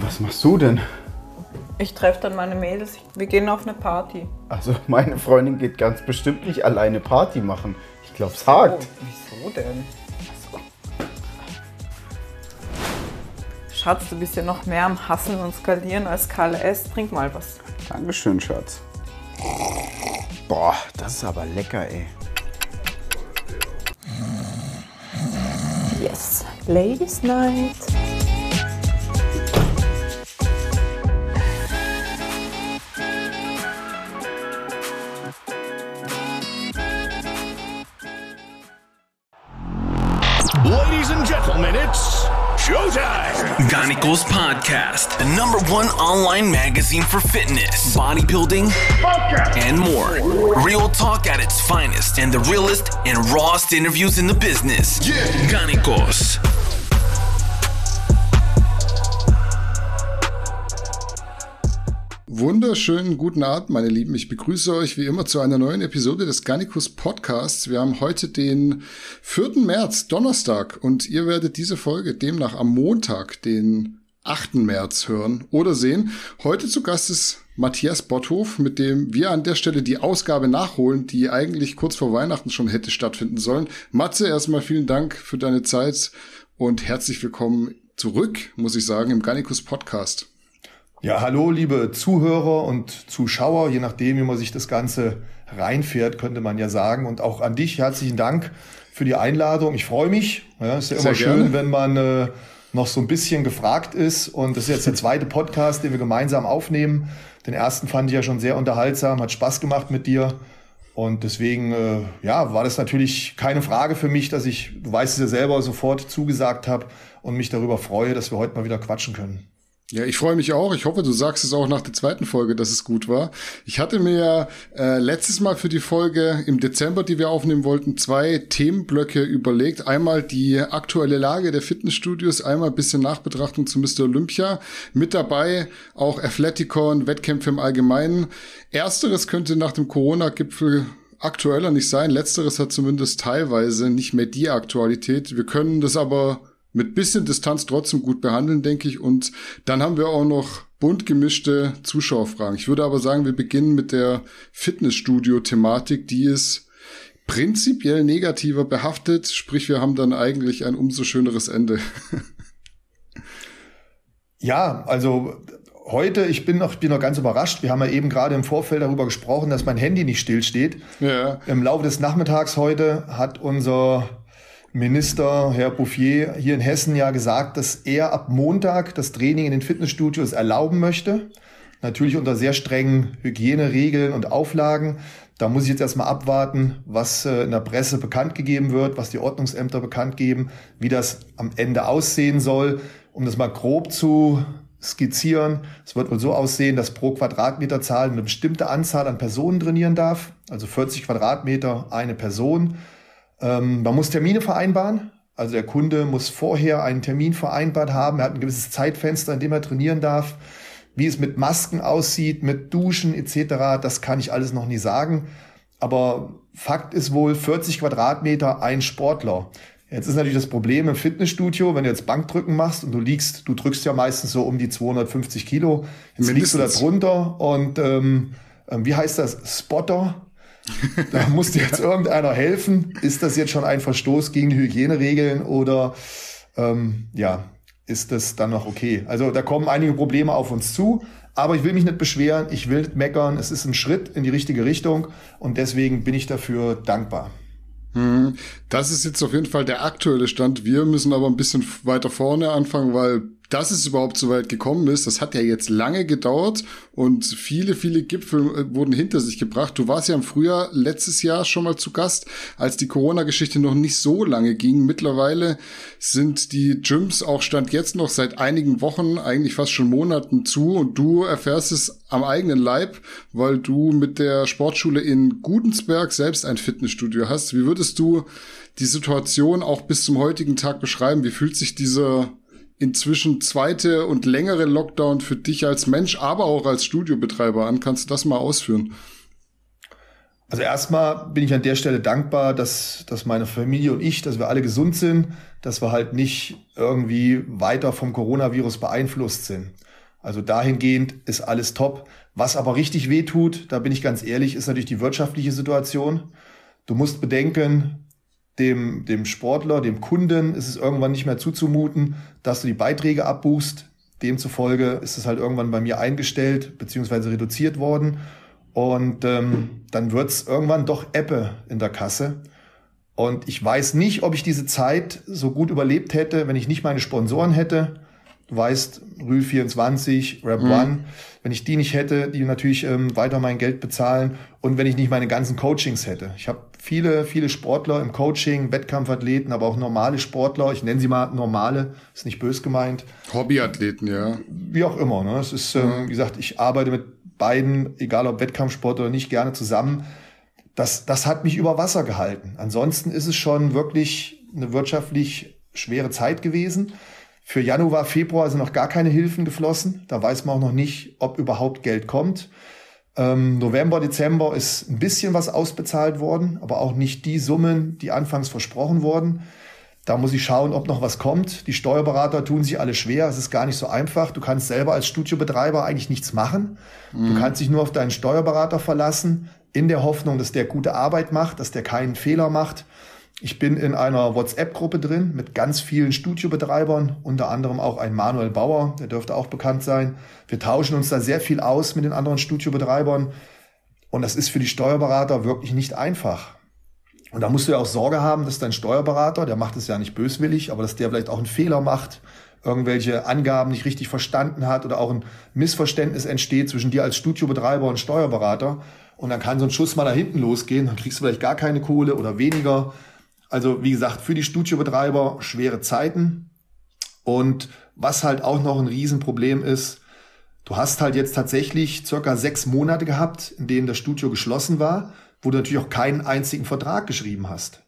Was machst du denn? Ich treffe dann meine Mädels. Wir gehen auf eine Party. Also meine Freundin geht ganz bestimmt nicht alleine Party machen. Ich glaube, es hakt. Wieso denn? Schatz, du bist ja noch mehr am Hasseln und Skalieren als KLS. Trink mal was. Dankeschön, Schatz. Boah, das ist aber lecker, ey. Yes. Ladies Night. Ganicos Podcast, the number one online magazine for fitness, bodybuilding, and more. Real talk at its finest and the realest and rawest interviews in the business. Yeah. Ganicos. Wunderschönen guten Abend, meine Lieben. Ich begrüße euch wie immer zu einer neuen Episode des Garnicus Podcasts. Wir haben heute den 4. März, Donnerstag, und ihr werdet diese Folge demnach am Montag, den 8. März hören oder sehen. Heute zu Gast ist Matthias Botthof, mit dem wir an der Stelle die Ausgabe nachholen, die eigentlich kurz vor Weihnachten schon hätte stattfinden sollen. Matze, erstmal vielen Dank für deine Zeit und herzlich willkommen zurück, muss ich sagen, im Garnicus Podcast. Ja, hallo, liebe Zuhörer und Zuschauer, je nachdem, wie man sich das Ganze reinfährt, könnte man ja sagen. Und auch an dich herzlichen Dank für die Einladung. Ich freue mich. Ja, ist ja Sehr immer schön, gerne. wenn man äh, noch so ein bisschen gefragt ist. Und das ist jetzt der zweite Podcast, den wir gemeinsam aufnehmen. Den ersten fand ich ja schon sehr unterhaltsam, hat Spaß gemacht mit dir. Und deswegen, äh, ja, war das natürlich keine Frage für mich, dass ich, du weißt es ja selber, sofort zugesagt habe und mich darüber freue, dass wir heute mal wieder quatschen können. Ja, ich freue mich auch. Ich hoffe, du sagst es auch nach der zweiten Folge, dass es gut war. Ich hatte mir ja äh, letztes Mal für die Folge im Dezember, die wir aufnehmen wollten, zwei Themenblöcke überlegt. Einmal die aktuelle Lage der Fitnessstudios, einmal ein bisschen Nachbetrachtung zu Mr. Olympia. Mit dabei auch Athleticon, Wettkämpfe im Allgemeinen. Ersteres könnte nach dem Corona-Gipfel aktueller nicht sein. Letzteres hat zumindest teilweise nicht mehr die Aktualität. Wir können das aber mit bisschen Distanz trotzdem gut behandeln, denke ich. Und dann haben wir auch noch bunt gemischte Zuschauerfragen. Ich würde aber sagen, wir beginnen mit der Fitnessstudio-Thematik, die ist prinzipiell negativer behaftet. Sprich, wir haben dann eigentlich ein umso schöneres Ende. Ja, also heute, ich bin noch, ich bin noch ganz überrascht. Wir haben ja eben gerade im Vorfeld darüber gesprochen, dass mein Handy nicht stillsteht. ja. Im Laufe des Nachmittags heute hat unser Minister, Herr Bouffier, hier in Hessen ja gesagt, dass er ab Montag das Training in den Fitnessstudios erlauben möchte. Natürlich unter sehr strengen Hygieneregeln und Auflagen. Da muss ich jetzt erstmal abwarten, was äh, in der Presse bekannt gegeben wird, was die Ordnungsämter bekannt geben, wie das am Ende aussehen soll. Um das mal grob zu skizzieren, es wird wohl so aussehen, dass pro Quadratmeterzahl eine bestimmte Anzahl an Personen trainieren darf. Also 40 Quadratmeter eine Person. Ähm, man muss Termine vereinbaren. Also der Kunde muss vorher einen Termin vereinbart haben. Er hat ein gewisses Zeitfenster, in dem er trainieren darf. Wie es mit Masken aussieht, mit Duschen etc., das kann ich alles noch nie sagen. Aber Fakt ist wohl 40 Quadratmeter ein Sportler. Jetzt ist natürlich das Problem im Fitnessstudio, wenn du jetzt Bankdrücken machst und du liegst, du drückst ja meistens so um die 250 Kilo. Jetzt liegst du da Mindestens. drunter und ähm, ähm, wie heißt das? Spotter? Da muss dir jetzt irgendeiner helfen. Ist das jetzt schon ein Verstoß gegen die Hygieneregeln oder ähm, ja, ist das dann noch okay? Also da kommen einige Probleme auf uns zu, aber ich will mich nicht beschweren, ich will nicht meckern. Es ist ein Schritt in die richtige Richtung und deswegen bin ich dafür dankbar. Das ist jetzt auf jeden Fall der aktuelle Stand. Wir müssen aber ein bisschen weiter vorne anfangen, weil dass es überhaupt so weit gekommen ist, das hat ja jetzt lange gedauert und viele, viele Gipfel äh, wurden hinter sich gebracht. Du warst ja im Frühjahr letztes Jahr schon mal zu Gast, als die Corona-Geschichte noch nicht so lange ging. Mittlerweile sind die Gyms auch Stand jetzt noch seit einigen Wochen, eigentlich fast schon Monaten zu und du erfährst es am eigenen Leib, weil du mit der Sportschule in Gudensberg selbst ein Fitnessstudio hast. Wie würdest du die Situation auch bis zum heutigen Tag beschreiben? Wie fühlt sich dieser inzwischen zweite und längere Lockdown für dich als Mensch, aber auch als Studiobetreiber an? Kannst du das mal ausführen? Also erstmal bin ich an der Stelle dankbar, dass, dass meine Familie und ich, dass wir alle gesund sind, dass wir halt nicht irgendwie weiter vom Coronavirus beeinflusst sind. Also dahingehend ist alles top. Was aber richtig weh tut, da bin ich ganz ehrlich, ist natürlich die wirtschaftliche Situation. Du musst bedenken, dem, dem Sportler, dem Kunden ist es irgendwann nicht mehr zuzumuten, dass du die Beiträge abbuchst. Demzufolge ist es halt irgendwann bei mir eingestellt bzw. reduziert worden. Und ähm, dann wird's irgendwann doch Ebbe in der Kasse. Und ich weiß nicht, ob ich diese Zeit so gut überlebt hätte, wenn ich nicht meine Sponsoren hätte. Du weißt, Rühl 24, Rap mhm. One, wenn ich die nicht hätte, die natürlich ähm, weiter mein Geld bezahlen und wenn ich nicht meine ganzen Coachings hätte. Ich habe viele, viele Sportler im Coaching, Wettkampfathleten, aber auch normale Sportler. Ich nenne sie mal normale, ist nicht bös gemeint. Hobbyathleten, ja. Wie auch immer. Ne? Es ist, ähm, wie gesagt, ich arbeite mit beiden, egal ob Wettkampfsport oder nicht, gerne zusammen. Das, das hat mich über Wasser gehalten. Ansonsten ist es schon wirklich eine wirtschaftlich schwere Zeit gewesen. Für Januar, Februar sind noch gar keine Hilfen geflossen. Da weiß man auch noch nicht, ob überhaupt Geld kommt. Ähm, November, Dezember ist ein bisschen was ausbezahlt worden, aber auch nicht die Summen, die anfangs versprochen wurden. Da muss ich schauen, ob noch was kommt. Die Steuerberater tun sich alle schwer. Es ist gar nicht so einfach. Du kannst selber als Studiobetreiber eigentlich nichts machen. Mhm. Du kannst dich nur auf deinen Steuerberater verlassen, in der Hoffnung, dass der gute Arbeit macht, dass der keinen Fehler macht. Ich bin in einer WhatsApp-Gruppe drin mit ganz vielen Studiobetreibern, unter anderem auch ein Manuel Bauer, der dürfte auch bekannt sein. Wir tauschen uns da sehr viel aus mit den anderen Studiobetreibern. Und das ist für die Steuerberater wirklich nicht einfach. Und da musst du ja auch Sorge haben, dass dein Steuerberater, der macht es ja nicht böswillig, aber dass der vielleicht auch einen Fehler macht, irgendwelche Angaben nicht richtig verstanden hat oder auch ein Missverständnis entsteht zwischen dir als Studiobetreiber und Steuerberater. Und dann kann so ein Schuss mal da hinten losgehen, dann kriegst du vielleicht gar keine Kohle oder weniger. Also wie gesagt, für die Studiobetreiber schwere Zeiten. Und was halt auch noch ein Riesenproblem ist, du hast halt jetzt tatsächlich circa sechs Monate gehabt, in denen das Studio geschlossen war wo du natürlich auch keinen einzigen Vertrag geschrieben hast.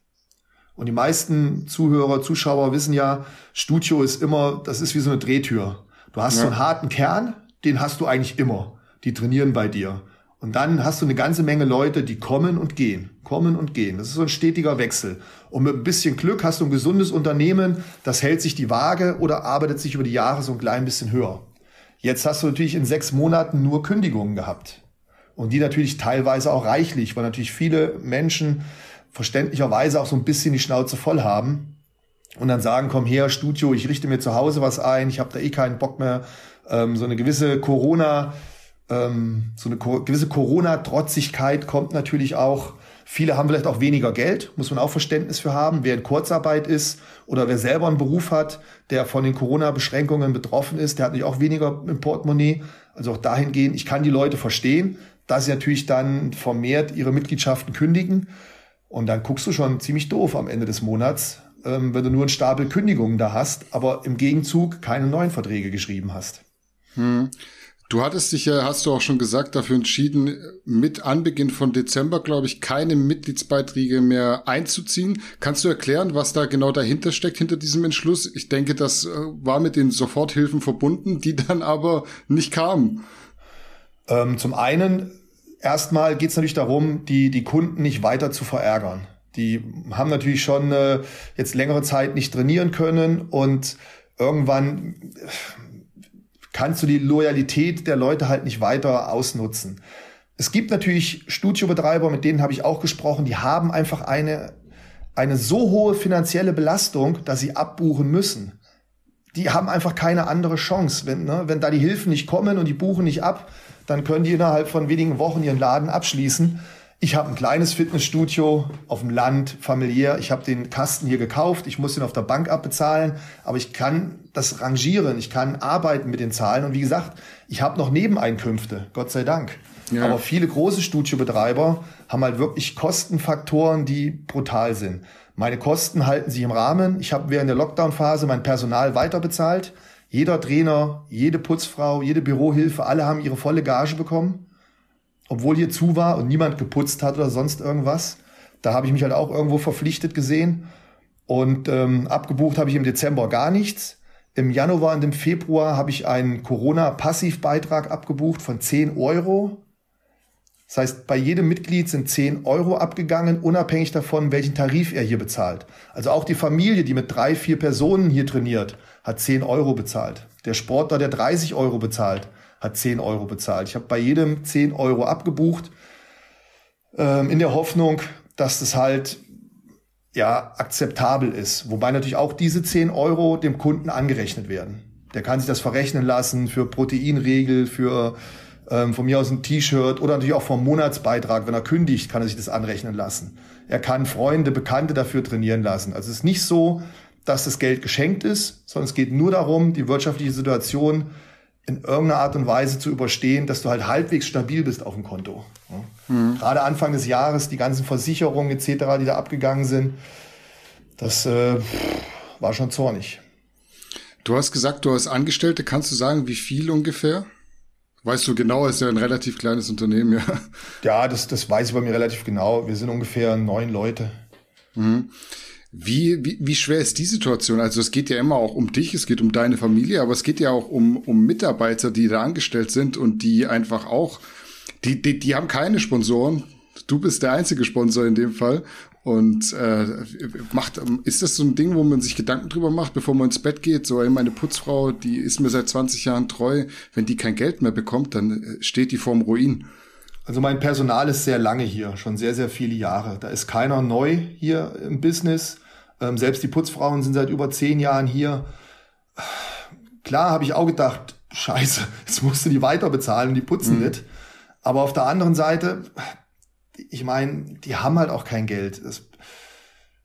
Und die meisten Zuhörer, Zuschauer wissen ja, Studio ist immer, das ist wie so eine Drehtür. Du hast ja. so einen harten Kern, den hast du eigentlich immer. Die trainieren bei dir. Und dann hast du eine ganze Menge Leute, die kommen und gehen, kommen und gehen. Das ist so ein stetiger Wechsel. Und mit ein bisschen Glück hast du ein gesundes Unternehmen, das hält sich die Waage oder arbeitet sich über die Jahre so ein klein bisschen höher. Jetzt hast du natürlich in sechs Monaten nur Kündigungen gehabt. Und die natürlich teilweise auch reichlich, weil natürlich viele Menschen verständlicherweise auch so ein bisschen die Schnauze voll haben und dann sagen, komm her, Studio, ich richte mir zu Hause was ein, ich habe da eh keinen Bock mehr. Ähm, so eine gewisse Corona, ähm, so eine co gewisse Corona-Trotzigkeit kommt natürlich auch. Viele haben vielleicht auch weniger Geld, muss man auch Verständnis für haben. Wer in Kurzarbeit ist oder wer selber einen Beruf hat, der von den Corona-Beschränkungen betroffen ist, der hat natürlich auch weniger im Portemonnaie. Also auch dahingehend, ich kann die Leute verstehen dass sie natürlich dann vermehrt ihre Mitgliedschaften kündigen. Und dann guckst du schon ziemlich doof am Ende des Monats, ähm, wenn du nur einen Stapel Kündigungen da hast, aber im Gegenzug keine neuen Verträge geschrieben hast. Hm. Du hattest dich ja, hast du auch schon gesagt, dafür entschieden, mit Anbeginn von Dezember, glaube ich, keine Mitgliedsbeiträge mehr einzuziehen. Kannst du erklären, was da genau dahinter steckt, hinter diesem Entschluss? Ich denke, das äh, war mit den Soforthilfen verbunden, die dann aber nicht kamen. Ähm, zum einen, erstmal geht es natürlich darum, die, die Kunden nicht weiter zu verärgern. Die haben natürlich schon äh, jetzt längere Zeit nicht trainieren können und irgendwann kannst du die Loyalität der Leute halt nicht weiter ausnutzen. Es gibt natürlich Studiobetreiber, mit denen habe ich auch gesprochen, die haben einfach eine, eine so hohe finanzielle Belastung, dass sie abbuchen müssen. Die haben einfach keine andere Chance. Wenn, ne, wenn da die Hilfen nicht kommen und die buchen nicht ab, dann können die innerhalb von wenigen Wochen ihren Laden abschließen. Ich habe ein kleines Fitnessstudio auf dem Land, familiär. Ich habe den Kasten hier gekauft. Ich muss ihn auf der Bank abbezahlen. Aber ich kann das rangieren. Ich kann arbeiten mit den Zahlen. Und wie gesagt, ich habe noch Nebeneinkünfte. Gott sei Dank. Ja. Aber viele große Studiobetreiber haben halt wirklich Kostenfaktoren, die brutal sind. Meine Kosten halten sich im Rahmen. Ich habe während der Lockdown-Phase mein Personal weiterbezahlt. Jeder Trainer, jede Putzfrau, jede Bürohilfe, alle haben ihre volle Gage bekommen, obwohl hier zu war und niemand geputzt hat oder sonst irgendwas. Da habe ich mich halt auch irgendwo verpflichtet gesehen. Und ähm, abgebucht habe ich im Dezember gar nichts. Im Januar und im Februar habe ich einen Corona-Passivbeitrag abgebucht von 10 Euro. Das heißt, bei jedem Mitglied sind 10 Euro abgegangen, unabhängig davon, welchen Tarif er hier bezahlt. Also auch die Familie, die mit drei, vier Personen hier trainiert, hat 10 Euro bezahlt. Der Sportler, der 30 Euro bezahlt, hat 10 Euro bezahlt. Ich habe bei jedem 10 Euro abgebucht, ähm, in der Hoffnung, dass das halt ja akzeptabel ist. Wobei natürlich auch diese 10 Euro dem Kunden angerechnet werden. Der kann sich das verrechnen lassen für Proteinregel, für ähm, von mir aus ein T-Shirt oder natürlich auch vom Monatsbeitrag. Wenn er kündigt, kann er sich das anrechnen lassen. Er kann Freunde, Bekannte dafür trainieren lassen. Also es ist nicht so, dass das Geld geschenkt ist, sondern es geht nur darum, die wirtschaftliche Situation in irgendeiner Art und Weise zu überstehen, dass du halt halbwegs stabil bist auf dem Konto. Mhm. Gerade Anfang des Jahres, die ganzen Versicherungen etc., die da abgegangen sind, das äh, war schon zornig. Du hast gesagt, du hast Angestellte. Kannst du sagen, wie viel ungefähr? Weißt du genau, ist ja ein relativ kleines Unternehmen, ja. Ja, das, das weiß ich bei mir relativ genau. Wir sind ungefähr neun Leute. Mhm. Wie, wie, wie schwer ist die Situation? Also es geht ja immer auch um dich, es geht um deine Familie, aber es geht ja auch um, um Mitarbeiter, die da angestellt sind und die einfach auch, die, die, die haben keine Sponsoren. Du bist der einzige Sponsor in dem Fall. Und äh, macht, ist das so ein Ding, wo man sich Gedanken drüber macht, bevor man ins Bett geht? So, meine Putzfrau, die ist mir seit 20 Jahren treu. Wenn die kein Geld mehr bekommt, dann äh, steht die vorm Ruin. Also mein Personal ist sehr lange hier, schon sehr, sehr viele Jahre. Da ist keiner neu hier im Business. Ähm, selbst die Putzfrauen sind seit über zehn Jahren hier. Klar habe ich auch gedacht, scheiße, jetzt musst du die weiter bezahlen, die putzen mhm. nicht. Aber auf der anderen Seite, ich meine, die haben halt auch kein Geld. Das,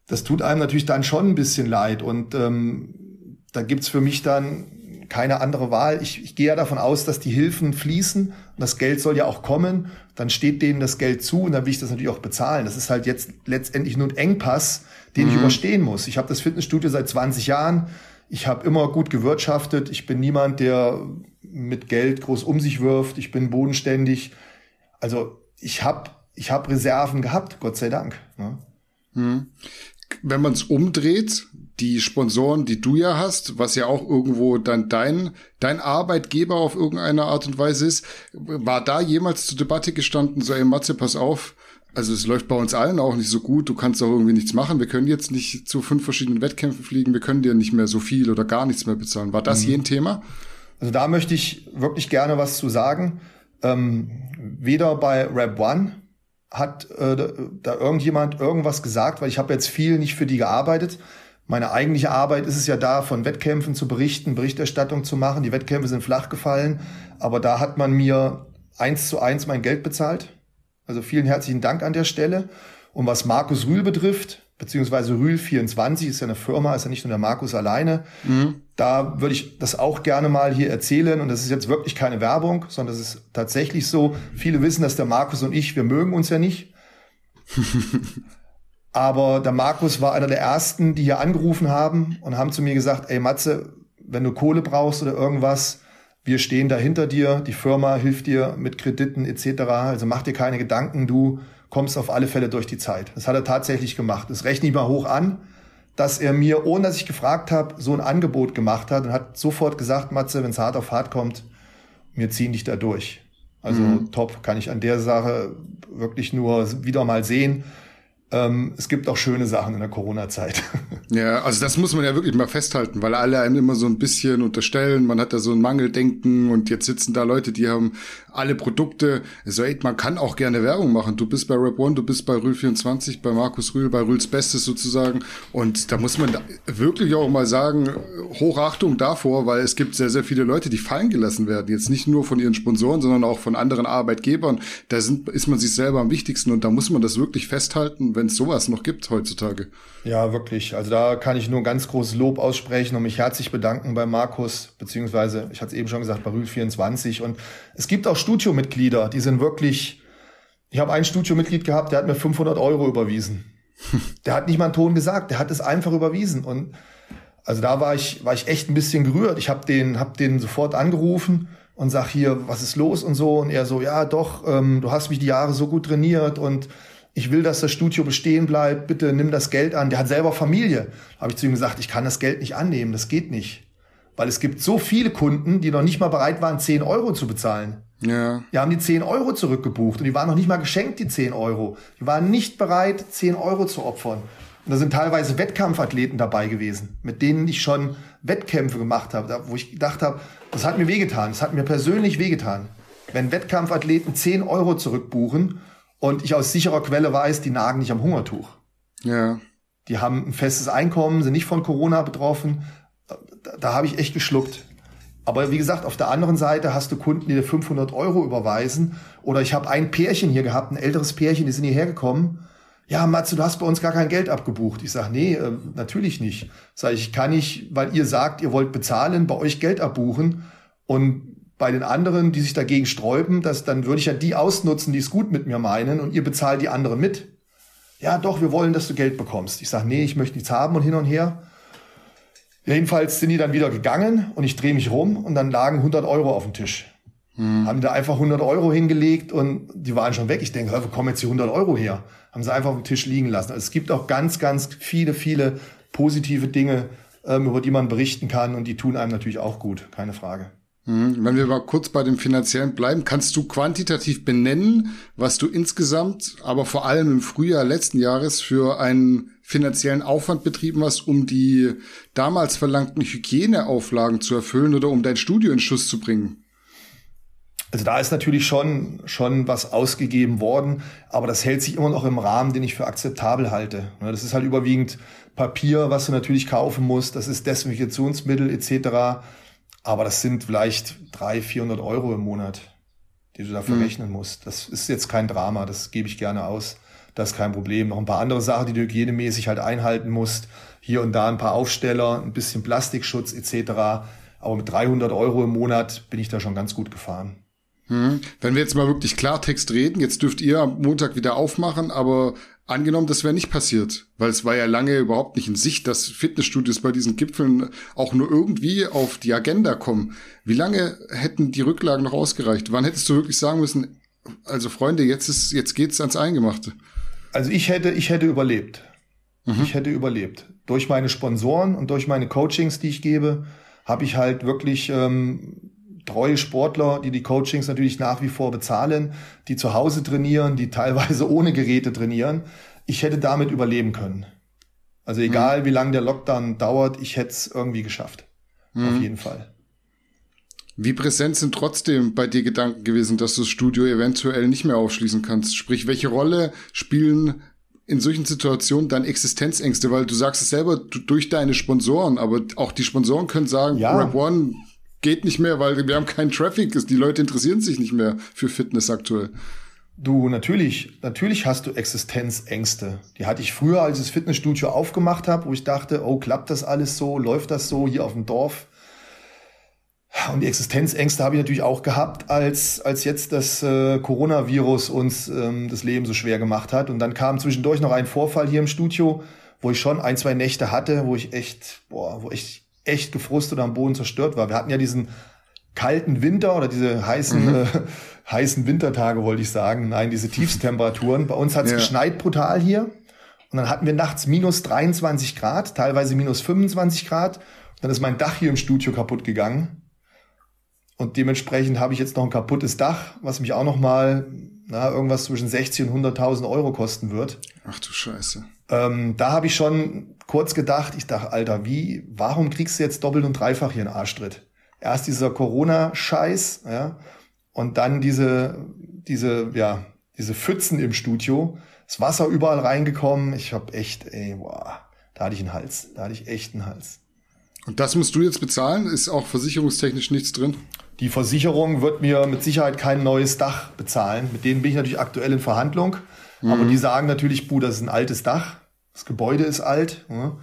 das tut einem natürlich dann schon ein bisschen leid. Und ähm, da gibt's für mich dann keine andere Wahl. Ich, ich gehe ja davon aus, dass die Hilfen fließen und das Geld soll ja auch kommen. Dann steht denen das Geld zu und dann will ich das natürlich auch bezahlen. Das ist halt jetzt letztendlich nur ein Engpass, den mhm. ich überstehen muss. Ich habe das Fitnessstudio seit 20 Jahren. Ich habe immer gut gewirtschaftet. Ich bin niemand, der mit Geld groß um sich wirft. Ich bin bodenständig. Also ich habe ich hab Reserven gehabt, Gott sei Dank. Ne? Mhm. Wenn man es umdreht, die Sponsoren, die du ja hast, was ja auch irgendwo dann dein, dein Arbeitgeber auf irgendeine Art und Weise ist, war da jemals zur Debatte gestanden, so, ey Matze, pass auf, also es läuft bei uns allen auch nicht so gut, du kannst auch irgendwie nichts machen, wir können jetzt nicht zu fünf verschiedenen Wettkämpfen fliegen, wir können dir nicht mehr so viel oder gar nichts mehr bezahlen. War das mhm. je ein Thema? Also da möchte ich wirklich gerne was zu sagen. Ähm, weder bei Rap One hat äh, da irgendjemand irgendwas gesagt, weil ich habe jetzt viel nicht für die gearbeitet. Meine eigentliche Arbeit ist es ja da, von Wettkämpfen zu berichten, Berichterstattung zu machen. Die Wettkämpfe sind flach gefallen, aber da hat man mir eins zu eins mein Geld bezahlt. Also vielen herzlichen Dank an der Stelle. Und was Markus Rühl betrifft, beziehungsweise Rühl 24 ist ja eine Firma, ist ja nicht nur der Markus alleine. Mhm. Da würde ich das auch gerne mal hier erzählen. Und das ist jetzt wirklich keine Werbung, sondern es ist tatsächlich so. Viele wissen, dass der Markus und ich, wir mögen uns ja nicht. Aber der Markus war einer der ersten, die hier angerufen haben und haben zu mir gesagt, ey Matze, wenn du Kohle brauchst oder irgendwas, wir stehen da hinter dir, die Firma hilft dir mit Krediten etc. Also mach dir keine Gedanken, du kommst auf alle Fälle durch die Zeit. Das hat er tatsächlich gemacht. Das rechne ich mal hoch an, dass er mir, ohne dass ich gefragt habe, so ein Angebot gemacht hat und hat sofort gesagt, Matze, wenn es hart auf hart kommt, wir ziehen dich da durch. Also mhm. top, kann ich an der Sache wirklich nur wieder mal sehen ähm, es gibt auch schöne Sachen in der Corona-Zeit. Ja, also das muss man ja wirklich mal festhalten, weil alle einem immer so ein bisschen unterstellen, man hat da so ein Mangeldenken und jetzt sitzen da Leute, die haben alle Produkte. So, ey, man kann auch gerne Werbung machen. Du bist bei Rap One, du bist bei Rühl24, bei Markus Rühl, bei Rühls Bestes sozusagen. Und da muss man da wirklich auch mal sagen, Hochachtung davor, weil es gibt sehr, sehr viele Leute, die fallen gelassen werden. Jetzt nicht nur von ihren Sponsoren, sondern auch von anderen Arbeitgebern. Da sind, ist man sich selber am wichtigsten und da muss man das wirklich festhalten wenn es sowas noch gibt heutzutage. Ja, wirklich. Also da kann ich nur ganz großes Lob aussprechen und mich herzlich bedanken bei Markus, beziehungsweise, ich hatte es eben schon gesagt, bei Rühl24. Und es gibt auch Studiomitglieder, die sind wirklich, ich habe ein Studiomitglied gehabt, der hat mir 500 Euro überwiesen. der hat nicht mal einen Ton gesagt, der hat es einfach überwiesen. Und also da war ich, war ich echt ein bisschen gerührt. Ich habe den, hab den sofort angerufen und sag hier, was ist los und so. Und er so, ja doch, ähm, du hast mich die Jahre so gut trainiert und ich will, dass das Studio bestehen bleibt, bitte nimm das Geld an. Der hat selber Familie. Habe ich zu ihm gesagt, ich kann das Geld nicht annehmen, das geht nicht. Weil es gibt so viele Kunden, die noch nicht mal bereit waren, 10 Euro zu bezahlen. Ja. Die haben die 10 Euro zurückgebucht und die waren noch nicht mal geschenkt, die 10 Euro. Die waren nicht bereit, 10 Euro zu opfern. Und da sind teilweise Wettkampfathleten dabei gewesen, mit denen ich schon Wettkämpfe gemacht habe, wo ich gedacht habe, das hat mir wehgetan, das hat mir persönlich wehgetan. Wenn Wettkampfathleten 10 Euro zurückbuchen und ich aus sicherer Quelle weiß, die nagen nicht am Hungertuch. Ja. Die haben ein festes Einkommen, sind nicht von Corona betroffen. Da, da habe ich echt geschluckt. Aber wie gesagt, auf der anderen Seite hast du Kunden, die dir 500 Euro überweisen. Oder ich habe ein Pärchen hier gehabt, ein älteres Pärchen, die sind hierher gekommen. Ja, Matze, du hast bei uns gar kein Geld abgebucht. Ich sag, nee, äh, natürlich nicht. Sag ich, kann ich, weil ihr sagt, ihr wollt bezahlen, bei euch Geld abbuchen. Und bei den anderen, die sich dagegen sträuben, dass, dann würde ich ja die ausnutzen, die es gut mit mir meinen und ihr bezahlt die anderen mit. Ja, doch, wir wollen, dass du Geld bekommst. Ich sag, nee, ich möchte nichts haben und hin und her. Jedenfalls sind die dann wieder gegangen und ich drehe mich rum und dann lagen 100 Euro auf dem Tisch. Hm. Haben da einfach 100 Euro hingelegt und die waren schon weg. Ich denke, wo kommen jetzt die 100 Euro her? Haben sie einfach auf dem Tisch liegen lassen. Also es gibt auch ganz, ganz viele, viele positive Dinge, ähm, über die man berichten kann und die tun einem natürlich auch gut, keine Frage. Hm. Wenn wir mal kurz bei dem Finanziellen bleiben, kannst du quantitativ benennen, was du insgesamt, aber vor allem im Frühjahr letzten Jahres für einen finanziellen Aufwand betrieben hast, um die damals verlangten Hygieneauflagen zu erfüllen oder um dein Studio in Schuss zu bringen? Also da ist natürlich schon, schon was ausgegeben worden, aber das hält sich immer noch im Rahmen, den ich für akzeptabel halte. Das ist halt überwiegend Papier, was du natürlich kaufen musst, das ist Desinfektionsmittel etc. Aber das sind vielleicht 300, 400 Euro im Monat, die du da verrechnen mhm. musst. Das ist jetzt kein Drama, das gebe ich gerne aus. Das ist kein Problem. Noch ein paar andere Sachen, die du hygienemäßig halt einhalten musst. Hier und da ein paar Aufsteller, ein bisschen Plastikschutz etc. Aber mit 300 Euro im Monat bin ich da schon ganz gut gefahren. Hm. Wenn wir jetzt mal wirklich Klartext reden, jetzt dürft ihr am Montag wieder aufmachen, aber angenommen, das wäre nicht passiert, weil es war ja lange überhaupt nicht in Sicht, dass Fitnessstudios bei diesen Gipfeln auch nur irgendwie auf die Agenda kommen. Wie lange hätten die Rücklagen noch ausgereicht? Wann hättest du wirklich sagen müssen, also Freunde, jetzt ist, jetzt geht's ans Eingemachte? Also ich hätte, ich hätte überlebt. Mhm. Ich hätte überlebt. Durch meine Sponsoren und durch meine Coachings, die ich gebe, habe ich halt wirklich ähm, treue Sportler, die die Coachings natürlich nach wie vor bezahlen, die zu Hause trainieren, die teilweise ohne Geräte trainieren. Ich hätte damit überleben können. Also egal, mhm. wie lange der Lockdown dauert, ich hätte es irgendwie geschafft. Mhm. Auf jeden Fall. Wie präsent sind trotzdem bei dir Gedanken gewesen, dass du das Studio eventuell nicht mehr aufschließen kannst? Sprich, welche Rolle spielen in solchen Situationen dann Existenzängste? Weil du sagst es selber du, durch deine Sponsoren, aber auch die Sponsoren können sagen, ja. Rap One geht nicht mehr, weil wir haben keinen Traffic. Die Leute interessieren sich nicht mehr für Fitness aktuell. Du, natürlich, natürlich hast du Existenzängste. Die hatte ich früher, als ich das Fitnessstudio aufgemacht habe, wo ich dachte, oh, klappt das alles so, läuft das so hier auf dem Dorf? Und die Existenzängste habe ich natürlich auch gehabt, als, als jetzt das äh, Coronavirus uns ähm, das Leben so schwer gemacht hat. Und dann kam zwischendurch noch ein Vorfall hier im Studio, wo ich schon ein, zwei Nächte hatte, wo ich echt, boah, wo ich echt gefrustet am Boden zerstört war. Wir hatten ja diesen kalten Winter oder diese heißen, mhm. äh, heißen Wintertage, wollte ich sagen. Nein, diese Tiefstemperaturen. Bei uns hat es ja. geschneit brutal hier. Und dann hatten wir nachts minus 23 Grad, teilweise minus 25 Grad. Und dann ist mein Dach hier im Studio kaputt gegangen. Und dementsprechend habe ich jetzt noch ein kaputtes Dach, was mich auch noch mal na, irgendwas zwischen 60 und 100.000 Euro kosten wird. Ach du Scheiße. Ähm, da habe ich schon kurz gedacht, ich dachte, Alter, wie, warum kriegst du jetzt doppelt und dreifach hier einen Arschtritt? Erst dieser Corona-Scheiß, ja, und dann diese, diese, ja, diese Pfützen im Studio, das Wasser überall reingekommen. Ich hab echt, ey, boah, da hatte ich einen Hals, da hatte ich echt einen Hals. Und das musst du jetzt bezahlen? Ist auch versicherungstechnisch nichts drin? Die Versicherung wird mir mit Sicherheit kein neues Dach bezahlen. Mit denen bin ich natürlich aktuell in Verhandlung. Mhm. Aber die sagen natürlich, Buh, das ist ein altes Dach. Das Gebäude ist alt. Ja.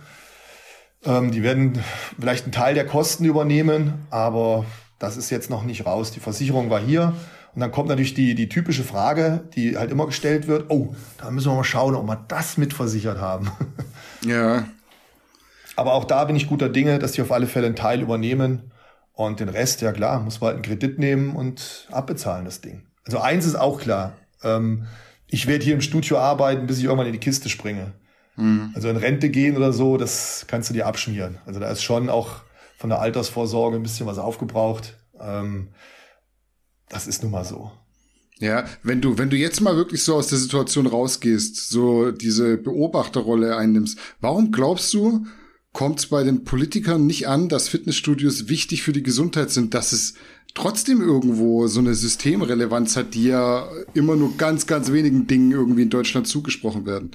Ähm, die werden vielleicht einen Teil der Kosten übernehmen, aber das ist jetzt noch nicht raus. Die Versicherung war hier. Und dann kommt natürlich die, die typische Frage, die halt immer gestellt wird. Oh, da müssen wir mal schauen, ob wir das mitversichert haben. Ja. Aber auch da bin ich guter Dinge, dass die auf alle Fälle einen Teil übernehmen. Und den Rest, ja klar, muss man halt einen Kredit nehmen und abbezahlen, das Ding. Also eins ist auch klar. Ähm, ich werde hier im Studio arbeiten, bis ich irgendwann in die Kiste springe. Mhm. Also in Rente gehen oder so, das kannst du dir abschmieren. Also da ist schon auch von der Altersvorsorge ein bisschen was aufgebraucht. Ähm, Das ist nun mal so. Ja, wenn du, wenn du jetzt mal wirklich so aus der Situation rausgehst, so diese Beobachterrolle einnimmst, warum glaubst du, kommt es bei den Politikern nicht an, dass Fitnessstudios wichtig für die Gesundheit sind, dass es trotzdem irgendwo so eine Systemrelevanz hat, die ja immer nur ganz, ganz wenigen Dingen irgendwie in Deutschland zugesprochen werden?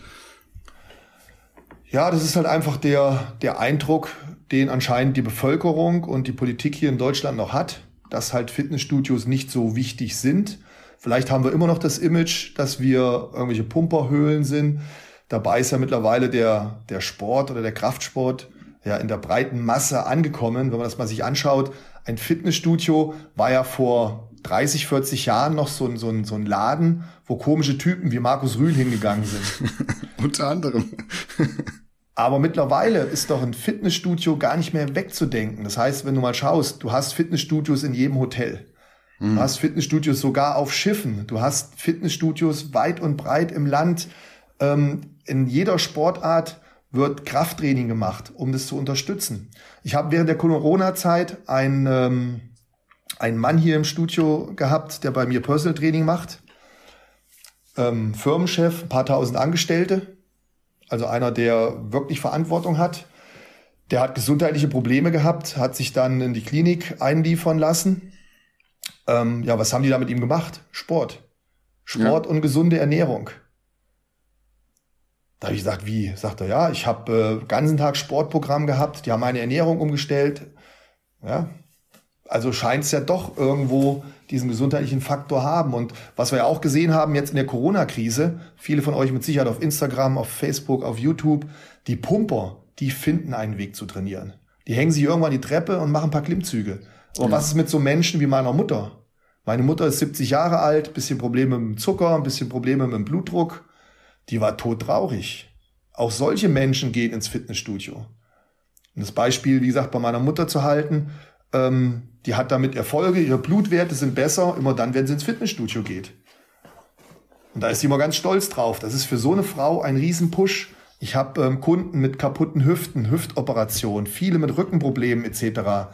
Ja, das ist halt einfach der, der Eindruck, den anscheinend die Bevölkerung und die Politik hier in Deutschland noch hat, dass halt Fitnessstudios nicht so wichtig sind. Vielleicht haben wir immer noch das Image, dass wir irgendwelche Pumperhöhlen sind. Dabei ist ja mittlerweile der, der Sport oder der Kraftsport ja in der breiten Masse angekommen. Wenn man das mal sich anschaut, ein Fitnessstudio war ja vor 30, 40 Jahren noch so ein, so ein, so ein Laden, wo komische Typen wie Markus Rühl hingegangen sind. Unter anderem. Aber mittlerweile ist doch ein Fitnessstudio gar nicht mehr wegzudenken. Das heißt, wenn du mal schaust, du hast Fitnessstudios in jedem Hotel. Du mhm. hast Fitnessstudios sogar auf Schiffen. Du hast Fitnessstudios weit und breit im Land. Ähm, in jeder Sportart wird Krafttraining gemacht, um das zu unterstützen. Ich habe während der Corona-Zeit einen, ähm, einen Mann hier im Studio gehabt, der bei mir Personal Training macht. Ähm, Firmenchef, ein paar tausend Angestellte. Also einer, der wirklich Verantwortung hat. Der hat gesundheitliche Probleme gehabt, hat sich dann in die Klinik einliefern lassen. Ähm, ja, was haben die da mit ihm gemacht? Sport. Sport ja. und gesunde Ernährung. Da habe ich gesagt, wie? Sagt er, ja, ich habe äh, ganzen Tag Sportprogramm gehabt, die haben meine Ernährung umgestellt. Ja, also scheint es ja doch irgendwo diesen gesundheitlichen Faktor haben. Und was wir ja auch gesehen haben jetzt in der Corona-Krise, viele von euch mit Sicherheit auf Instagram, auf Facebook, auf YouTube, die Pumper, die finden einen Weg zu trainieren. Die hängen sich irgendwann die Treppe und machen ein paar Klimmzüge. Aber ja. was ist mit so Menschen wie meiner Mutter? Meine Mutter ist 70 Jahre alt, bisschen Probleme mit dem Zucker, ein bisschen Probleme mit dem Blutdruck die war todtraurig. Auch solche Menschen gehen ins Fitnessstudio. Und das Beispiel, wie gesagt, bei meiner Mutter zu halten, ähm, die hat damit Erfolge, ihre Blutwerte sind besser, immer dann, wenn sie ins Fitnessstudio geht. Und da ist sie immer ganz stolz drauf. Das ist für so eine Frau ein Riesenpush. Ich habe ähm, Kunden mit kaputten Hüften, Hüftoperationen, viele mit Rückenproblemen etc.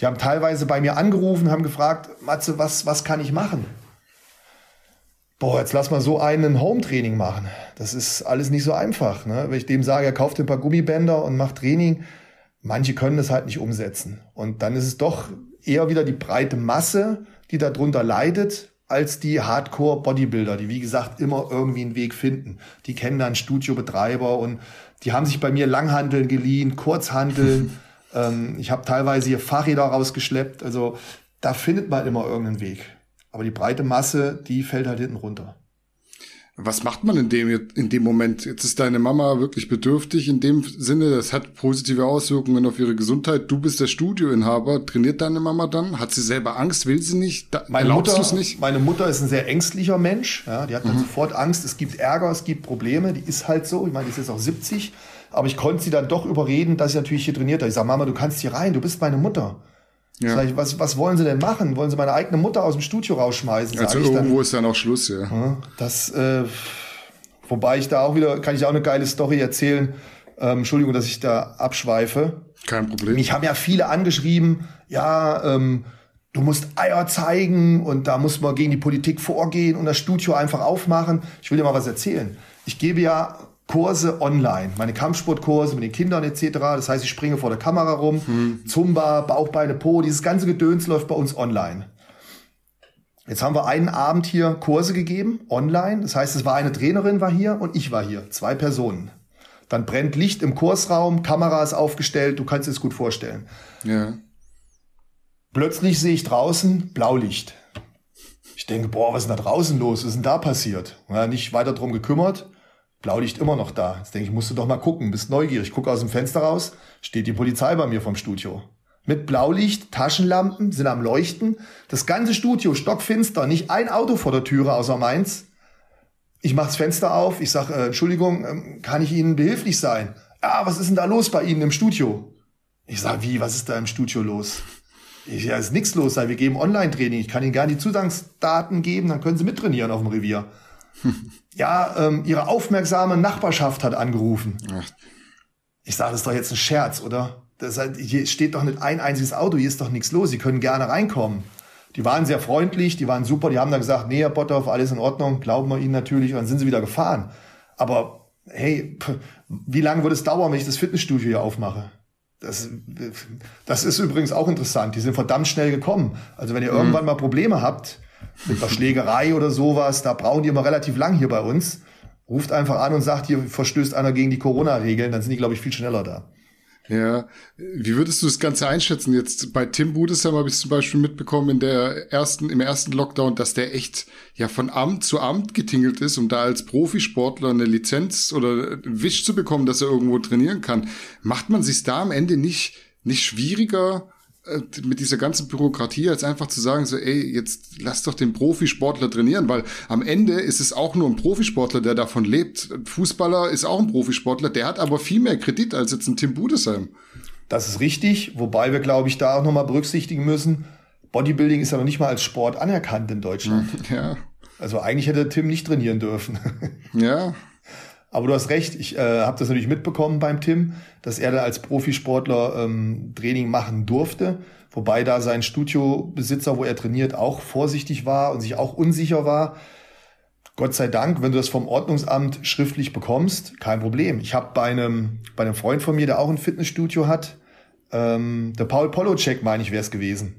Die haben teilweise bei mir angerufen, haben gefragt, Matze, was, was kann ich machen? boah, jetzt lass mal so einen Home-Training machen. Das ist alles nicht so einfach. Ne? Wenn ich dem sage, er kauft ein paar Gummibänder und macht Training, manche können das halt nicht umsetzen. Und dann ist es doch eher wieder die breite Masse, die darunter leidet, als die Hardcore-Bodybuilder, die wie gesagt immer irgendwie einen Weg finden. Die kennen dann Studiobetreiber und die haben sich bei mir Langhandeln geliehen, Kurzhandeln. ähm, ich habe teilweise hier Fahrräder rausgeschleppt. Also da findet man immer irgendeinen Weg. Aber die breite Masse, die fällt halt hinten runter. Was macht man in dem, in dem Moment? Jetzt ist deine Mama wirklich bedürftig in dem Sinne, das hat positive Auswirkungen auf ihre Gesundheit. Du bist der Studioinhaber. Trainiert deine Mama dann? Hat sie selber Angst? Will sie nicht? Da, meine Mutter, nicht? Meine Mutter ist ein sehr ängstlicher Mensch. Ja, die hat dann mhm. sofort Angst. Es gibt Ärger, es gibt Probleme. Die ist halt so. Ich meine, die ist jetzt auch 70. Aber ich konnte sie dann doch überreden, dass sie natürlich hier trainiert hat. Ich sage, Mama, du kannst hier rein. Du bist meine Mutter. Ja. Ich, was, was wollen sie denn machen? Wollen sie meine eigene Mutter aus dem Studio rausschmeißen? Also irgendwo dann. ist dann auch Schluss, ja. Das, äh, wobei ich da auch wieder, kann ich auch eine geile Story erzählen. Ähm, Entschuldigung, dass ich da abschweife. Kein Problem. Mich haben ja viele angeschrieben, ja, ähm, du musst Eier zeigen und da muss man gegen die Politik vorgehen und das Studio einfach aufmachen. Ich will dir mal was erzählen. Ich gebe ja Kurse online, meine Kampfsportkurse mit den Kindern etc. Das heißt, ich springe vor der Kamera rum, hm. Zumba, Bauchbeine, Po, dieses ganze Gedöns läuft bei uns online. Jetzt haben wir einen Abend hier Kurse gegeben, online. Das heißt, es war eine Trainerin war hier und ich war hier, zwei Personen. Dann brennt Licht im Kursraum, Kamera ist aufgestellt, du kannst es gut vorstellen. Ja. Plötzlich sehe ich draußen Blaulicht. Ich denke, boah, was ist denn da draußen los? Was ist denn da passiert? Ja, nicht weiter drum gekümmert. Blaulicht immer noch da. Jetzt denke ich, musst du doch mal gucken, bist neugierig. Gucke aus dem Fenster raus, steht die Polizei bei mir vom Studio. Mit Blaulicht, Taschenlampen sind am Leuchten. Das ganze Studio stockfinster, nicht ein Auto vor der Türe außer meins. Ich mach's Fenster auf, ich sag, äh, Entschuldigung, äh, kann ich Ihnen behilflich sein? Ja, was ist denn da los bei Ihnen im Studio? Ich sag, wie, was ist da im Studio los? Ich, ja, ist nichts los, wir geben Online-Training. Ich kann Ihnen gerne die Zugangsdaten geben, dann können Sie mittrainieren auf dem Revier. ja, ähm, ihre aufmerksame Nachbarschaft hat angerufen. Ach. Ich sage, das ist doch jetzt ein Scherz, oder? Das heißt, hier steht doch nicht ein einziges Auto, hier ist doch nichts los, Sie können gerne reinkommen. Die waren sehr freundlich, die waren super, die haben dann gesagt, nee, Herr Potthoff, alles in Ordnung, glauben wir Ihnen natürlich, und dann sind sie wieder gefahren. Aber hey, wie lange wird es dauern, wenn ich das Fitnessstudio hier aufmache? Das, das ist übrigens auch interessant. Die sind verdammt schnell gekommen. Also wenn ihr mhm. irgendwann mal Probleme habt mit einer Schlägerei oder sowas, da brauchen die immer relativ lang hier bei uns. Ruft einfach an und sagt, hier verstößt einer gegen die Corona-Regeln, dann sind die, glaube ich, viel schneller da. Ja, wie würdest du das Ganze einschätzen? Jetzt bei Tim Budesheim habe ich zum Beispiel mitbekommen in der ersten, im ersten Lockdown, dass der echt ja von Amt zu Amt getingelt ist, um da als Profisportler eine Lizenz oder einen Wisch zu bekommen, dass er irgendwo trainieren kann. Macht man sich da am Ende nicht, nicht schwieriger, mit dieser ganzen Bürokratie als einfach zu sagen, so, ey, jetzt lass doch den Profisportler trainieren, weil am Ende ist es auch nur ein Profisportler, der davon lebt. Fußballer ist auch ein Profisportler, der hat aber viel mehr Kredit als jetzt ein Tim Budesheim. Das ist richtig, wobei wir, glaube ich, da auch nochmal berücksichtigen müssen, Bodybuilding ist ja noch nicht mal als Sport anerkannt in Deutschland. Ja. Also eigentlich hätte Tim nicht trainieren dürfen. Ja. Aber du hast recht, ich äh, habe das natürlich mitbekommen beim Tim, dass er da als Profisportler ähm, Training machen durfte, wobei da sein Studiobesitzer, wo er trainiert, auch vorsichtig war und sich auch unsicher war. Gott sei Dank, wenn du das vom Ordnungsamt schriftlich bekommst, kein Problem. Ich habe bei einem, bei einem Freund von mir, der auch ein Fitnessstudio hat, ähm, der Paul Polocek, meine ich, wäre es gewesen.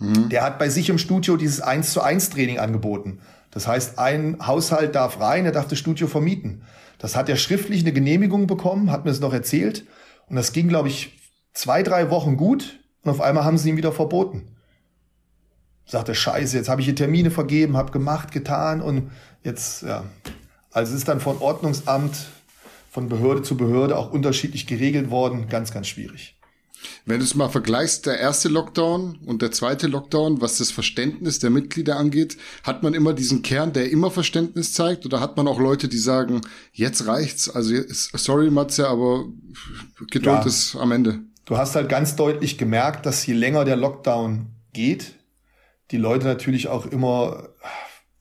Mhm. Der hat bei sich im Studio dieses 1 zu 1 Training angeboten. Das heißt, ein Haushalt darf rein, er darf das Studio vermieten. Das hat er schriftlich eine Genehmigung bekommen, hat mir das noch erzählt. Und das ging, glaube ich, zwei, drei Wochen gut. Und auf einmal haben sie ihn wieder verboten. Sagte, scheiße, jetzt habe ich hier Termine vergeben, habe gemacht, getan und jetzt, ja. Also es ist dann von Ordnungsamt, von Behörde zu Behörde auch unterschiedlich geregelt worden. Ganz, ganz schwierig. Wenn du es mal vergleichst, der erste Lockdown und der zweite Lockdown, was das Verständnis der Mitglieder angeht, hat man immer diesen Kern, der immer Verständnis zeigt, oder hat man auch Leute, die sagen, jetzt reicht's, also sorry Matze, aber Geduld ja. ist am Ende. Du hast halt ganz deutlich gemerkt, dass je länger der Lockdown geht, die Leute natürlich auch immer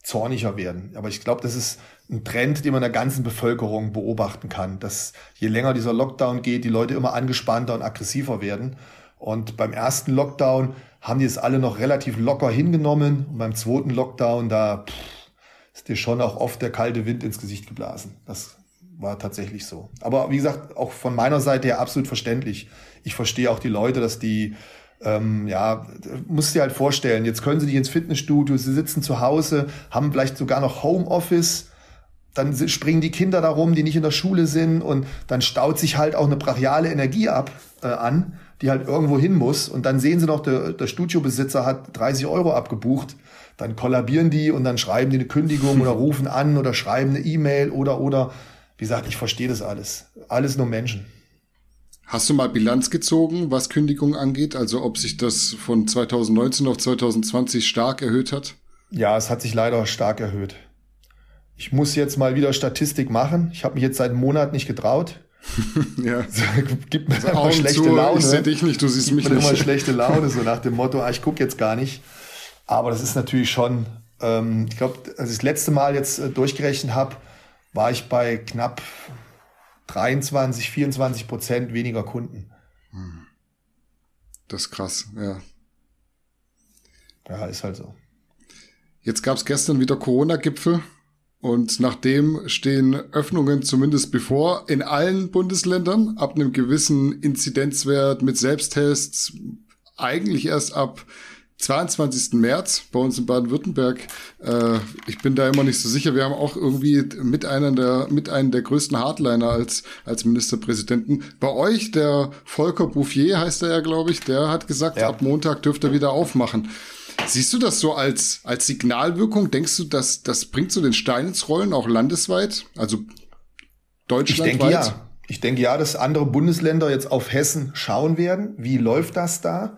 zorniger werden. Aber ich glaube, das ist ein Trend, den man in der ganzen Bevölkerung beobachten kann, dass je länger dieser Lockdown geht, die Leute immer angespannter und aggressiver werden. Und beim ersten Lockdown haben die es alle noch relativ locker hingenommen. Und beim zweiten Lockdown, da pff, ist dir schon auch oft der kalte Wind ins Gesicht geblasen. Das war tatsächlich so. Aber wie gesagt, auch von meiner Seite her absolut verständlich. Ich verstehe auch die Leute, dass die ähm, ja, musst dir halt vorstellen, jetzt können sie nicht ins Fitnessstudio, sie sitzen zu Hause, haben vielleicht sogar noch Homeoffice, dann springen die Kinder darum, die nicht in der Schule sind und dann staut sich halt auch eine brachiale Energie ab äh, an, die halt irgendwo hin muss und dann sehen sie noch, der, der Studiobesitzer hat 30 Euro abgebucht, dann kollabieren die und dann schreiben die eine Kündigung oder rufen an oder schreiben eine E-Mail oder oder wie gesagt, ich verstehe das alles, alles nur Menschen. Hast du mal Bilanz gezogen, was Kündigung angeht? Also ob sich das von 2019 auf 2020 stark erhöht hat? Ja, es hat sich leider stark erhöht. Ich muss jetzt mal wieder Statistik machen. Ich habe mich jetzt seit einem Monat nicht getraut. ja. Gibt mir einfach Augen schlechte zu, Laune. Ich sehe dich nicht, du siehst Gibt mich mir nicht. immer schlechte Laune, so nach dem Motto, ah, ich gucke jetzt gar nicht. Aber das ist natürlich schon, ähm, ich glaube, als ich das letzte Mal jetzt äh, durchgerechnet habe, war ich bei knapp 23, 24 Prozent weniger Kunden. Hm. Das ist krass, ja. Ja, ist halt so. Jetzt gab es gestern wieder Corona-Gipfel und nachdem stehen Öffnungen zumindest bevor in allen Bundesländern ab einem gewissen Inzidenzwert mit Selbsttests eigentlich erst ab 22. März bei uns in Baden-Württemberg. Äh, ich bin da immer nicht so sicher. Wir haben auch irgendwie mit einer der, mit einem der größten Hardliner als, als Ministerpräsidenten. Bei euch, der Volker Bouffier heißt er ja, glaube ich, der hat gesagt, ja. ab Montag dürft ihr wieder aufmachen. Siehst du das so als, als Signalwirkung? Denkst du, dass das bringt so den Stein ins Rollen, auch landesweit? Also deutschlandweit? Ich denke ja. Ich denke ja, dass andere Bundesländer jetzt auf Hessen schauen werden. Wie läuft das da?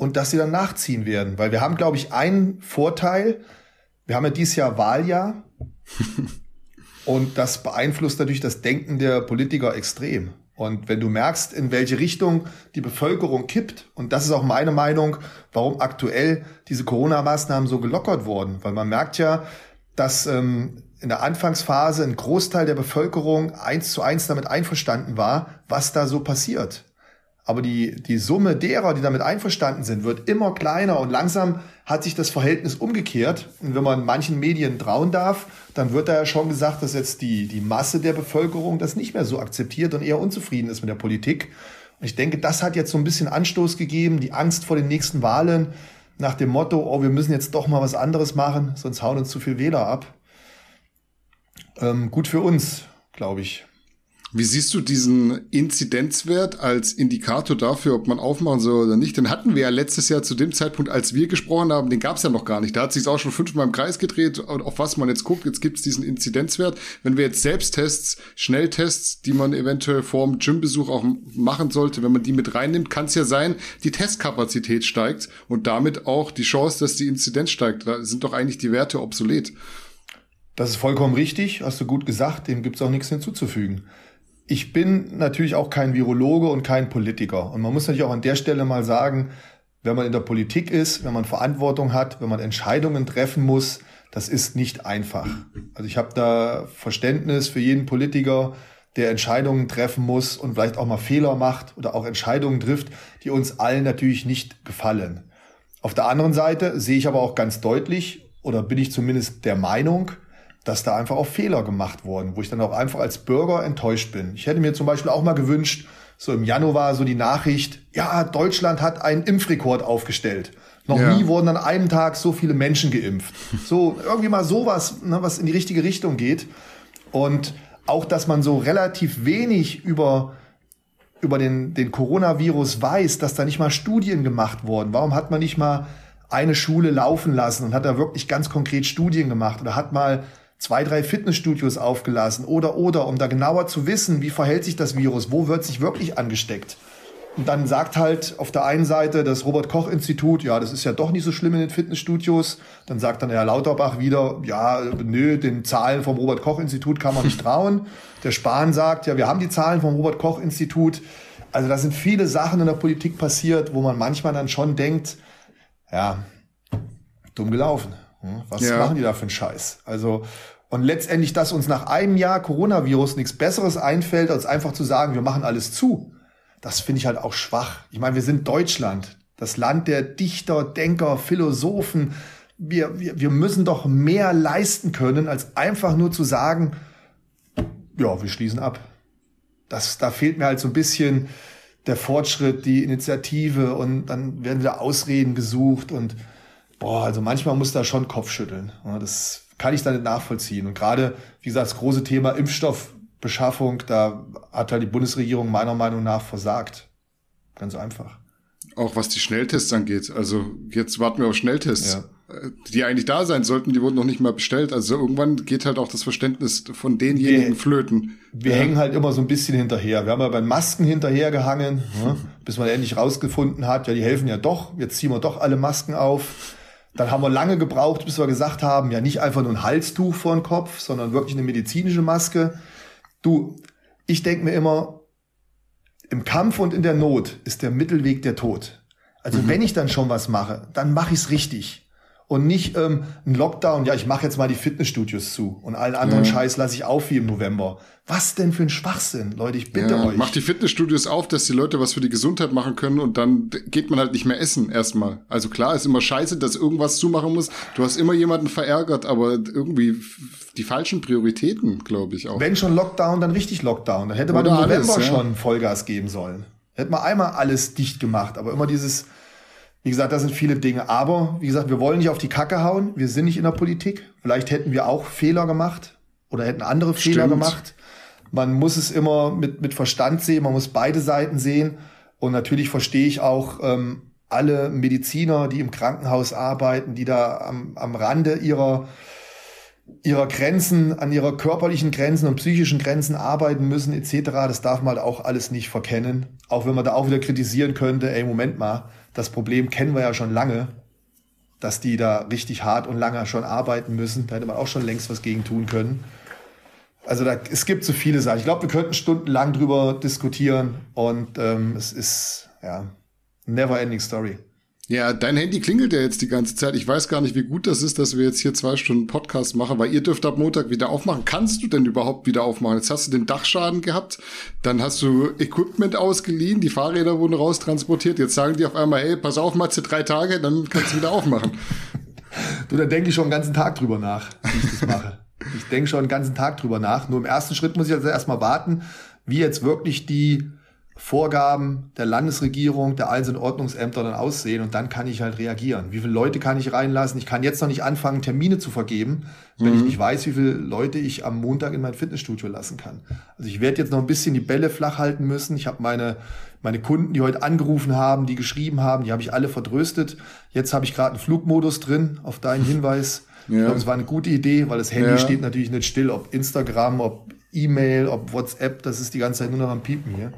und dass sie dann nachziehen werden. Weil wir haben, glaube ich, einen Vorteil. Wir haben ja dieses Jahr Wahljahr und das beeinflusst natürlich das Denken der Politiker extrem. Und wenn du merkst, in welche Richtung die Bevölkerung kippt, und das ist auch meine Meinung, warum aktuell diese Corona-Maßnahmen so gelockert wurden, weil man merkt ja, dass ähm, in der Anfangsphase ein Großteil der Bevölkerung eins zu eins damit einverstanden war, was da so passiert. Aber die, die Summe derer, die damit einverstanden sind, wird immer kleiner und langsam hat sich das Verhältnis umgekehrt. Und wenn man manchen Medien trauen darf, dann wird da ja schon gesagt, dass jetzt die, die Masse der Bevölkerung das nicht mehr so akzeptiert und eher unzufrieden ist mit der Politik. Und ich denke, das hat jetzt so ein bisschen Anstoß gegeben, die Angst vor den nächsten Wahlen nach dem Motto, oh, wir müssen jetzt doch mal was anderes machen, sonst hauen uns zu viel Wähler ab. Ähm, gut für uns, glaube ich. Wie siehst du diesen Inzidenzwert als Indikator dafür, ob man aufmachen soll oder nicht? Den hatten wir ja letztes Jahr zu dem Zeitpunkt, als wir gesprochen haben, den gab es ja noch gar nicht. Da hat sich auch schon fünfmal im Kreis gedreht, auf was man jetzt guckt. Jetzt gibt es diesen Inzidenzwert. Wenn wir jetzt Selbsttests, Schnelltests, die man eventuell vor dem Gymbesuch auch machen sollte, wenn man die mit reinnimmt, kann es ja sein, die Testkapazität steigt und damit auch die Chance, dass die Inzidenz steigt. Da sind doch eigentlich die Werte obsolet. Das ist vollkommen richtig, hast du gut gesagt, dem gibt es auch nichts hinzuzufügen ich bin natürlich auch kein Virologe und kein Politiker. Und man muss natürlich auch an der Stelle mal sagen, wenn man in der Politik ist, wenn man Verantwortung hat, wenn man Entscheidungen treffen muss, das ist nicht einfach. Also ich habe da Verständnis für jeden Politiker, der Entscheidungen treffen muss und vielleicht auch mal Fehler macht oder auch Entscheidungen trifft, die uns allen natürlich nicht gefallen. Auf der anderen Seite sehe ich aber auch ganz deutlich oder bin ich zumindest der Meinung, dass da einfach auch Fehler gemacht wurden, wo ich dann auch einfach als Bürger enttäuscht bin. Ich hätte mir zum Beispiel auch mal gewünscht, so im Januar so die Nachricht, ja, Deutschland hat einen Impfrekord aufgestellt. Noch ja. nie wurden an einem Tag so viele Menschen geimpft. So irgendwie mal sowas, ne, was in die richtige Richtung geht. Und auch, dass man so relativ wenig über über den, den Coronavirus weiß, dass da nicht mal Studien gemacht wurden. Warum hat man nicht mal eine Schule laufen lassen und hat da wirklich ganz konkret Studien gemacht oder hat mal zwei, drei Fitnessstudios aufgelassen oder, oder, um da genauer zu wissen, wie verhält sich das Virus, wo wird sich wirklich angesteckt. Und dann sagt halt auf der einen Seite das Robert-Koch-Institut, ja, das ist ja doch nicht so schlimm in den Fitnessstudios. Dann sagt dann Herr Lauterbach wieder, ja, nö, den Zahlen vom Robert-Koch-Institut kann man nicht trauen. Der Spahn sagt, ja, wir haben die Zahlen vom Robert-Koch-Institut. Also da sind viele Sachen in der Politik passiert, wo man manchmal dann schon denkt, ja, dumm gelaufen. Hm? Was ja. machen die da für einen Scheiß? Also, und letztendlich, dass uns nach einem Jahr Coronavirus nichts Besseres einfällt, als einfach zu sagen, wir machen alles zu, das finde ich halt auch schwach. Ich meine, wir sind Deutschland, das Land der Dichter, Denker, Philosophen. Wir, wir, wir müssen doch mehr leisten können, als einfach nur zu sagen, ja, wir schließen ab. Das, da fehlt mir halt so ein bisschen der Fortschritt, die Initiative und dann werden wieder Ausreden gesucht und boah, also manchmal muss da schon Kopfschütteln. Das kann ich da nicht nachvollziehen. Und gerade, wie gesagt, das große Thema Impfstoffbeschaffung, da hat halt die Bundesregierung meiner Meinung nach versagt. Ganz einfach. Auch was die Schnelltests angeht. Also jetzt warten wir auf Schnelltests. Ja die eigentlich da sein sollten, die wurden noch nicht mal bestellt. Also irgendwann geht halt auch das Verständnis von denjenigen wir, flöten. Wir ja. hängen halt immer so ein bisschen hinterher. Wir haben ja bei Masken hinterhergehangen, ne, bis man endlich rausgefunden hat, ja, die helfen ja doch. Jetzt ziehen wir doch alle Masken auf. Dann haben wir lange gebraucht, bis wir gesagt haben, ja nicht einfach nur ein Halstuch vor den Kopf, sondern wirklich eine medizinische Maske. Du, ich denke mir immer, im Kampf und in der Not ist der Mittelweg der Tod. Also mhm. wenn ich dann schon was mache, dann mache ich es richtig und nicht ähm, ein Lockdown, ja, ich mache jetzt mal die Fitnessstudios zu und allen anderen ja. Scheiß lasse ich auf wie im November. Was denn für ein Schwachsinn, Leute, ich bitte ja, euch. Macht die Fitnessstudios auf, dass die Leute was für die Gesundheit machen können und dann geht man halt nicht mehr essen erstmal. Also klar, ist immer scheiße, dass irgendwas zumachen muss. Du hast immer jemanden verärgert, aber irgendwie die falschen Prioritäten, glaube ich auch. Wenn schon Lockdown, dann richtig Lockdown. Dann hätte man Oder im November alles, ja. schon Vollgas geben sollen. Hätte man einmal alles dicht gemacht, aber immer dieses wie gesagt, das sind viele Dinge. Aber, wie gesagt, wir wollen nicht auf die Kacke hauen. Wir sind nicht in der Politik. Vielleicht hätten wir auch Fehler gemacht oder hätten andere Stimmt. Fehler gemacht. Man muss es immer mit, mit Verstand sehen. Man muss beide Seiten sehen. Und natürlich verstehe ich auch ähm, alle Mediziner, die im Krankenhaus arbeiten, die da am, am Rande ihrer, ihrer Grenzen, an ihrer körperlichen Grenzen und psychischen Grenzen arbeiten müssen, etc. Das darf man halt auch alles nicht verkennen. Auch wenn man da auch wieder kritisieren könnte, ey, Moment mal, das Problem kennen wir ja schon lange, dass die da richtig hart und lange schon arbeiten müssen. Da hätte man auch schon längst was gegen tun können. Also da, es gibt so viele Sachen. Ich glaube, wir könnten stundenlang drüber diskutieren und ähm, es ist ja never ending story. Ja, dein Handy klingelt ja jetzt die ganze Zeit. Ich weiß gar nicht, wie gut das ist, dass wir jetzt hier zwei Stunden Podcast machen, weil ihr dürft ab Montag wieder aufmachen. Kannst du denn überhaupt wieder aufmachen? Jetzt hast du den Dachschaden gehabt, dann hast du Equipment ausgeliehen, die Fahrräder wurden raustransportiert. Jetzt sagen die auf einmal, hey, pass auf, Matze, drei Tage, dann kannst du wieder aufmachen. du, da denke ich schon den ganzen Tag drüber nach, wie ich das mache. Ich denke schon den ganzen Tag drüber nach. Nur im ersten Schritt muss ich also erstmal warten, wie jetzt wirklich die Vorgaben der Landesregierung, der und Ordnungsämter dann aussehen und dann kann ich halt reagieren. Wie viele Leute kann ich reinlassen? Ich kann jetzt noch nicht anfangen, Termine zu vergeben, wenn mhm. ich nicht weiß, wie viele Leute ich am Montag in mein Fitnessstudio lassen kann. Also ich werde jetzt noch ein bisschen die Bälle flach halten müssen. Ich habe meine, meine Kunden, die heute angerufen haben, die geschrieben haben, die habe ich alle vertröstet. Jetzt habe ich gerade einen Flugmodus drin, auf deinen Hinweis. Ja. Ich glaube, es war eine gute Idee, weil das Handy ja. steht natürlich nicht still, ob Instagram, ob E-Mail, ob WhatsApp, das ist die ganze Zeit nur noch am Piepen hier.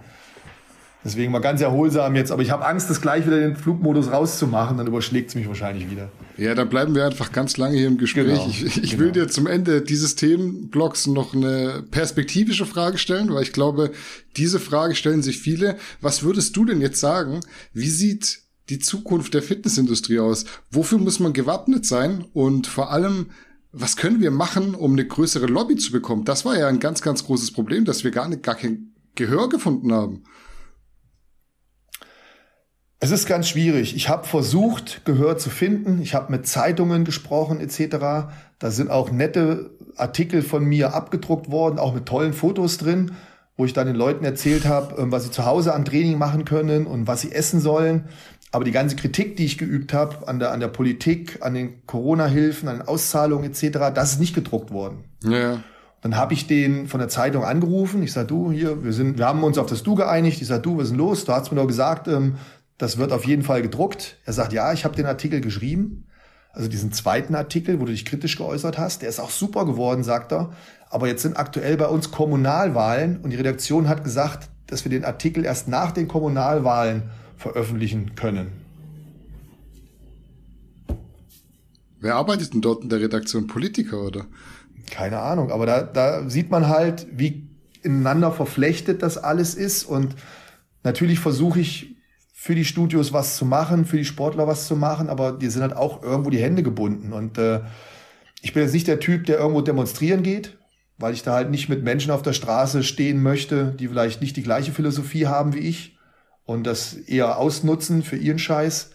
Deswegen mal ganz erholsam jetzt, aber ich habe Angst, das gleich wieder den Flugmodus rauszumachen, dann überschlägt es mich wahrscheinlich wieder. Ja, dann bleiben wir einfach ganz lange hier im Gespräch. Genau, ich, ich genau. will dir zum Ende dieses Themenblocks noch eine perspektivische Frage stellen, weil ich glaube, diese Frage stellen sich viele. Was würdest du denn jetzt sagen? Wie sieht die Zukunft der Fitnessindustrie aus? Wofür muss man gewappnet sein? Und vor allem, was können wir machen, um eine größere Lobby zu bekommen? Das war ja ein ganz, ganz großes Problem, dass wir gar nicht, gar kein Gehör gefunden haben. Es ist ganz schwierig. Ich habe versucht, Gehör zu finden. Ich habe mit Zeitungen gesprochen etc. Da sind auch nette Artikel von mir abgedruckt worden, auch mit tollen Fotos drin, wo ich dann den Leuten erzählt habe, ähm, was sie zu Hause an Training machen können und was sie essen sollen. Aber die ganze Kritik, die ich geübt habe an der, an der Politik, an den Corona-Hilfen, an den Auszahlungen etc., das ist nicht gedruckt worden. Ja. Dann habe ich den von der Zeitung angerufen. Ich sage, du, hier, wir sind, wir haben uns auf das Du geeinigt. Ich sage, du, wir sind los. Du hast mir doch gesagt, ähm, das wird auf jeden Fall gedruckt. Er sagt, ja, ich habe den Artikel geschrieben. Also diesen zweiten Artikel, wo du dich kritisch geäußert hast, der ist auch super geworden, sagt er. Aber jetzt sind aktuell bei uns Kommunalwahlen und die Redaktion hat gesagt, dass wir den Artikel erst nach den Kommunalwahlen veröffentlichen können. Wer arbeitet denn dort in der Redaktion? Politiker oder? Keine Ahnung, aber da, da sieht man halt, wie ineinander verflechtet das alles ist. Und natürlich versuche ich für die Studios was zu machen, für die Sportler was zu machen, aber die sind halt auch irgendwo die Hände gebunden. Und äh, ich bin jetzt nicht der Typ, der irgendwo demonstrieren geht, weil ich da halt nicht mit Menschen auf der Straße stehen möchte, die vielleicht nicht die gleiche Philosophie haben wie ich und das eher ausnutzen für ihren Scheiß.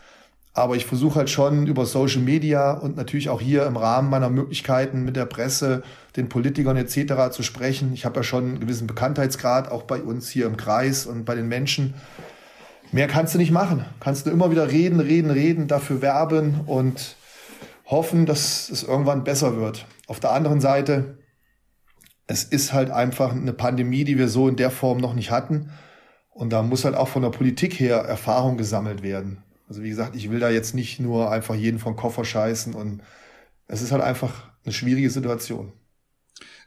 Aber ich versuche halt schon über Social Media und natürlich auch hier im Rahmen meiner Möglichkeiten mit der Presse, den Politikern etc. zu sprechen. Ich habe ja schon einen gewissen Bekanntheitsgrad, auch bei uns hier im Kreis und bei den Menschen. Mehr kannst du nicht machen. Kannst du immer wieder reden, reden, reden, dafür werben und hoffen, dass es irgendwann besser wird. Auf der anderen Seite, es ist halt einfach eine Pandemie, die wir so in der Form noch nicht hatten. Und da muss halt auch von der Politik her Erfahrung gesammelt werden. Also wie gesagt, ich will da jetzt nicht nur einfach jeden vom Koffer scheißen und es ist halt einfach eine schwierige Situation.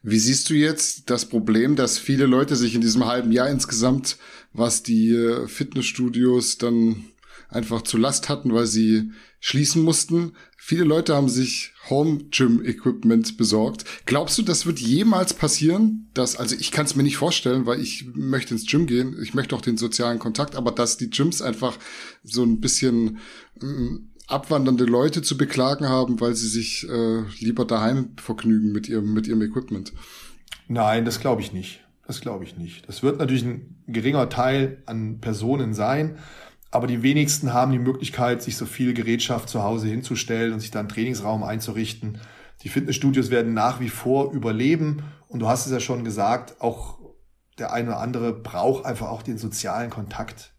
Wie siehst du jetzt das Problem, dass viele Leute sich in diesem halben Jahr insgesamt, was die äh, Fitnessstudios dann einfach zu Last hatten, weil sie schließen mussten. Viele Leute haben sich Home Gym Equipment besorgt. Glaubst du, das wird jemals passieren? Dass, also ich kann es mir nicht vorstellen, weil ich möchte ins Gym gehen. Ich möchte auch den sozialen Kontakt, aber dass die Gyms einfach so ein bisschen mm, abwandernde Leute zu beklagen haben, weil sie sich äh, lieber daheim vergnügen mit ihrem, mit ihrem Equipment. Nein, das glaube ich nicht. Das glaube ich nicht. Das wird natürlich ein geringer Teil an Personen sein, aber die wenigsten haben die Möglichkeit, sich so viel Gerätschaft zu Hause hinzustellen und sich dann einen Trainingsraum einzurichten. Die Fitnessstudios werden nach wie vor überleben und du hast es ja schon gesagt, auch der eine oder andere braucht einfach auch den sozialen Kontakt.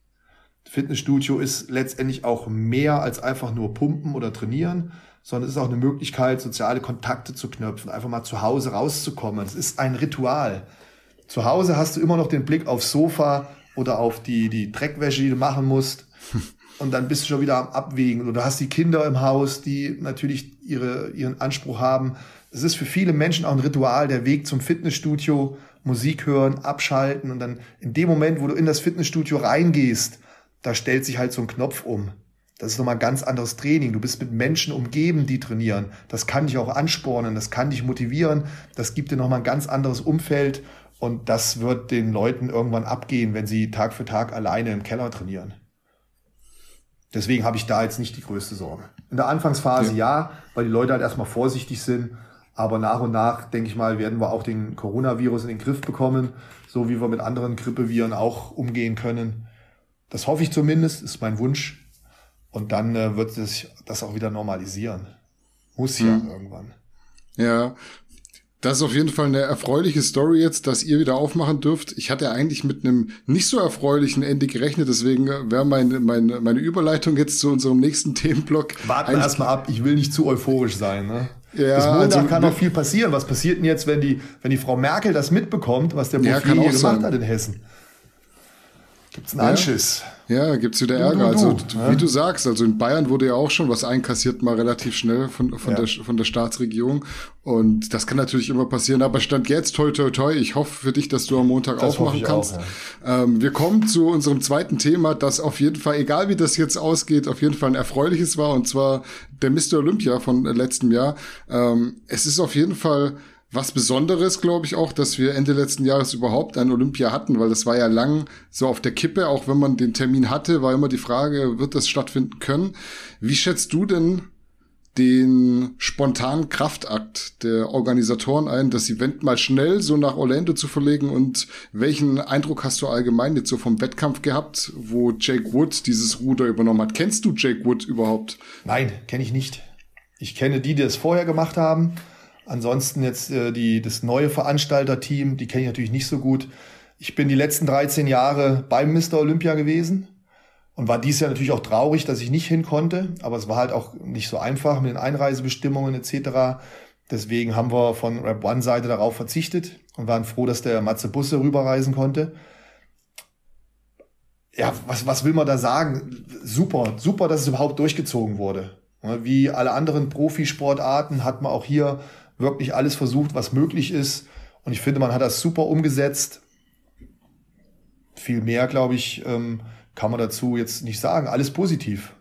Fitnessstudio ist letztendlich auch mehr als einfach nur pumpen oder trainieren, sondern es ist auch eine Möglichkeit, soziale Kontakte zu knöpfen, einfach mal zu Hause rauszukommen. Es ist ein Ritual. Zu Hause hast du immer noch den Blick aufs Sofa oder auf die, die Dreckwäsche, die du machen musst. Und dann bist du schon wieder am Abwägen. Oder du hast die Kinder im Haus, die natürlich ihre, ihren Anspruch haben. Es ist für viele Menschen auch ein Ritual, der Weg zum Fitnessstudio, Musik hören, abschalten und dann in dem Moment, wo du in das Fitnessstudio reingehst, da stellt sich halt so ein Knopf um. Das ist nochmal ein ganz anderes Training. Du bist mit Menschen umgeben, die trainieren. Das kann dich auch anspornen, das kann dich motivieren, das gibt dir nochmal ein ganz anderes Umfeld und das wird den Leuten irgendwann abgehen, wenn sie Tag für Tag alleine im Keller trainieren. Deswegen habe ich da jetzt nicht die größte Sorge. In der Anfangsphase ja, ja weil die Leute halt erstmal vorsichtig sind. Aber nach und nach, denke ich mal, werden wir auch den Coronavirus in den Griff bekommen, so wie wir mit anderen Grippeviren auch umgehen können. Das hoffe ich zumindest, ist mein Wunsch. Und dann äh, wird sich das auch wieder normalisieren. Muss ja hm. irgendwann. Ja, das ist auf jeden Fall eine erfreuliche Story jetzt, dass ihr wieder aufmachen dürft. Ich hatte eigentlich mit einem nicht so erfreulichen Ende gerechnet, deswegen wäre meine, meine, meine Überleitung jetzt zu unserem nächsten Themenblock. Warten wir erstmal ab, ich will nicht zu euphorisch sein. Ne? Ja, Bis Montag also, kann noch viel passieren. Was passiert denn jetzt, wenn die, wenn die Frau Merkel das mitbekommt, was der Bouffier ja, hier gemacht sein. hat in Hessen? Gibt's einen Anschiss? Ja, gibt's wieder Ärger. Du, du, also, ja. wie du sagst, also in Bayern wurde ja auch schon was einkassiert, mal relativ schnell von, von, ja. der, von der Staatsregierung. Und das kann natürlich immer passieren. Aber Stand jetzt, toi, toi, toi. Ich hoffe für dich, dass du am Montag das aufmachen kannst. Auch, ja. ähm, wir kommen zu unserem zweiten Thema, das auf jeden Fall, egal wie das jetzt ausgeht, auf jeden Fall ein erfreuliches war. Und zwar der Mr. Olympia von letztem Jahr. Ähm, es ist auf jeden Fall was Besonderes, glaube ich auch, dass wir Ende letzten Jahres überhaupt ein Olympia hatten, weil das war ja lang so auf der Kippe, auch wenn man den Termin hatte, war immer die Frage, wird das stattfinden können? Wie schätzt du denn den spontanen Kraftakt der Organisatoren ein, das Event mal schnell so nach Orlando zu verlegen und welchen Eindruck hast du allgemein jetzt so vom Wettkampf gehabt, wo Jake Wood dieses Ruder übernommen hat? Kennst du Jake Wood überhaupt? Nein, kenne ich nicht. Ich kenne die, die es vorher gemacht haben. Ansonsten jetzt äh, die, das neue Veranstalterteam, die kenne ich natürlich nicht so gut. Ich bin die letzten 13 Jahre beim Mr. Olympia gewesen und war dies Jahr natürlich auch traurig, dass ich nicht hin konnte. Aber es war halt auch nicht so einfach mit den Einreisebestimmungen etc. Deswegen haben wir von Rap One Seite darauf verzichtet und waren froh, dass der Matze Busse rüberreisen konnte. Ja, was, was will man da sagen? Super, super, dass es überhaupt durchgezogen wurde. Wie alle anderen Profisportarten hat man auch hier wirklich alles versucht, was möglich ist. Und ich finde, man hat das super umgesetzt. Viel mehr, glaube ich, ähm, kann man dazu jetzt nicht sagen. Alles positiv.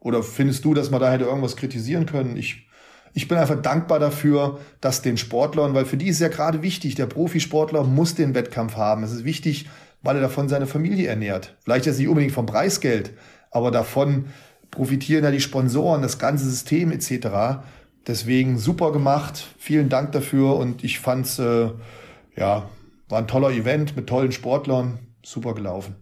Oder findest du, dass man da hätte irgendwas kritisieren können? Ich, ich bin einfach dankbar dafür, dass den Sportlern, weil für die ist ja gerade wichtig, der Profisportler muss den Wettkampf haben. Es ist wichtig, weil er davon seine Familie ernährt. Vielleicht jetzt nicht unbedingt vom Preisgeld, aber davon profitieren ja die Sponsoren, das ganze System etc. Deswegen super gemacht. Vielen Dank dafür und ich fand's äh, ja war ein toller Event mit tollen Sportlern. Super gelaufen.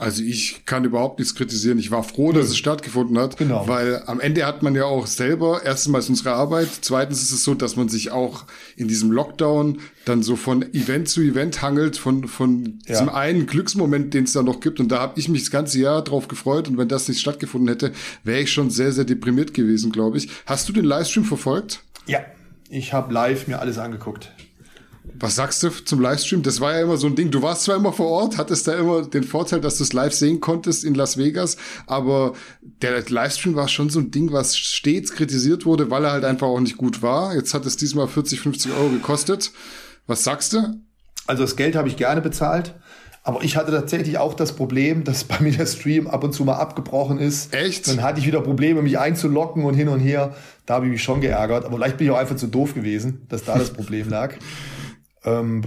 Also ich kann überhaupt nichts kritisieren. Ich war froh, dass es stattgefunden hat, genau. weil am Ende hat man ja auch selber erstens unsere Arbeit, zweitens ist es so, dass man sich auch in diesem Lockdown dann so von Event zu Event hangelt, von von ja. diesem einen Glücksmoment, den es da noch gibt. Und da habe ich mich das ganze Jahr drauf gefreut. Und wenn das nicht stattgefunden hätte, wäre ich schon sehr sehr deprimiert gewesen, glaube ich. Hast du den Livestream verfolgt? Ja, ich habe live mir alles angeguckt. Was sagst du zum Livestream? Das war ja immer so ein Ding. Du warst zwar immer vor Ort, hattest da immer den Vorteil, dass du es live sehen konntest in Las Vegas, aber der Livestream war schon so ein Ding, was stets kritisiert wurde, weil er halt einfach auch nicht gut war. Jetzt hat es diesmal 40, 50 Euro gekostet. Was sagst du? Also das Geld habe ich gerne bezahlt. Aber ich hatte tatsächlich auch das Problem, dass bei mir der Stream ab und zu mal abgebrochen ist. Echt? Dann hatte ich wieder Probleme, mich einzulocken und hin und her. Da habe ich mich schon geärgert. Aber vielleicht bin ich auch einfach zu doof gewesen, dass da das Problem lag. Ähm,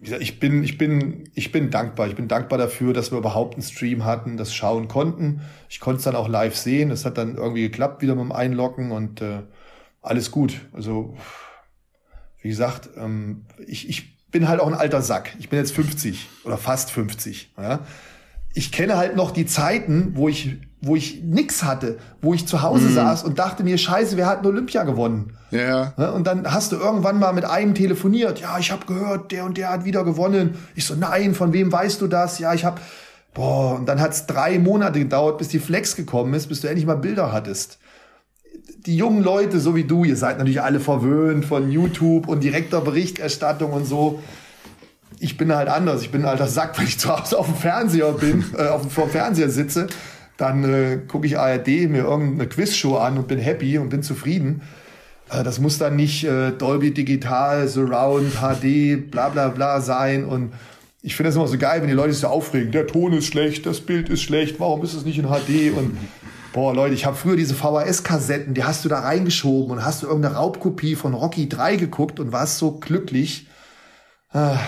ich bin, ich bin, ich bin dankbar. Ich bin dankbar dafür, dass wir überhaupt einen Stream hatten, das schauen konnten. Ich konnte es dann auch live sehen. Es hat dann irgendwie geklappt wieder mit dem Einloggen und äh, alles gut. Also, wie gesagt, ähm, ich, ich bin halt auch ein alter Sack. Ich bin jetzt 50 oder fast 50. Ja? Ich kenne halt noch die Zeiten, wo ich wo ich nix hatte, wo ich zu Hause mhm. saß und dachte mir, scheiße, wir hatten Olympia gewonnen. Ja. Und dann hast du irgendwann mal mit einem telefoniert, ja, ich habe gehört, der und der hat wieder gewonnen. Ich so, nein, von wem weißt du das? Ja, ich habe boah, und dann hat's drei Monate gedauert, bis die Flex gekommen ist, bis du endlich mal Bilder hattest. Die jungen Leute, so wie du, ihr seid natürlich alle verwöhnt von YouTube und direkter Berichterstattung und so ich bin halt anders. Ich bin ein alter Sack, wenn ich zu Hause auf dem Fernseher bin, äh, auf vor dem Fernseher sitze dann äh, gucke ich ARD, mir irgendeine Quizshow an und bin happy und bin zufrieden. Äh, das muss dann nicht äh, Dolby Digital, Surround, HD, bla bla bla sein. Und ich finde das immer so geil, wenn die Leute sich so aufregen. Der Ton ist schlecht, das Bild ist schlecht, warum ist es nicht in HD? Und boah, Leute, ich habe früher diese VHS-Kassetten, die hast du da reingeschoben und hast du irgendeine Raubkopie von Rocky 3 geguckt und warst so glücklich. Ah.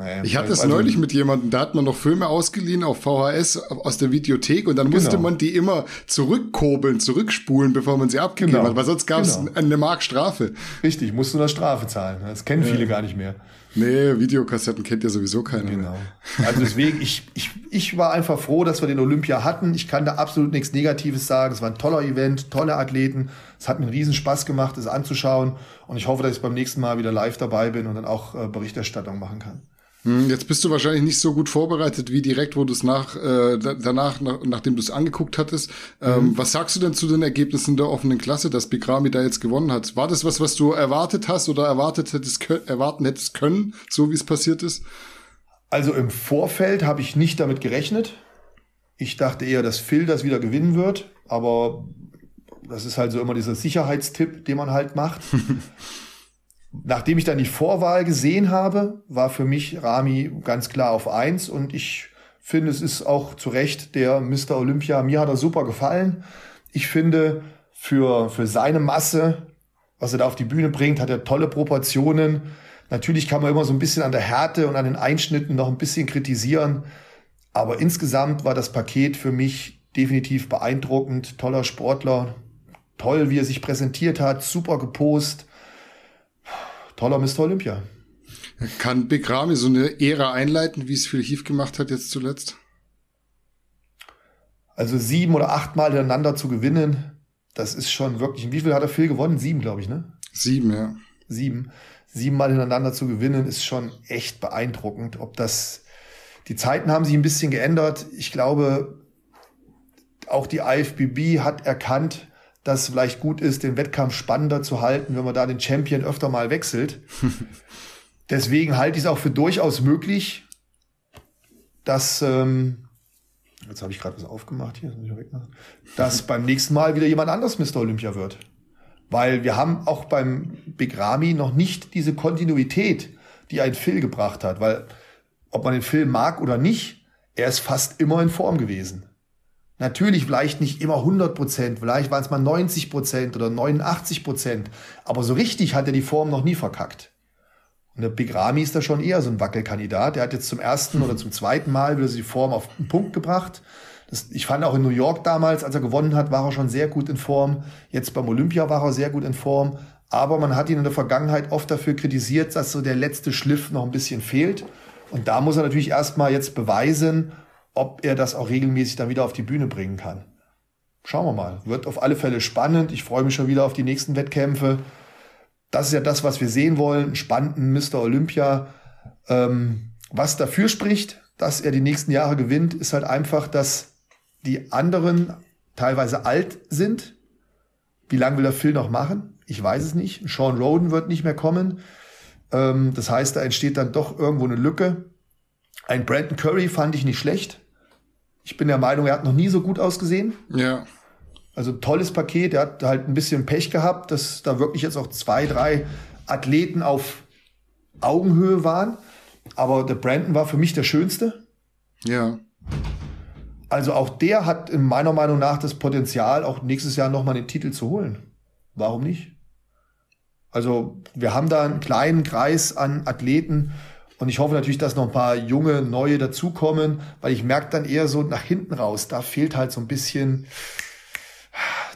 Naja, ich hatte es also, neulich mit jemandem, da hat man noch Filme ausgeliehen auf VHS aus der Videothek und dann genau. musste man die immer zurückkurbeln, zurückspulen, bevor man sie abgegeben genau. hat, weil sonst gab es genau. eine Mark Strafe. Richtig, musst du eine Strafe zahlen. Das kennen viele gar nicht mehr. Nee, Videokassetten kennt ja sowieso keiner. Genau. Mehr. Also deswegen, ich, ich, ich war einfach froh, dass wir den Olympia hatten. Ich kann da absolut nichts Negatives sagen. Es war ein toller Event, tolle Athleten. Es hat mir einen riesen Spaß gemacht, es anzuschauen. Und ich hoffe, dass ich beim nächsten Mal wieder live dabei bin und dann auch äh, Berichterstattung machen kann. Hm, jetzt bist du wahrscheinlich nicht so gut vorbereitet wie direkt, wo du es nach äh, danach, nach, nachdem du es angeguckt hattest. Ähm, mhm. Was sagst du denn zu den Ergebnissen der offenen Klasse, dass Bikrami da jetzt gewonnen hat? War das was, was du erwartet hast oder erwartet hättest erwarten hättest können, so wie es passiert ist? Also im Vorfeld habe ich nicht damit gerechnet. Ich dachte eher, dass Phil das wieder gewinnen wird, aber das ist halt so immer dieser Sicherheitstipp, den man halt macht. Nachdem ich dann die Vorwahl gesehen habe, war für mich Rami ganz klar auf eins und ich finde, es ist auch zu Recht der Mr. Olympia. Mir hat er super gefallen. Ich finde, für, für seine Masse, was er da auf die Bühne bringt, hat er tolle Proportionen. Natürlich kann man immer so ein bisschen an der Härte und an den Einschnitten noch ein bisschen kritisieren. Aber insgesamt war das Paket für mich definitiv beeindruckend. Toller Sportler. Toll, wie er sich präsentiert hat. Super gepost toller Mr. Olympia. Kann Big Ramy so eine Ära einleiten, wie es Phil Heath gemacht hat jetzt zuletzt? Also sieben oder acht Mal hintereinander zu gewinnen, das ist schon wirklich. Wie viel hat er Phil gewonnen? Sieben, glaube ich, ne? Sieben, ja. Sieben. Sieben Mal hintereinander zu gewinnen, ist schon echt beeindruckend. Ob das, die Zeiten haben sich ein bisschen geändert. Ich glaube, auch die IFBB hat erkannt, dass es vielleicht gut ist, den Wettkampf spannender zu halten, wenn man da den Champion öfter mal wechselt. Deswegen halte ich es auch für durchaus möglich, dass ähm, jetzt habe ich gerade was aufgemacht hier, das muss ich wegmachen, dass beim nächsten Mal wieder jemand anders Mr. Olympia wird. Weil wir haben auch beim Big Ramy noch nicht diese Kontinuität, die ein Phil gebracht hat. Weil ob man den Film mag oder nicht, er ist fast immer in Form gewesen. Natürlich vielleicht nicht immer 100 Prozent, vielleicht waren es mal 90 Prozent oder 89 Prozent, aber so richtig hat er die Form noch nie verkackt. Und der Big Ramy ist da schon eher so ein Wackelkandidat. Der hat jetzt zum ersten oder zum zweiten Mal wieder die Form auf den Punkt gebracht. Das, ich fand auch in New York damals, als er gewonnen hat, war er schon sehr gut in Form. Jetzt beim Olympia war er sehr gut in Form. Aber man hat ihn in der Vergangenheit oft dafür kritisiert, dass so der letzte Schliff noch ein bisschen fehlt. Und da muss er natürlich erstmal jetzt beweisen, ob er das auch regelmäßig dann wieder auf die Bühne bringen kann. Schauen wir mal. Wird auf alle Fälle spannend. Ich freue mich schon wieder auf die nächsten Wettkämpfe. Das ist ja das, was wir sehen wollen. Spannenden Mr. Olympia. Ähm, was dafür spricht, dass er die nächsten Jahre gewinnt, ist halt einfach, dass die anderen teilweise alt sind. Wie lange will der Phil noch machen? Ich weiß es nicht. Sean Roden wird nicht mehr kommen. Ähm, das heißt, da entsteht dann doch irgendwo eine Lücke. Ein Brandon Curry fand ich nicht schlecht. Ich bin der Meinung, er hat noch nie so gut ausgesehen. Ja. Also tolles Paket. Er hat halt ein bisschen Pech gehabt, dass da wirklich jetzt auch zwei, drei Athleten auf Augenhöhe waren. Aber der Brandon war für mich der Schönste. Ja. Also auch der hat in meiner Meinung nach das Potenzial, auch nächstes Jahr nochmal den Titel zu holen. Warum nicht? Also wir haben da einen kleinen Kreis an Athleten, und ich hoffe natürlich, dass noch ein paar junge, neue dazukommen, weil ich merke dann eher so nach hinten raus, da fehlt halt so ein bisschen,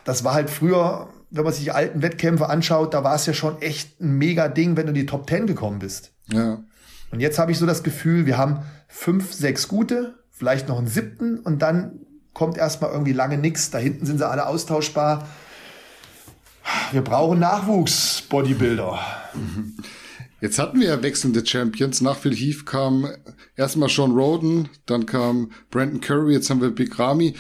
das war halt früher, wenn man sich die alten Wettkämpfe anschaut, da war es ja schon echt ein mega Ding, wenn du in die Top Ten gekommen bist. Ja. Und jetzt habe ich so das Gefühl, wir haben fünf, sechs gute, vielleicht noch einen siebten und dann kommt erstmal irgendwie lange nichts. Da hinten sind sie alle austauschbar. Wir brauchen Nachwuchs, Bodybuilder. Jetzt hatten wir ja wechselnde Champions. Nach Phil Heath kam erstmal Sean Roden, dann kam Brandon Curry, jetzt haben wir Big Ramy.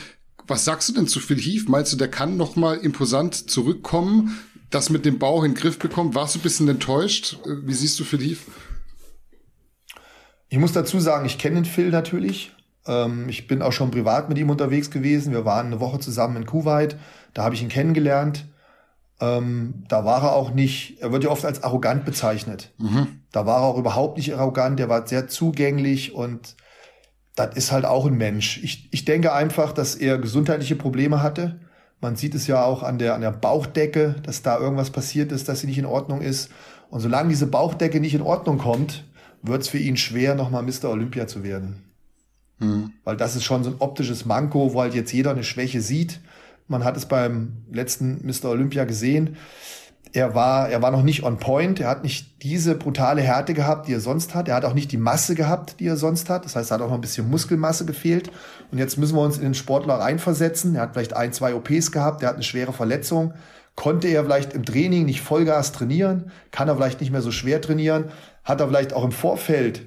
Was sagst du denn zu Phil Heath? Meinst du, der kann noch mal imposant zurückkommen, das mit dem Bauch in den Griff bekommen? Warst du ein bisschen enttäuscht? Wie siehst du Phil Heath? Ich muss dazu sagen, ich kenne den Phil natürlich. Ähm, ich bin auch schon privat mit ihm unterwegs gewesen. Wir waren eine Woche zusammen in Kuwait. Da habe ich ihn kennengelernt. Ähm, da war er auch nicht, er wird ja oft als arrogant bezeichnet. Mhm. Da war er auch überhaupt nicht arrogant, er war sehr zugänglich und das ist halt auch ein Mensch. Ich, ich denke einfach, dass er gesundheitliche Probleme hatte. Man sieht es ja auch an der, an der Bauchdecke, dass da irgendwas passiert ist, dass sie nicht in Ordnung ist. Und solange diese Bauchdecke nicht in Ordnung kommt, wird es für ihn schwer, nochmal Mr. Olympia zu werden. Mhm. Weil das ist schon so ein optisches Manko, wo halt jetzt jeder eine Schwäche sieht. Man hat es beim letzten Mr. Olympia gesehen. Er war, er war noch nicht on point. Er hat nicht diese brutale Härte gehabt, die er sonst hat. Er hat auch nicht die Masse gehabt, die er sonst hat. Das heißt, er hat auch noch ein bisschen Muskelmasse gefehlt. Und jetzt müssen wir uns in den Sportler reinversetzen. Er hat vielleicht ein, zwei OPs gehabt. Er hat eine schwere Verletzung. Konnte er vielleicht im Training nicht Vollgas trainieren? Kann er vielleicht nicht mehr so schwer trainieren? Hat er vielleicht auch im Vorfeld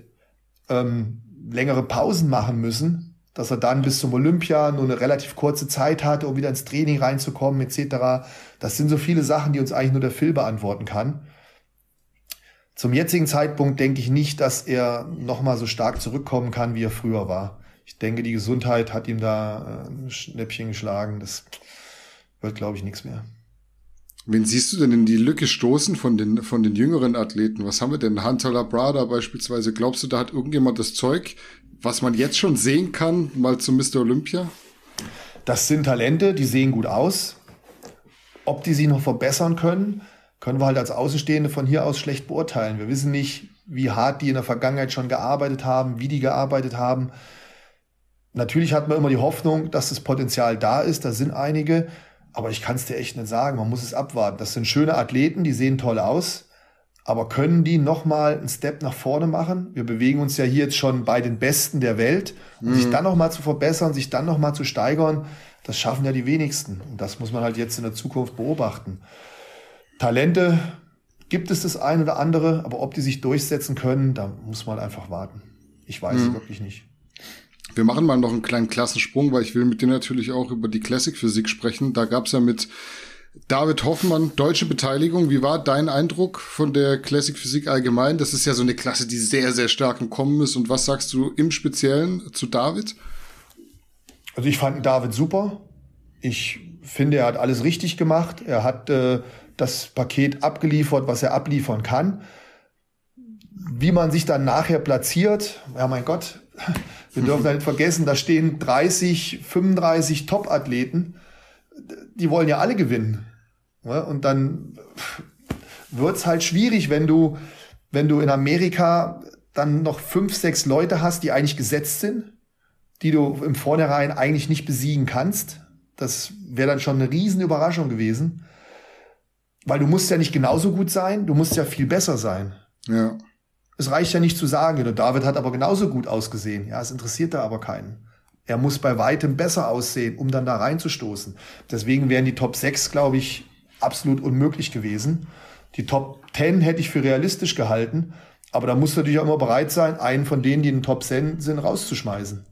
ähm, längere Pausen machen müssen, dass er dann bis zum Olympia nur eine relativ kurze Zeit hatte, um wieder ins Training reinzukommen, etc. Das sind so viele Sachen, die uns eigentlich nur der Phil beantworten kann. Zum jetzigen Zeitpunkt denke ich nicht, dass er nochmal so stark zurückkommen kann, wie er früher war. Ich denke, die Gesundheit hat ihm da äh, ein Schnäppchen geschlagen. Das wird, glaube ich, nichts mehr. Wen siehst du denn in die Lücke stoßen von den, von den jüngeren Athleten? Was haben wir denn? Hunter Labrada beispielsweise. Glaubst du, da hat irgendjemand das Zeug, was man jetzt schon sehen kann, mal zum Mr. Olympia? Das sind Talente, die sehen gut aus. Ob die sich noch verbessern können, können wir halt als Außenstehende von hier aus schlecht beurteilen. Wir wissen nicht, wie hart die in der Vergangenheit schon gearbeitet haben, wie die gearbeitet haben. Natürlich hat man immer die Hoffnung, dass das Potenzial da ist. Da sind einige. Aber ich kann es dir echt nicht sagen. Man muss es abwarten. Das sind schöne Athleten, die sehen toll aus. Aber können die nochmal einen Step nach vorne machen? Wir bewegen uns ja hier jetzt schon bei den Besten der Welt. Und mhm. sich dann nochmal zu verbessern, sich dann nochmal zu steigern, das schaffen ja die wenigsten. Und das muss man halt jetzt in der Zukunft beobachten. Talente gibt es das eine oder andere, aber ob die sich durchsetzen können, da muss man einfach warten. Ich weiß mhm. es wirklich nicht. Wir machen mal noch einen kleinen Klassensprung, weil ich will mit dir natürlich auch über die Classic-Physik sprechen. Da gab's ja mit David Hoffmann deutsche Beteiligung. Wie war dein Eindruck von der Classic Physik allgemein? Das ist ja so eine Klasse, die sehr, sehr stark im Kommen ist. Und was sagst du im Speziellen zu David? Also ich fand David super. Ich finde, er hat alles richtig gemacht. Er hat äh, das Paket abgeliefert, was er abliefern kann. Wie man sich dann nachher platziert, ja mein Gott, wir dürfen nicht vergessen, da stehen 30, 35 Top-Athleten, die wollen ja alle gewinnen. Und dann wird's halt schwierig, wenn du, wenn du in Amerika dann noch fünf, sechs Leute hast, die eigentlich gesetzt sind, die du im Vornherein eigentlich nicht besiegen kannst. Das wäre dann schon eine riesen Überraschung gewesen. Weil du musst ja nicht genauso gut sein, du musst ja viel besser sein. Ja. Es reicht ja nicht zu sagen, David hat aber genauso gut ausgesehen. Ja, es interessiert da aber keinen. Er muss bei weitem besser aussehen, um dann da reinzustoßen. Deswegen wären die Top 6, glaube ich, absolut unmöglich gewesen. Die Top 10 hätte ich für realistisch gehalten, aber da muss natürlich auch immer bereit sein, einen von denen, die in den Top 10 sind, rauszuschmeißen.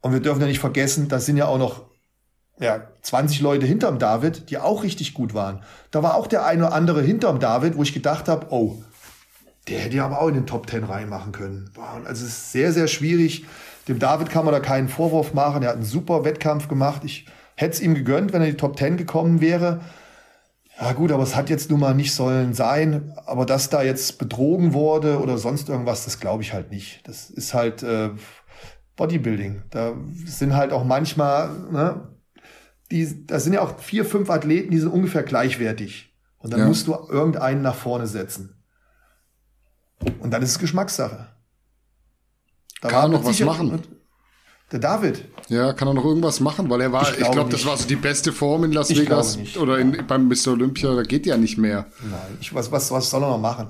Und wir dürfen ja nicht vergessen, da sind ja auch noch ja, 20 Leute hinterm David, die auch richtig gut waren. Da war auch der eine oder andere hinterm David, wo ich gedacht habe, oh, der hätte ja aber auch in den Top Ten reinmachen können. Also es ist sehr, sehr schwierig. Dem David kann man da keinen Vorwurf machen. Er hat einen super Wettkampf gemacht. Ich hätte es ihm gegönnt, wenn er in die Top Ten gekommen wäre. Ja gut, aber es hat jetzt nun mal nicht sollen sein. Aber dass da jetzt betrogen wurde oder sonst irgendwas, das glaube ich halt nicht. Das ist halt äh, Bodybuilding. Da sind halt auch manchmal, ne, die, da sind ja auch vier, fünf Athleten, die sind ungefähr gleichwertig. Und dann ja. musst du irgendeinen nach vorne setzen. Und dann ist es Geschmackssache. Da kann er noch was machen? Der David. Ja, kann er noch irgendwas machen, weil er war, ich glaube, glaub, das war so die beste Form in Las ich Vegas oder in, beim Mr. Olympia, da geht ja nicht mehr. Nein, ich, was, was, was soll er noch machen?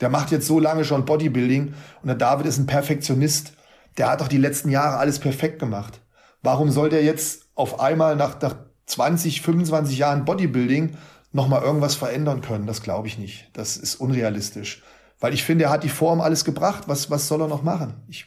Der macht jetzt so lange schon Bodybuilding und der David ist ein Perfektionist. Der hat doch die letzten Jahre alles perfekt gemacht. Warum soll der jetzt auf einmal nach, nach 20, 25 Jahren Bodybuilding nochmal irgendwas verändern können? Das glaube ich nicht. Das ist unrealistisch. Weil ich finde, er hat die Form alles gebracht. Was, was soll er noch machen? Ich,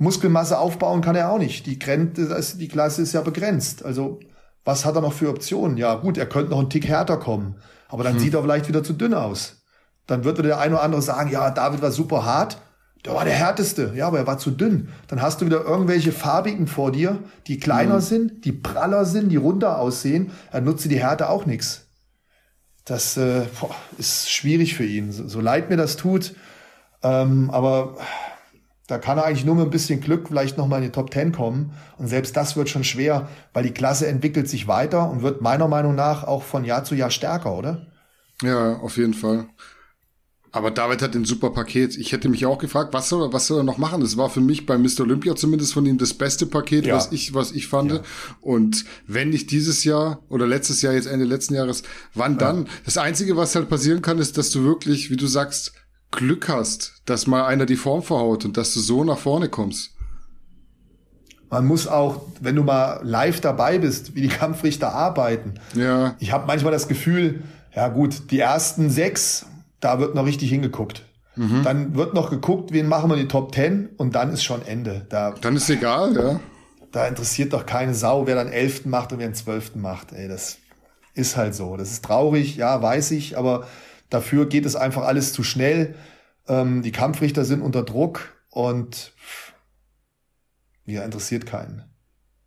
Muskelmasse aufbauen kann er auch nicht. Die, Grenze, die Klasse ist ja begrenzt. Also, was hat er noch für Optionen? Ja, gut, er könnte noch einen Tick härter kommen. Aber dann hm. sieht er vielleicht wieder zu dünn aus. Dann wird der eine oder andere sagen, ja, David war super hart. Der war der härteste. Ja, aber er war zu dünn. Dann hast du wieder irgendwelche farbigen vor dir, die kleiner mhm. sind, die praller sind, die runter aussehen. Er nutzt die Härte auch nichts das äh, boah, ist schwierig für ihn. So, so leid mir das tut, ähm, aber da kann er eigentlich nur mit ein bisschen Glück vielleicht nochmal in die Top 10 kommen. Und selbst das wird schon schwer, weil die Klasse entwickelt sich weiter und wird meiner Meinung nach auch von Jahr zu Jahr stärker, oder? Ja, auf jeden Fall. Aber David hat ein super Paket. Ich hätte mich auch gefragt, was soll, er, was soll er noch machen? Das war für mich bei Mr. Olympia zumindest von ihm das beste Paket, ja. was ich, was ich fand. Ja. Und wenn nicht dieses Jahr oder letztes Jahr, jetzt Ende letzten Jahres, wann dann? Ja. Das Einzige, was halt passieren kann, ist, dass du wirklich, wie du sagst, Glück hast, dass mal einer die Form verhaut und dass du so nach vorne kommst. Man muss auch, wenn du mal live dabei bist, wie die Kampfrichter arbeiten. Ja. Ich habe manchmal das Gefühl, ja gut, die ersten sechs da wird noch richtig hingeguckt. Mhm. Dann wird noch geguckt, wen machen wir die Top Ten und dann ist schon Ende. Da, dann ist egal, ja. Da interessiert doch keine Sau, wer dann elften macht und wer den zwölften macht. Ey, das ist halt so. Das ist traurig, ja, weiß ich, aber dafür geht es einfach alles zu schnell. Ähm, die Kampfrichter sind unter Druck und ja, interessiert keinen.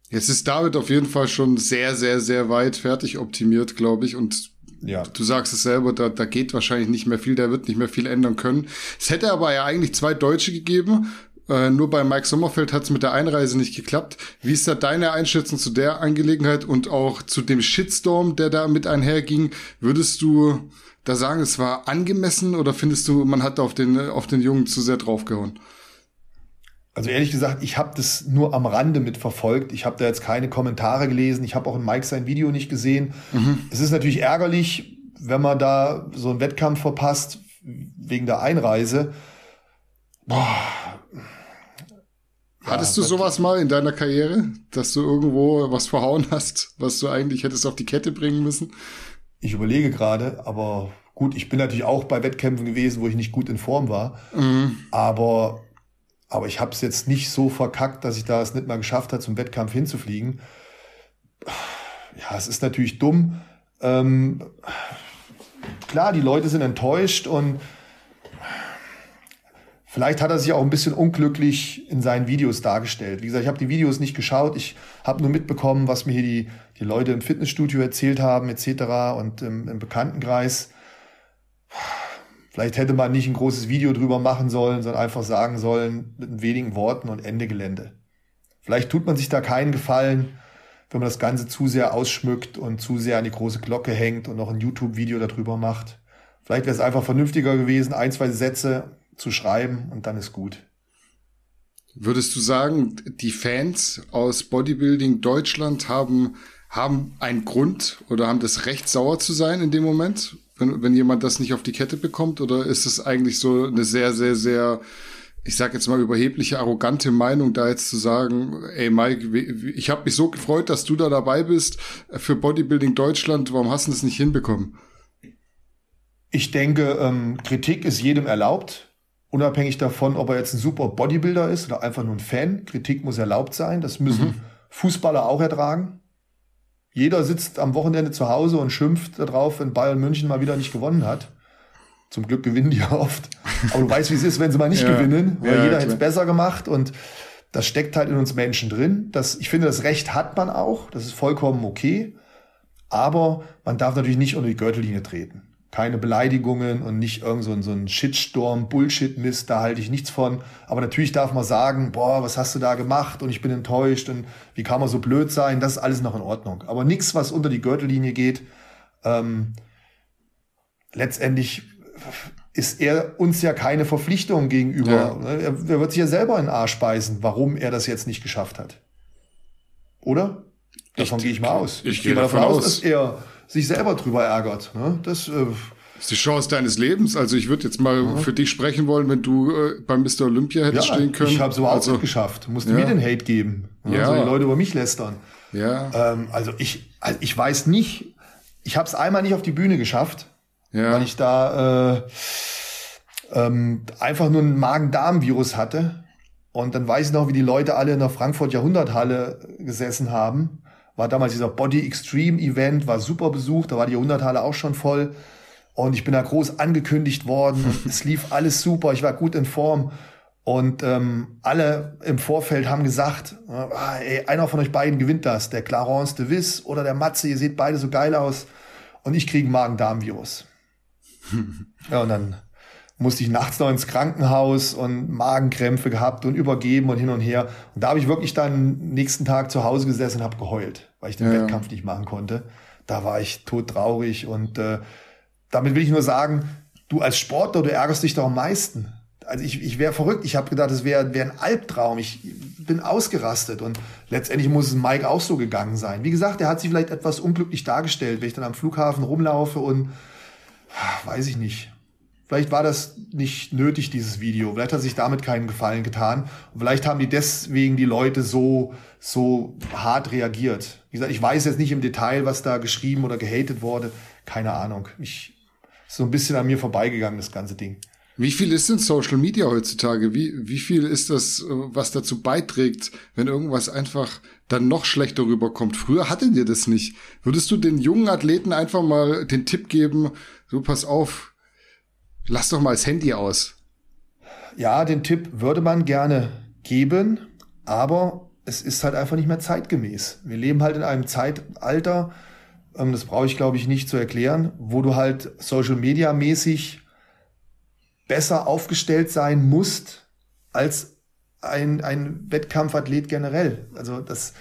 Jetzt ist David auf jeden Fall schon sehr, sehr, sehr weit fertig optimiert, glaube ich, und ja. Du sagst es selber, da, da geht wahrscheinlich nicht mehr viel, der wird nicht mehr viel ändern können. Es hätte aber ja eigentlich zwei Deutsche gegeben. Äh, nur bei Mike Sommerfeld hat es mit der Einreise nicht geklappt. Wie ist da deine Einschätzung zu der Angelegenheit und auch zu dem Shitstorm, der da mit einherging? Würdest du da sagen, es war angemessen oder findest du, man hat auf den, auf den Jungen zu sehr draufgehauen? Also ehrlich gesagt, ich habe das nur am Rande mitverfolgt. Ich habe da jetzt keine Kommentare gelesen. Ich habe auch in Mike sein Video nicht gesehen. Mhm. Es ist natürlich ärgerlich, wenn man da so einen Wettkampf verpasst wegen der Einreise. Boah. Hattest ja, du sowas mal in deiner Karriere, dass du irgendwo was verhauen hast, was du eigentlich hättest auf die Kette bringen müssen? Ich überlege gerade, aber gut, ich bin natürlich auch bei Wettkämpfen gewesen, wo ich nicht gut in Form war. Mhm. Aber aber ich habe es jetzt nicht so verkackt, dass ich da es nicht mal geschafft habe, zum Wettkampf hinzufliegen. Ja, es ist natürlich dumm. Ähm, klar, die Leute sind enttäuscht und vielleicht hat er sich auch ein bisschen unglücklich in seinen Videos dargestellt. Wie gesagt, ich habe die Videos nicht geschaut. Ich habe nur mitbekommen, was mir hier die, die Leute im Fitnessstudio erzählt haben etc. und im, im Bekanntenkreis. Vielleicht hätte man nicht ein großes Video drüber machen sollen, sondern einfach sagen sollen, mit wenigen Worten und Ende Gelände. Vielleicht tut man sich da keinen Gefallen, wenn man das Ganze zu sehr ausschmückt und zu sehr an die große Glocke hängt und noch ein YouTube-Video darüber macht. Vielleicht wäre es einfach vernünftiger gewesen, ein, zwei Sätze zu schreiben und dann ist gut. Würdest du sagen, die Fans aus Bodybuilding Deutschland haben, haben einen Grund oder haben das Recht, sauer zu sein in dem Moment? wenn, wenn jemand das nicht auf die Kette bekommt? Oder ist es eigentlich so eine sehr, sehr, sehr, ich sag jetzt mal überhebliche, arrogante Meinung, da jetzt zu sagen, ey Mike, ich habe mich so gefreut, dass du da dabei bist für Bodybuilding Deutschland, warum hast du das nicht hinbekommen? Ich denke, ähm, Kritik ist jedem erlaubt, unabhängig davon, ob er jetzt ein super Bodybuilder ist oder einfach nur ein Fan. Kritik muss erlaubt sein, das müssen mhm. Fußballer auch ertragen. Jeder sitzt am Wochenende zu Hause und schimpft darauf, wenn Bayern München mal wieder nicht gewonnen hat. Zum Glück gewinnen die ja oft. Aber du weißt, wie es ist, wenn sie mal nicht ja. gewinnen, weil ja, jeder hätte es besser gemacht und das steckt halt in uns Menschen drin. Das, ich finde, das Recht hat man auch. Das ist vollkommen okay. Aber man darf natürlich nicht unter die Gürtellinie treten keine Beleidigungen und nicht irgend so ein, so ein Shitstorm, Bullshit-Mist, da halte ich nichts von. Aber natürlich darf man sagen, boah, was hast du da gemacht und ich bin enttäuscht und wie kann man so blöd sein, das ist alles noch in Ordnung. Aber nichts, was unter die Gürtellinie geht. Ähm, letztendlich ist er uns ja keine Verpflichtung gegenüber. Ja. Er, er, wird sich ja selber in den Arsch beißen, warum er das jetzt nicht geschafft hat. Oder? Davon gehe ich mal aus. Ich, ich gehe davon aus, dass er sich selber drüber ärgert. Ne? Das, äh, das ist die Chance deines Lebens. Also ich würde jetzt mal ja. für dich sprechen wollen, wenn du äh, beim Mr. Olympia hättest ja, stehen können. Ich habe so auch also, geschafft. Musste ja. mir den Hate geben. Ne? Ja. So die Leute über mich lästern. Ja. Ähm, also ich, also ich weiß nicht. Ich habe es einmal nicht auf die Bühne geschafft, ja. weil ich da äh, ähm, einfach nur ein Magen-Darm-Virus hatte. Und dann weiß ich noch, wie die Leute alle in der Frankfurt Jahrhunderthalle gesessen haben war damals dieser Body Extreme Event, war super besucht, da war die Jahrhunderthalle auch schon voll. Und ich bin da groß angekündigt worden. es lief alles super, ich war gut in Form. Und ähm, alle im Vorfeld haben gesagt, ah, ey, einer von euch beiden gewinnt das, der Clarence de Wiss oder der Matze, ihr seht beide so geil aus. Und ich kriege Magen-Darm-Virus. ja, und dann musste ich nachts noch ins Krankenhaus und Magenkrämpfe gehabt und übergeben und hin und her. Und da habe ich wirklich dann nächsten Tag zu Hause gesessen und habe geheult, weil ich den ja. Wettkampf nicht machen konnte. Da war ich todtraurig und äh, damit will ich nur sagen, du als Sportler, du ärgerst dich doch am meisten. Also ich, ich wäre verrückt. Ich habe gedacht, es wäre wär ein Albtraum. Ich bin ausgerastet und letztendlich muss es Mike auch so gegangen sein. Wie gesagt, er hat sich vielleicht etwas unglücklich dargestellt, wenn ich dann am Flughafen rumlaufe und weiß ich nicht. Vielleicht war das nicht nötig, dieses Video. Vielleicht hat sich damit keinen Gefallen getan. Und vielleicht haben die deswegen die Leute so, so hart reagiert. Wie gesagt, ich weiß jetzt nicht im Detail, was da geschrieben oder gehatet wurde. Keine Ahnung. Ich, ist so ein bisschen an mir vorbeigegangen, das ganze Ding. Wie viel ist denn Social Media heutzutage? Wie, wie viel ist das, äh, was dazu beiträgt, wenn irgendwas einfach dann noch schlechter rüberkommt? Früher hattet ihr das nicht. Würdest du den jungen Athleten einfach mal den Tipp geben, du pass auf, lass doch mal das Handy aus? Ja, den Tipp würde man gerne geben, aber es ist halt einfach nicht mehr zeitgemäß. Wir leben halt in einem Zeitalter, ähm, das brauche ich glaube ich nicht zu erklären, wo du halt Social Media mäßig besser aufgestellt sein musst als ein, ein Wettkampfathlet generell. Also das,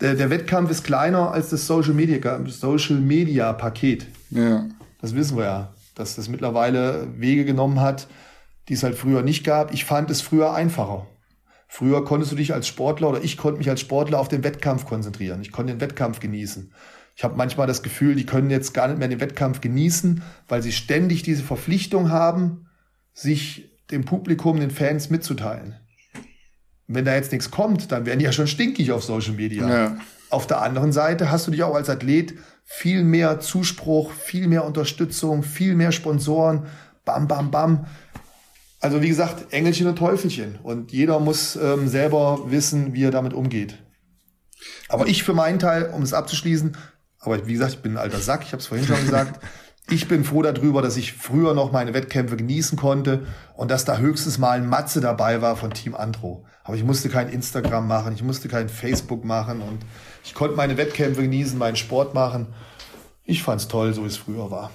der, der Wettkampf ist kleiner als das Social Media, Social Media Paket. Ja. Das wissen wir ja, dass das mittlerweile Wege genommen hat, die es halt früher nicht gab. Ich fand es früher einfacher. Früher konntest du dich als Sportler oder ich konnte mich als Sportler auf den Wettkampf konzentrieren. Ich konnte den Wettkampf genießen. Ich habe manchmal das Gefühl, die können jetzt gar nicht mehr den Wettkampf genießen, weil sie ständig diese Verpflichtung haben, sich dem Publikum, den Fans mitzuteilen. Wenn da jetzt nichts kommt, dann werden die ja schon stinkig auf Social Media. Ja. Auf der anderen Seite hast du dich auch als Athlet viel mehr Zuspruch, viel mehr Unterstützung, viel mehr Sponsoren. Bam, bam, bam. Also wie gesagt, Engelchen und Teufelchen. Und jeder muss ähm, selber wissen, wie er damit umgeht. Aber ich für meinen Teil, um es abzuschließen, aber wie gesagt, ich bin ein alter Sack, ich habe es vorhin schon gesagt, ich bin froh darüber, dass ich früher noch meine Wettkämpfe genießen konnte und dass da höchstens mal ein Matze dabei war von Team Andro. Aber ich musste kein Instagram machen, ich musste kein Facebook machen und ich konnte meine Wettkämpfe genießen, meinen Sport machen. Ich fand's toll, so wie es früher war.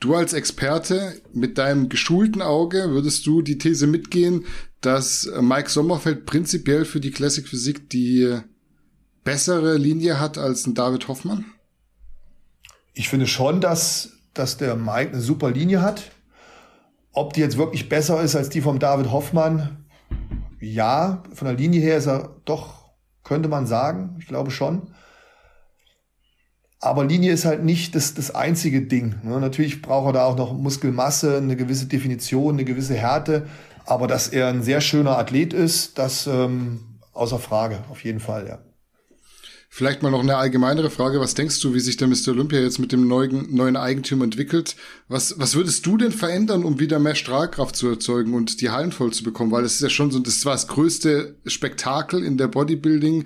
Du als Experte mit deinem geschulten Auge würdest du die These mitgehen, dass Mike Sommerfeld prinzipiell für die Classic Physik die bessere Linie hat als ein David Hoffmann? ich finde schon, dass, dass der Mike eine super Linie hat. Ob die jetzt wirklich besser ist als die vom David Hoffmann, ja, von der Linie her ist er doch, könnte man sagen, ich glaube schon. Aber Linie ist halt nicht das, das einzige Ding. Ne? Natürlich braucht er da auch noch Muskelmasse, eine gewisse Definition, eine gewisse Härte. Aber dass er ein sehr schöner Athlet ist, das ähm, außer Frage, auf jeden Fall, ja. Vielleicht mal noch eine allgemeinere Frage. Was denkst du, wie sich der Mr. Olympia jetzt mit dem neuen, neuen Eigentum entwickelt? Was, was würdest du denn verändern, um wieder mehr Strahlkraft zu erzeugen und die Hallen voll zu bekommen? Weil es ist ja schon so, das war das größte Spektakel in der Bodybuilding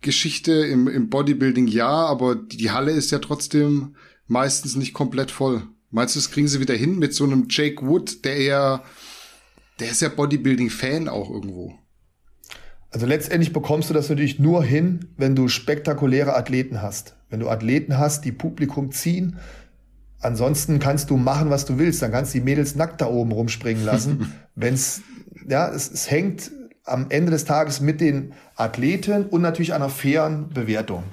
Geschichte, im, im Bodybuilding ja, aber die Halle ist ja trotzdem meistens nicht komplett voll. Meinst du, das kriegen sie wieder hin mit so einem Jake Wood, der eher, der ist ja Bodybuilding-Fan auch irgendwo. Also letztendlich bekommst du das natürlich nur hin, wenn du spektakuläre Athleten hast. Wenn du Athleten hast, die Publikum ziehen. Ansonsten kannst du machen, was du willst. Dann kannst du die Mädels nackt da oben rumspringen lassen. Wenn's, ja, es, es hängt am Ende des Tages mit den Athleten und natürlich einer fairen Bewertung.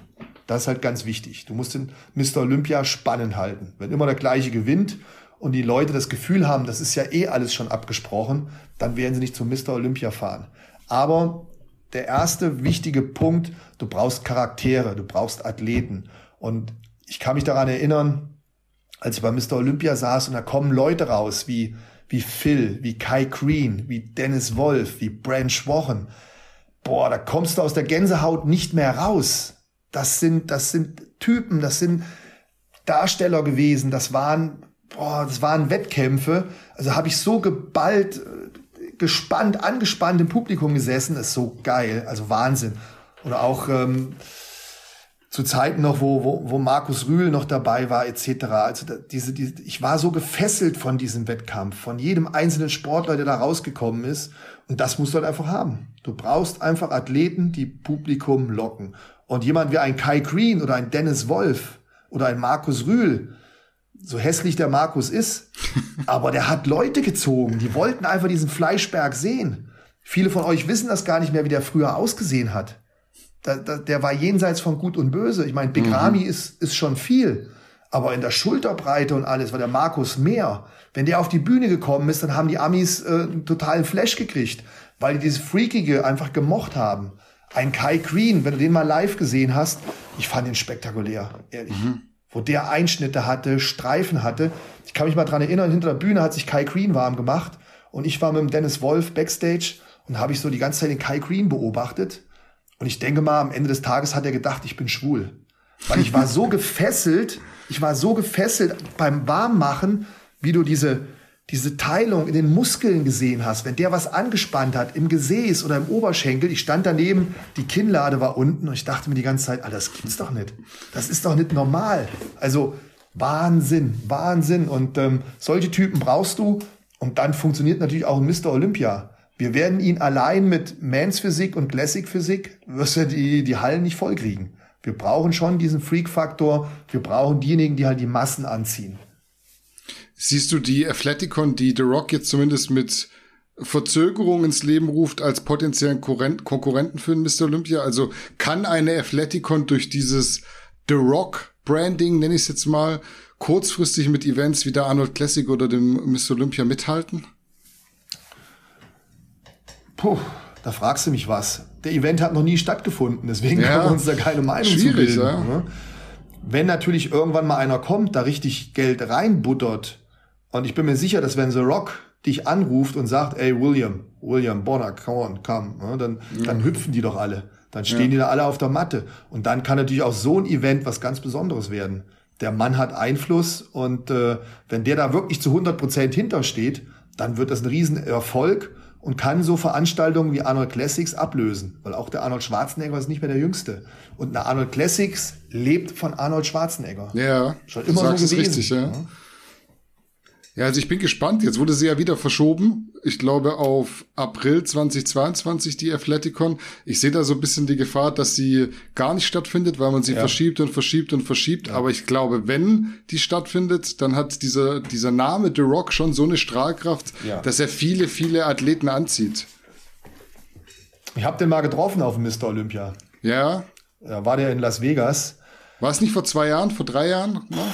Das ist halt ganz wichtig. Du musst den Mr. Olympia spannend halten. Wenn immer der gleiche gewinnt und die Leute das Gefühl haben, das ist ja eh alles schon abgesprochen, dann werden sie nicht zum Mr. Olympia fahren. Aber der erste wichtige Punkt, du brauchst Charaktere, du brauchst Athleten. Und ich kann mich daran erinnern, als ich bei Mr. Olympia saß und da kommen Leute raus wie, wie Phil, wie Kai Green, wie Dennis Wolf, wie Brent Schwochen. Boah, da kommst du aus der Gänsehaut nicht mehr raus. Das sind, das sind Typen, das sind Darsteller gewesen, das waren, boah, das waren Wettkämpfe. Also habe ich so geballt gespannt, angespannt im Publikum gesessen. ist so geil, also Wahnsinn. Oder auch ähm, zu Zeiten noch, wo, wo, wo Markus Rühl noch dabei war, etc. Also diese, diese, ich war so gefesselt von diesem Wettkampf, von jedem einzelnen Sportler, der da rausgekommen ist. Und das musst du halt einfach haben. Du brauchst einfach Athleten, die Publikum locken. Und jemand wie ein Kai Green oder ein Dennis Wolf oder ein Markus Rühl, so hässlich der Markus ist, aber der hat Leute gezogen, die wollten einfach diesen Fleischberg sehen. Viele von euch wissen das gar nicht mehr, wie der früher ausgesehen hat. Da, da, der war jenseits von Gut und Böse. Ich meine, Big mhm. Ramy ist, ist schon viel. Aber in der Schulterbreite und alles war der Markus mehr. Wenn der auf die Bühne gekommen ist, dann haben die Amis äh, einen totalen Flash gekriegt, weil die dieses Freakige einfach gemocht haben. Ein Kai Green, wenn du den mal live gesehen hast, ich fand ihn spektakulär, ehrlich. Mhm. Wo der Einschnitte hatte, Streifen hatte. Ich kann mich mal dran erinnern, hinter der Bühne hat sich Kai Green warm gemacht und ich war mit dem Dennis Wolf backstage und habe ich so die ganze Zeit den Kai Green beobachtet. Und ich denke mal, am Ende des Tages hat er gedacht, ich bin schwul. Weil ich war so gefesselt, ich war so gefesselt beim Warmmachen, wie du diese, diese Teilung in den Muskeln gesehen hast. Wenn der was angespannt hat, im Gesäß oder im Oberschenkel, ich stand daneben, die Kinnlade war unten und ich dachte mir die ganze Zeit, Alter, das gibt's doch nicht. Das ist doch nicht normal. Also Wahnsinn, Wahnsinn. Und ähm, solche Typen brauchst du. Und dann funktioniert natürlich auch ein Mr. Olympia. Wir werden ihn allein mit Mans Physik und Classic Physik, wirst du die, die Hallen nicht vollkriegen. Wir brauchen schon diesen Freak-Faktor. Wir brauchen diejenigen, die halt die Massen anziehen. Siehst du die Athleticon, die The Rock jetzt zumindest mit Verzögerung ins Leben ruft, als potenziellen Konkurrenten für den Mr. Olympia? Also kann eine Athleticon durch dieses The Rock Branding, nenne ich es jetzt mal, kurzfristig mit Events wie der Arnold Classic oder dem Mr. Olympia mithalten? Puh, da fragst du mich was. Der Event hat noch nie stattgefunden, deswegen ja, können wir uns da keine Meinung zu bilden. Ja. Ne? Wenn natürlich irgendwann mal einer kommt, da richtig Geld reinbuttert, und ich bin mir sicher, dass wenn The Rock dich anruft und sagt, ey William, William Bonner, come on, come, ne, dann, ja. dann hüpfen die doch alle. Dann stehen ja. die da alle auf der Matte. Und dann kann natürlich auch so ein Event was ganz Besonderes werden. Der Mann hat Einfluss und äh, wenn der da wirklich zu 100 Prozent hintersteht, dann wird das ein Riesenerfolg und kann so Veranstaltungen wie Arnold Classics ablösen, weil auch der Arnold Schwarzenegger ist nicht mehr der Jüngste. Und eine Arnold Classics lebt von Arnold Schwarzenegger. Ja, schon immer so gewesen. Richtig, ja. ja. Ja, also ich bin gespannt. Jetzt wurde sie ja wieder verschoben. Ich glaube auf April 2022 die Athleticon. Ich sehe da so ein bisschen die Gefahr, dass sie gar nicht stattfindet, weil man sie ja. verschiebt und verschiebt und verschiebt. Ja. Aber ich glaube, wenn die stattfindet, dann hat dieser, dieser Name The Rock schon so eine Strahlkraft, ja. dass er viele, viele Athleten anzieht. Ich habe den mal getroffen auf dem Mr. Olympia. Ja. Da war der in Las Vegas. War es nicht vor zwei Jahren, vor drei Jahren? Na?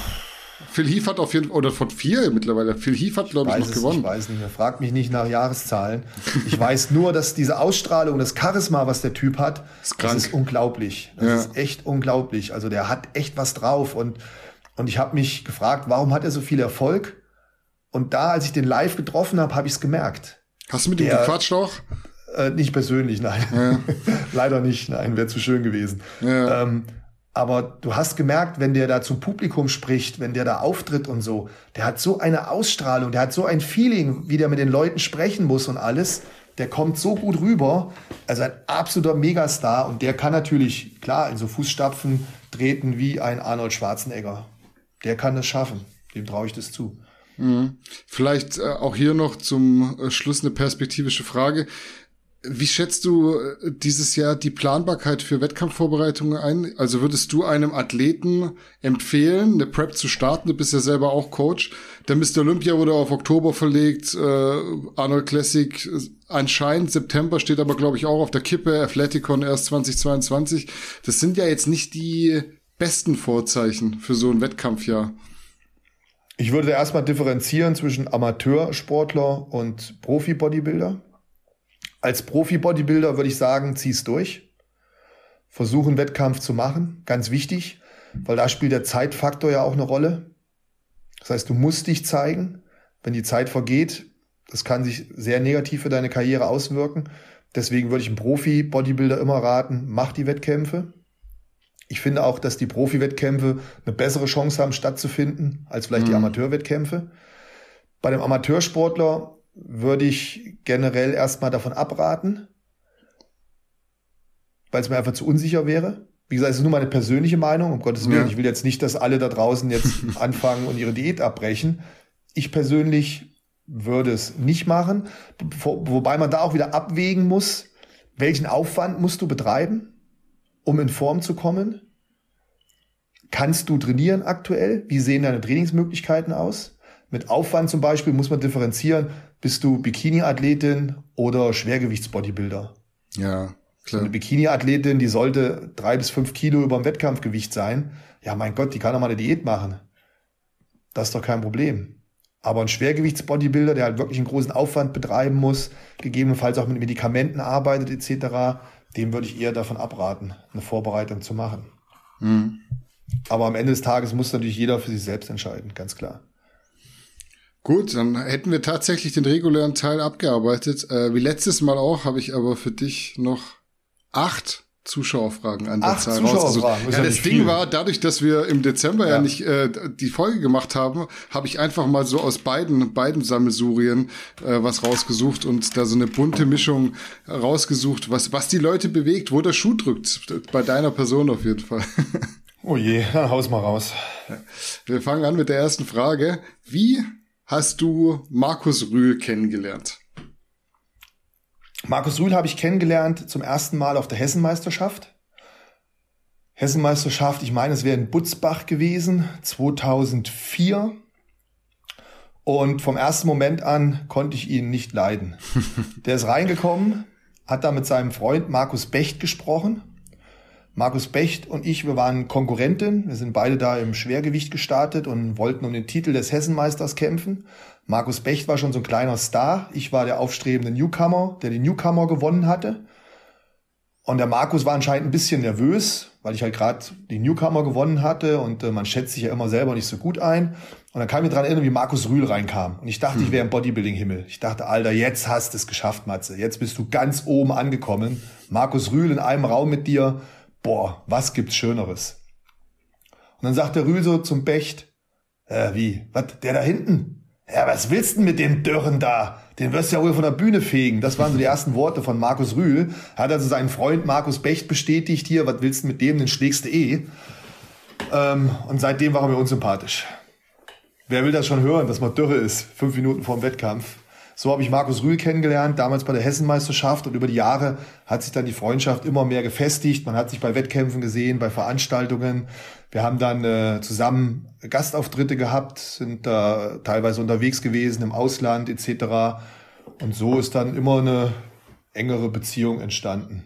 Phil Heath hat auf jeden Fall, oder von vier mittlerweile. Phil Heath hat, glaube ich, noch es, gewonnen. Ich weiß nicht mehr. Fragt mich nicht nach Jahreszahlen. Ich weiß nur, dass diese Ausstrahlung, das Charisma, was der Typ hat, ist das ist unglaublich. Das ja. ist echt unglaublich. Also der hat echt was drauf. Und, und ich habe mich gefragt, warum hat er so viel Erfolg? Und da, als ich den live getroffen habe, habe ich es gemerkt. Hast du mit ihm gequatscht auch? Äh, nicht persönlich, nein. Ja. Leider nicht, nein, wäre zu schön gewesen. Ja. Ähm, aber du hast gemerkt, wenn der da zum Publikum spricht, wenn der da auftritt und so, der hat so eine Ausstrahlung, der hat so ein Feeling, wie der mit den Leuten sprechen muss und alles. Der kommt so gut rüber. Also ein absoluter Megastar. Und der kann natürlich, klar, in so Fußstapfen treten wie ein Arnold Schwarzenegger. Der kann das schaffen. Dem traue ich das zu. Mhm. Vielleicht äh, auch hier noch zum äh, Schluss eine perspektivische Frage. Wie schätzt du äh, dieses Jahr die Planbarkeit für Wettkampfvorbereitungen ein? Also würdest du einem Athleten empfehlen, eine Prep zu starten? Du bist ja selber auch Coach. Der Mr. Olympia wurde auf Oktober verlegt, äh, Arnold Classic äh, anscheinend September steht aber, glaube ich, auch auf der Kippe, Athleticon erst 2022. Das sind ja jetzt nicht die besten Vorzeichen für so ein Wettkampfjahr. Ich würde erstmal differenzieren zwischen Amateursportler und Profi-Bodybuilder. Als Profi-Bodybuilder würde ich sagen, zieh's durch. Versuch einen Wettkampf zu machen. Ganz wichtig, weil da spielt der Zeitfaktor ja auch eine Rolle. Das heißt, du musst dich zeigen. Wenn die Zeit vergeht, das kann sich sehr negativ für deine Karriere auswirken. Deswegen würde ich einem Profi-Bodybuilder immer raten, mach die Wettkämpfe. Ich finde auch, dass die Profi-Wettkämpfe eine bessere Chance haben, stattzufinden, als vielleicht mhm. die Amateurwettkämpfe. Bei dem Amateursportler würde ich generell erstmal davon abraten, weil es mir einfach zu unsicher wäre. Wie gesagt, es ist nur meine persönliche Meinung, um Gottes Willen. Ja. Ich will jetzt nicht, dass alle da draußen jetzt anfangen und ihre Diät abbrechen. Ich persönlich würde es nicht machen, wobei man da auch wieder abwägen muss, welchen Aufwand musst du betreiben, um in Form zu kommen? Kannst du trainieren aktuell? Wie sehen deine Trainingsmöglichkeiten aus? Mit Aufwand zum Beispiel muss man differenzieren. Bist du Bikini-Athletin oder Schwergewichtsbodybuilder? Ja, klar. Eine Bikini-Athletin, die sollte drei bis fünf Kilo über dem Wettkampfgewicht sein. Ja, mein Gott, die kann doch mal eine Diät machen. Das ist doch kein Problem. Aber ein Schwergewichtsbodybuilder, der halt wirklich einen großen Aufwand betreiben muss, gegebenenfalls auch mit Medikamenten arbeitet etc., dem würde ich eher davon abraten, eine Vorbereitung zu machen. Mhm. Aber am Ende des Tages muss natürlich jeder für sich selbst entscheiden, ganz klar. Gut, dann hätten wir tatsächlich den regulären Teil abgearbeitet. Äh, wie letztes Mal auch, habe ich aber für dich noch acht Zuschauerfragen an der Acht Zahl rausgesucht. ist Ja, ja das Ding viel. war, dadurch, dass wir im Dezember ja, Ja. nicht äh, die Folge gemacht haben, habe ich einfach mal so aus beiden beiden Sammelsurien äh, was rausgesucht und da so eine bunte Mischung rausgesucht, was was die Leute bewegt, wo der Schuh drückt. Bei deiner Person auf jeden Fall. Oh je, dann haus mal raus. Wir fangen an mit der ersten Frage. Wie hast du Markus Rühl kennengelernt? Markus Rühl habe ich kennengelernt zum ersten Mal auf der Hessenmeisterschaft. Hessenmeisterschaft, ich meine, es wäre in Butzbach gewesen, 2004. Und vom ersten Moment an konnte ich ihn nicht leiden. Der ist reingekommen, hat da mit seinem Freund Markus Becht gesprochen. Markus Becht und ich, wir waren Konkurrenten. Wir sind beide da im Schwergewicht gestartet und wollten um den Titel des Hessenmeisters kämpfen. Markus Becht war schon so ein kleiner Star. Ich war der aufstrebende Newcomer, der den Newcomer gewonnen hatte. Und der Markus war anscheinend ein bisschen nervös, weil ich halt gerade den Newcomer gewonnen hatte und äh, man schätzt sich ja immer selber nicht so gut ein. Und dann kam ich mir dran erinnern, wie Markus Rühl reinkam. Und ich dachte, ich wäre im Bodybuilding-Himmel. Ich dachte, Alter, jetzt hast du es geschafft, Matze. Jetzt bist du ganz oben angekommen. Markus Rühl in einem Raum mit dir. Boah, was gibt's Schöneres? Und dann sagt der Rühl so zum Becht, äh, wie, was, der da hinten? Ja, was willst denn mit dem Dürren da? Den wirst du ja wohl von der Bühne fegen. Das waren so die ersten Worte von Markus Rühl. Hat also seinen Freund Markus Becht bestätigt hier, was willst du mit dem, den schlägst du eh. Ähm, und seitdem war er mir unsympathisch. Wer will das schon hören, dass man Dürre ist, fünf Minuten vor dem Wettkampf? So habe ich Markus Rühl kennengelernt, damals bei der Hessenmeisterschaft und über die Jahre hat sich dann die Freundschaft immer mehr gefestigt. Man hat sich bei Wettkämpfen gesehen, bei Veranstaltungen. Wir haben dann äh, zusammen Gastauftritte gehabt, sind da teilweise unterwegs gewesen im Ausland etc. Und so ist dann immer eine engere Beziehung entstanden.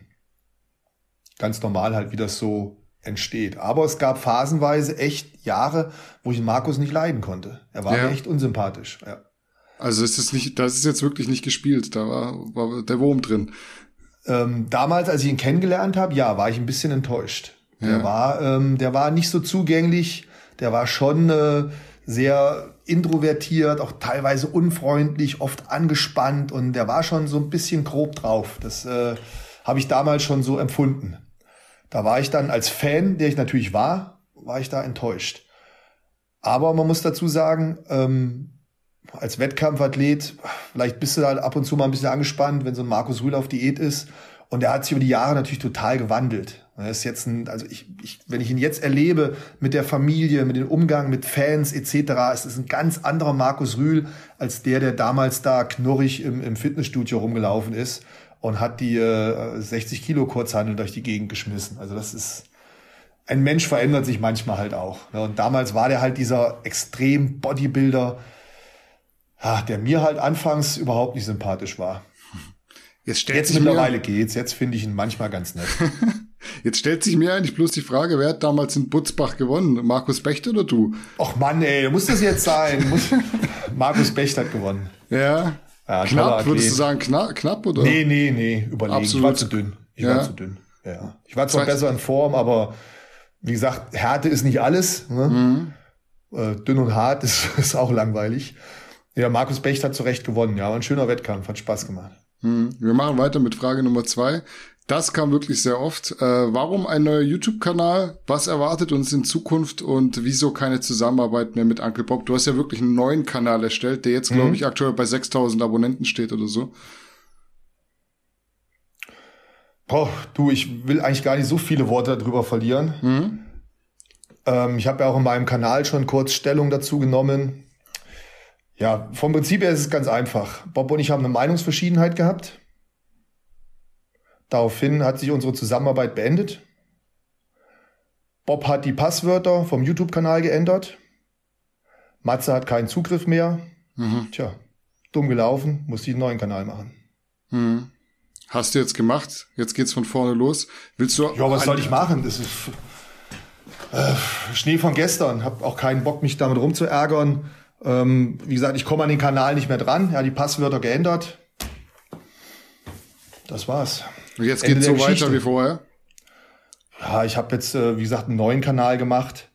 Ganz normal halt, wie das so entsteht. Aber es gab phasenweise echt Jahre, wo ich Markus nicht leiden konnte. Er war Ja. echt unsympathisch. Ja. Also ist es nicht, das ist jetzt wirklich nicht gespielt. Da war, war der Wurm drin. Ähm, damals, als ich ihn kennengelernt habe, ja, war ich ein bisschen enttäuscht. Der Ja. war, ähm, der war nicht so zugänglich. Der war schon äh, sehr introvertiert, auch teilweise unfreundlich, oft angespannt und der war schon so ein bisschen grob drauf. Das äh, habe ich damals schon so empfunden. Da war ich dann als Fan, der ich natürlich war, war ich da enttäuscht. Aber man muss dazu sagen, ähm, als Wettkampfathlet, vielleicht bist du halt ab und zu mal ein bisschen angespannt, wenn so ein Markus Rühl auf Diät ist. Und der hat sich über die Jahre natürlich total gewandelt. Er ist jetzt ein, also ich, ich, wenn ich ihn jetzt erlebe mit der Familie, mit dem Umgang mit Fans etc., es ist ein ganz anderer Markus Rühl als der, der damals da knurrig im, im Fitnessstudio rumgelaufen ist und hat die äh, 60 Kilo Kurzhandel durch die Gegend geschmissen. Also das ist, ein Mensch verändert sich manchmal halt auch. Und damals war der halt dieser extrem Bodybuilder, der mir halt anfangs überhaupt nicht sympathisch war. Jetzt stellt Jetzt sich mittlerweile mir, geht's. Jetzt finde ich ihn manchmal ganz nett. jetzt stellt sich mir eigentlich bloß die Frage, wer hat damals in Butzbach gewonnen? Markus Becht oder du? Och Mann, ey, muss das jetzt sein? Markus Becht hat gewonnen. Ja. Ja, knapp, würdest du sagen, knapp, knapp oder? Nee, nee, nee, überlegen. Ich Absolut. war zu dünn. Ich Ja. war zu dünn. Ja. Ich war zwar Zwei- besser in Form, aber wie gesagt, Härte ist nicht alles. Ne? Mhm. Äh, dünn und hart ist, ist auch langweilig. Ja, Markus Becht hat zu Recht gewonnen. Ja, war ein schöner Wettkampf, hat Spaß gemacht. Hm. Wir machen weiter mit Frage Nummer zwei. Das kam wirklich sehr oft. Äh, warum ein neuer YouTube-Kanal? Was erwartet uns in Zukunft und wieso keine Zusammenarbeit mehr mit Uncle Bob? Du hast ja wirklich einen neuen Kanal erstellt, der jetzt, glaube ich, aktuell bei 6000 Abonnenten steht oder so. Boah, du, ich will eigentlich gar nicht so viele Worte darüber verlieren. Mhm. Ähm, ich habe ja auch in meinem Kanal schon kurz Stellung dazu genommen. Ja, vom Prinzip her ist es ganz einfach. Bob und ich haben eine Meinungsverschiedenheit gehabt. Daraufhin hat sich unsere Zusammenarbeit beendet. Bob hat die Passwörter vom YouTube-Kanal geändert. Matze hat keinen Zugriff mehr. Mhm. Tja, dumm gelaufen, musste ich einen neuen Kanal machen. Mhm. Hast du jetzt gemacht? Jetzt geht's von vorne los. Willst du? Ja, was soll ich machen? Das ist, Schnee von gestern. Hab auch keinen Bock, mich damit rumzuärgern. Ähm, wie gesagt, ich komme an den Kanal nicht mehr dran. Ja, die Passwörter geändert. Das war's. Und jetzt Ende geht's so weiter Geschichte. wie vorher. Ja, ich habe jetzt, äh, wie gesagt, einen neuen Kanal gemacht.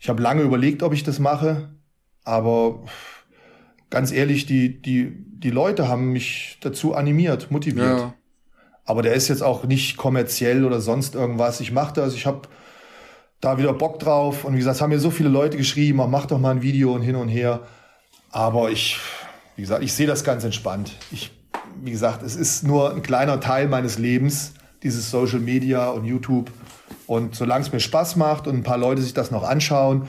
Ich habe lange überlegt, ob ich das mache. Aber ganz ehrlich, die, die, die Leute haben mich dazu animiert, motiviert. Ja. Aber der ist jetzt auch nicht kommerziell oder sonst irgendwas. Ich mache das, ich habe da wieder Bock drauf. Und wie gesagt, es haben mir so viele Leute geschrieben, "Ah, mach doch mal ein Video und hin und her. Aber ich, wie gesagt, ich sehe das ganz entspannt. Ich, wie gesagt, es ist nur ein kleiner Teil meines Lebens, dieses Social Media und YouTube. Und solange es mir Spaß macht und ein paar Leute sich das noch anschauen,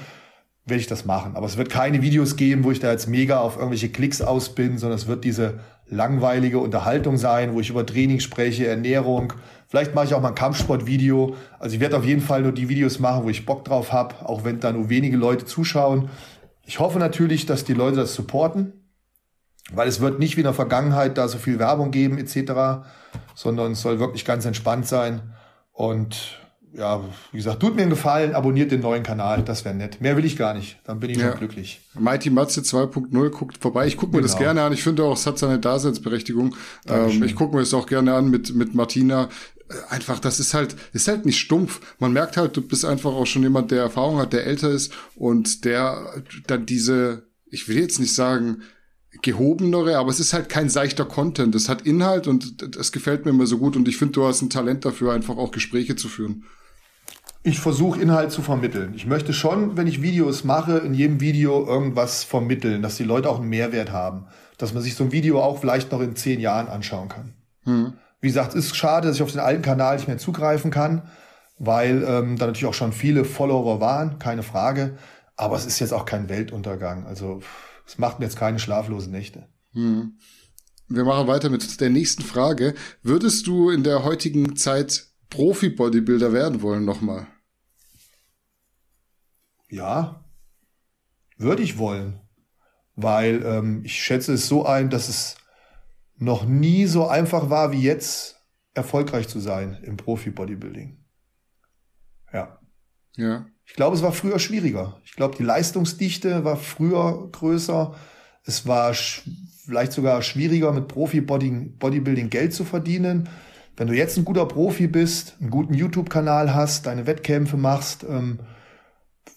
werde ich das machen. Aber es wird keine Videos geben, wo ich da jetzt mega auf irgendwelche Klicks aus bin, sondern es wird diese langweilige Unterhaltung sein, wo ich über Training spreche, Ernährung. Vielleicht mache ich auch mal ein Kampfsportvideo. Also ich werde auf jeden Fall nur die Videos machen, wo ich Bock drauf habe, auch wenn da nur wenige Leute zuschauen. Ich hoffe natürlich, dass die Leute das supporten, weil es wird nicht wie in der Vergangenheit da so viel Werbung geben etc., sondern es soll wirklich ganz entspannt sein. Und ja, wie gesagt, tut mir einen Gefallen, abonniert den neuen Kanal, das wäre nett. Mehr will ich gar nicht, dann bin ich Ja. schon glücklich. Mighty Matze 2.0 guckt vorbei. Ich gucke mir das Genau. gerne an. Ich finde auch, es hat seine Daseinsberechtigung. Ähm, ich gucke mir das auch gerne an mit, mit Martina. Einfach, das ist halt, ist halt nicht stumpf. Man merkt halt, du bist einfach auch schon jemand, der Erfahrung hat, der älter ist und der dann diese, ich will jetzt nicht sagen, gehobenere, aber es ist halt kein seichter Content. Es hat Inhalt und das gefällt mir immer so gut und ich finde, du hast ein Talent dafür, einfach auch Gespräche zu führen. Ich versuche Inhalt zu vermitteln. Ich möchte schon, wenn ich Videos mache, in jedem Video irgendwas vermitteln, dass die Leute auch einen Mehrwert haben. Dass man sich so ein Video auch vielleicht noch in zehn Jahren anschauen kann. Wie gesagt, es ist schade, dass ich auf den alten Kanal nicht mehr zugreifen kann, weil ähm, da natürlich auch schon viele Follower waren, keine Frage. Aber es ist jetzt auch kein Weltuntergang. Also es macht mir jetzt keine schlaflosen Nächte. Wir machen weiter mit der nächsten Frage. Würdest du in der heutigen Zeit Profi-Bodybuilder werden wollen nochmal? Ja, würde ich wollen. Weil ähm, ich schätze es so ein, dass es noch nie so einfach war wie jetzt, erfolgreich zu sein im Profi-Bodybuilding. Ja. Ja. Ich glaube, es war früher schwieriger. Ich glaube, die Leistungsdichte war früher größer. Es war vielleicht sogar schwieriger, mit Profi-Bodybuilding Geld zu verdienen. Wenn du jetzt ein guter Profi bist, einen guten YouTube-Kanal hast, deine Wettkämpfe machst, ähm,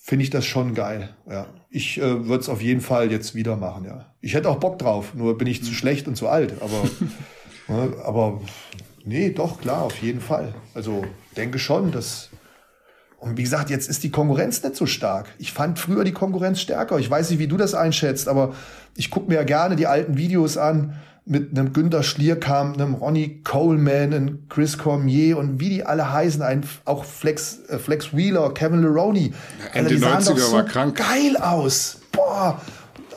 finde ich das schon geil. Ja. Ich äh, würde es auf jeden Fall jetzt wieder machen, ja. Ich hätte auch Bock drauf, nur bin ich zu schlecht und zu alt. Aber, ne, aber nee, doch, klar, auf jeden Fall. Also denke schon, dass. Und wie gesagt, jetzt ist die Konkurrenz nicht so stark. Ich fand früher die Konkurrenz stärker. Ich weiß nicht, wie du das einschätzt, aber ich gucke mir ja gerne die alten Videos an mit einem Günter Schlierkamp, einem Ronnie Coleman, einem Chris Cormier und wie die alle heißen, ein, auch Flex, äh, Flex Wheeler, Kevin Leroney. Ende sahen 90er doch so war krank. geil aus. Boah.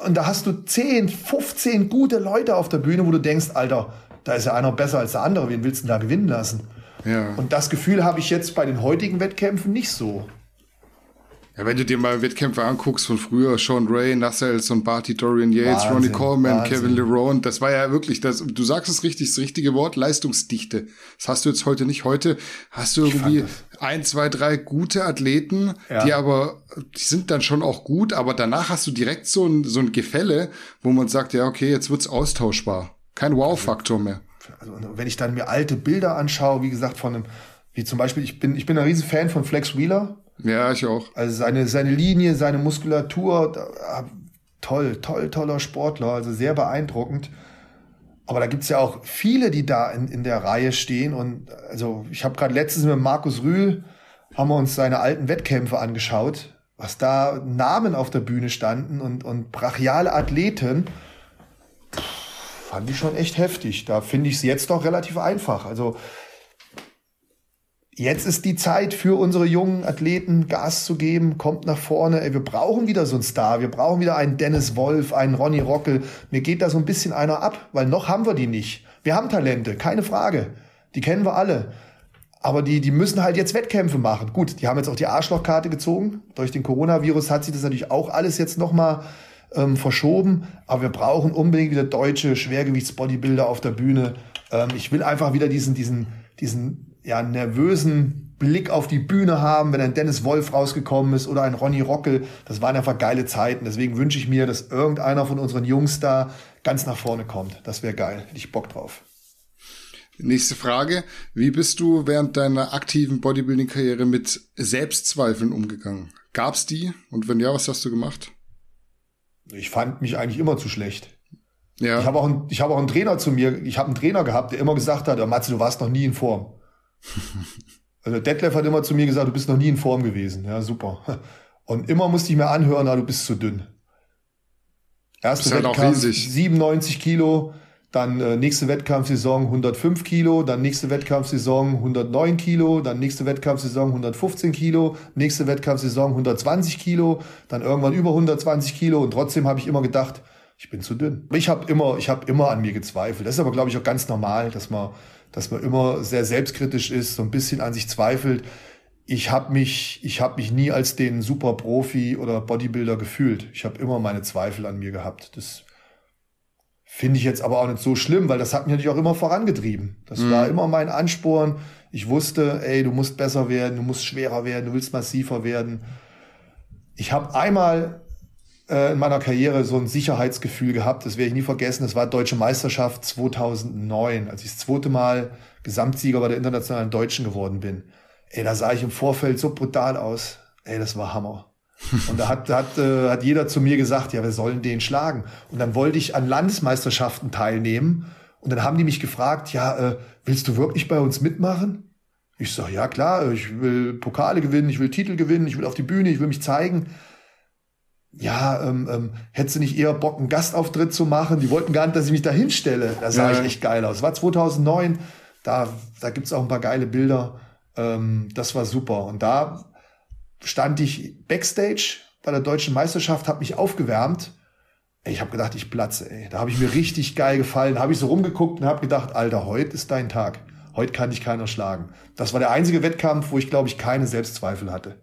Und da hast du 10, 15 gute Leute auf der Bühne, wo du denkst, Alter, da ist ja einer besser als der andere. Wen willst du denn da gewinnen lassen? Ja. Und das Gefühl habe ich jetzt bei den heutigen Wettkämpfen nicht so. Ja. Wenn du dir mal Wettkämpfe anguckst von früher, Sean Ray, Nassels und Barty Dorian Yates, Wahnsinn, Ronnie Coleman, Wahnsinn. Kevin Lerone, das war ja wirklich, das, du sagst es richtig, das richtige Wort, Leistungsdichte. Das hast du jetzt heute nicht. Heute hast du irgendwie ein, zwei, drei gute Athleten, Ja. die aber, die sind dann schon auch gut, aber danach hast du direkt so ein, so ein Gefälle, wo man sagt, ja, okay, jetzt wird's austauschbar. Kein Wow-Faktor mehr. Also wenn ich dann mir alte Bilder anschaue, wie gesagt, von einem, wie zum Beispiel, ich bin, ich bin ein riesen Fan von Flex Wheeler. Ja, ich auch. Also seine, seine Linie, seine Muskulatur, ah, toll, toll, toller Sportler, also sehr beeindruckend. Aber da gibt's ja auch viele, die da in, in der Reihe stehen. Und also ich habe gerade letztens mit Markus Rühl, haben wir uns seine alten Wettkämpfe angeschaut, was da Namen auf der Bühne standen und, und brachiale Athleten. Fand ich schon echt heftig. Da finde ich es jetzt doch relativ einfach. Also Jetzt ist die Zeit für unsere jungen Athleten Gas zu geben, kommt nach vorne. Ey, wir brauchen wieder so einen Star. Wir brauchen wieder einen Dennis Wolf, einen Ronny Rockel. Mir geht da so ein bisschen einer ab, weil noch haben wir die nicht. Wir haben Talente, keine Frage. Die kennen wir alle. Aber die, die müssen halt jetzt Wettkämpfe machen. Gut, die haben jetzt auch die Arschlochkarte gezogen. Durch den Coronavirus hat sich das natürlich auch alles jetzt nochmal ähm, verschoben. Aber wir brauchen unbedingt wieder deutsche Schwergewichtsbodybuilder auf der Bühne. Ähm, ich will einfach wieder diesen, diesen, diesen ja, nervösen Blick auf die Bühne haben, wenn ein Dennis Wolf rausgekommen ist oder ein Ronny Rockel. Das waren einfach geile Zeiten. Deswegen wünsche ich mir, dass irgendeiner von unseren Jungs da ganz nach vorne kommt. Das wäre geil. Hätte ich Bock drauf. Nächste Frage. Wie bist du während deiner aktiven Bodybuilding-Karriere mit Selbstzweifeln umgegangen? Gab's die? Und wenn ja, was hast du gemacht? Ich fand mich eigentlich immer zu schlecht. Ja. Ich habe auch, einen- ich habe auch einen Trainer zu mir, ich habe einen Trainer gehabt, der immer gesagt hat, "Oh, Matze, du warst noch nie in Form. Also Detlef hat immer zu mir gesagt, du bist noch nie in Form gewesen. Ja, super. Und immer musste ich mir anhören, na, du bist zu dünn. Erste Bist halt auch Wettkampf riesig. 97 Kilo, dann äh, nächste Wettkampfsaison 105 Kilo, dann nächste Wettkampfsaison 109 Kilo, dann nächste Wettkampfsaison 115 Kilo, nächste Wettkampfsaison 120 Kilo, dann irgendwann über 120 Kilo und trotzdem habe ich immer gedacht, ich bin zu dünn. Ich habe immer, ich habe immer an mir gezweifelt. Das ist aber, glaube ich, auch ganz normal, dass man, dass man immer sehr selbstkritisch ist, so ein bisschen an sich zweifelt. Ich habe mich, ich habe mich nie als den Superprofi oder Bodybuilder gefühlt. Ich habe immer meine Zweifel an mir gehabt. Das finde ich jetzt aber auch nicht so schlimm, weil das hat mich natürlich auch immer vorangetrieben. Das war immer mein Ansporn. Ich wusste, ey, du musst besser werden, du musst schwerer werden, du willst massiver werden. Ich habe einmal in meiner Karriere so ein Sicherheitsgefühl gehabt, das werde ich nie vergessen. Das war Deutsche Meisterschaft 2009, als ich das zweite Mal Gesamtsieger bei der internationalen Deutschen geworden bin. Ey, da sah ich im Vorfeld so brutal aus. Ey, das war Hammer. Und da hat, hat, äh, hat jeder zu mir gesagt, ja, wir sollen den schlagen. Und dann wollte ich an Landesmeisterschaften teilnehmen. Und dann haben die mich gefragt, ja, äh, willst du wirklich bei uns mitmachen? Ich sage, ja klar, ich will Pokale gewinnen, ich will Titel gewinnen, ich will auf die Bühne, ich will mich zeigen. Ja, ähm, ähm, hättest du nicht eher Bock, einen Gastauftritt zu machen? Die wollten gar nicht, dass ich mich da hinstelle. Da sah Ja. ich echt geil aus. War 2009, da, da gibt's auch ein paar geile Bilder. Ähm, das war super. Und da stand ich backstage bei der deutschen Meisterschaft, habe mich aufgewärmt. Ich habe gedacht, ich platze. Ey. Da habe ich mir richtig geil gefallen. Da habe ich so rumgeguckt und habe gedacht, Alter, heute ist dein Tag. Heute kann dich keiner schlagen. Das war der einzige Wettkampf, wo ich, glaube ich, keine Selbstzweifel hatte.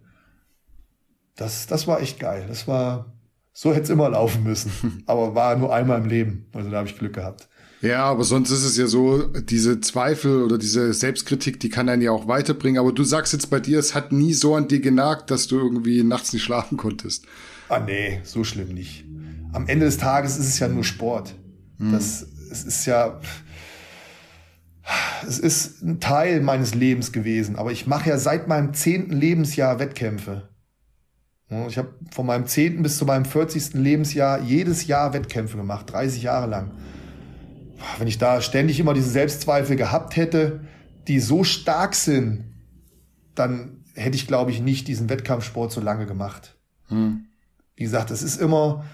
Das, das war echt geil. Das war, so hätte es immer laufen müssen. Aber war nur einmal im Leben. Also da habe ich Glück gehabt. Ja, aber sonst ist es ja so, diese Zweifel oder diese Selbstkritik, die kann einen ja auch weiterbringen. Aber du sagst jetzt bei dir, es hat nie so an dir genagt, dass du irgendwie nachts nicht schlafen konntest. Ah, nee, so schlimm nicht. Am Ende des Tages ist es ja nur Sport. Das, es ist ja, es ist ein Teil meines Lebens gewesen. Aber ich mache ja seit meinem zehnten Lebensjahr Wettkämpfe. Ja, Ich habe von meinem zehnten bis zu meinem 40. Lebensjahr jedes Jahr Wettkämpfe gemacht, 30 Jahre lang. Wenn ich da ständig immer diese Selbstzweifel gehabt hätte, die so stark sind, dann hätte ich, glaube ich, nicht diesen Wettkampfsport so lange gemacht. Wie gesagt, das ist immer,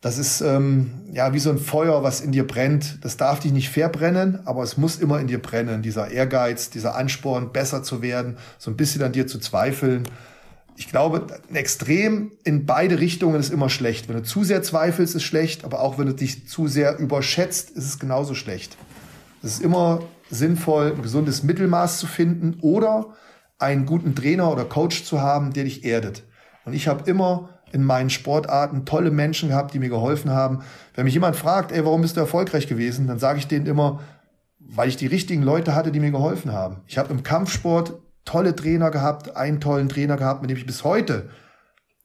das ist ähm, ja wie so ein Feuer, was in dir brennt. Das darf dich nicht verbrennen, aber es muss immer in dir brennen. Dieser Ehrgeiz, dieser Ansporn, besser zu werden, so ein bisschen an dir zu zweifeln. Ich glaube, ein Extrem in beide Richtungen ist immer schlecht. Wenn du zu sehr zweifelst, ist schlecht, aber auch wenn du dich zu sehr überschätzt, ist es genauso schlecht. Es ist immer sinnvoll, ein gesundes Mittelmaß zu finden oder einen guten Trainer oder Coach zu haben, der dich erdet. Und ich habe immer in meinen Sportarten tolle Menschen gehabt, die mir geholfen haben. Wenn mich jemand fragt, ey, warum bist du erfolgreich gewesen, dann sage ich denen immer, weil ich die richtigen Leute hatte, die mir geholfen haben. Ich habe im Kampfsport tolle Trainer gehabt, einen tollen Trainer gehabt, mit dem ich bis heute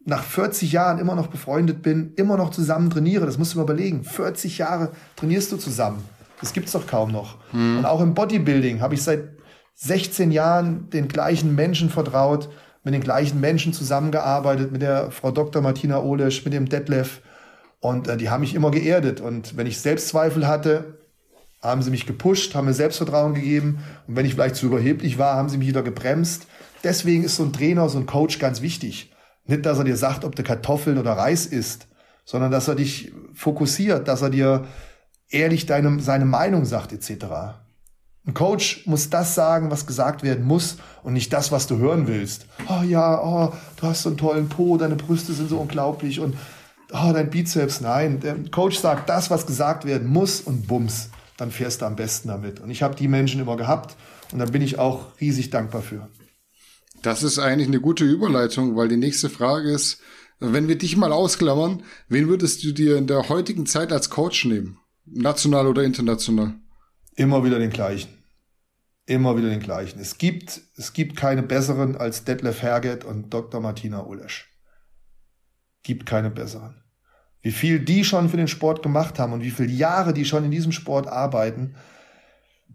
nach 40 Jahren immer noch befreundet bin, immer noch zusammen trainiere. Das musst du mal überlegen. 40 Jahre trainierst du zusammen. Das gibt's doch kaum noch. Und auch im Bodybuilding habe ich seit 16 Jahren den gleichen Menschen vertraut, mit den gleichen Menschen zusammengearbeitet, mit der Frau Dr. Martina Olesch, mit dem Detlef. Und äh, die haben mich immer geerdet. Und wenn ich Selbstzweifel hatte, haben sie mich gepusht, haben mir Selbstvertrauen gegeben. Und wenn ich vielleicht zu überheblich war, haben sie mich wieder gebremst. Deswegen ist so ein Trainer, so ein Coach ganz wichtig. Nicht, dass er dir sagt, ob du Kartoffeln oder Reis isst, sondern dass er dich fokussiert, dass er dir ehrlich deine, seine Meinung sagt, etc. Ein Coach muss das sagen, was gesagt werden muss und nicht das, was du hören willst. Oh ja, oh, du hast so einen tollen Po, deine Brüste sind so unglaublich und oh, dein Bizeps. Nein, der Coach sagt das, was gesagt werden muss und bums, dann fährst du am besten damit. Und ich habe die Menschen immer gehabt und da bin ich auch riesig dankbar für. Das ist eigentlich eine gute Überleitung, weil die nächste Frage ist, wenn wir dich mal ausklammern, wen würdest du dir in der heutigen Zeit als Coach nehmen? National oder international? Immer wieder den gleichen. immer wieder den gleichen. Es gibt, es gibt keine besseren als Detlef Herget und Dr. Martina Ulesch. Gibt keine besseren. Wie viel die schon für den Sport gemacht haben und wie viele Jahre die schon in diesem Sport arbeiten.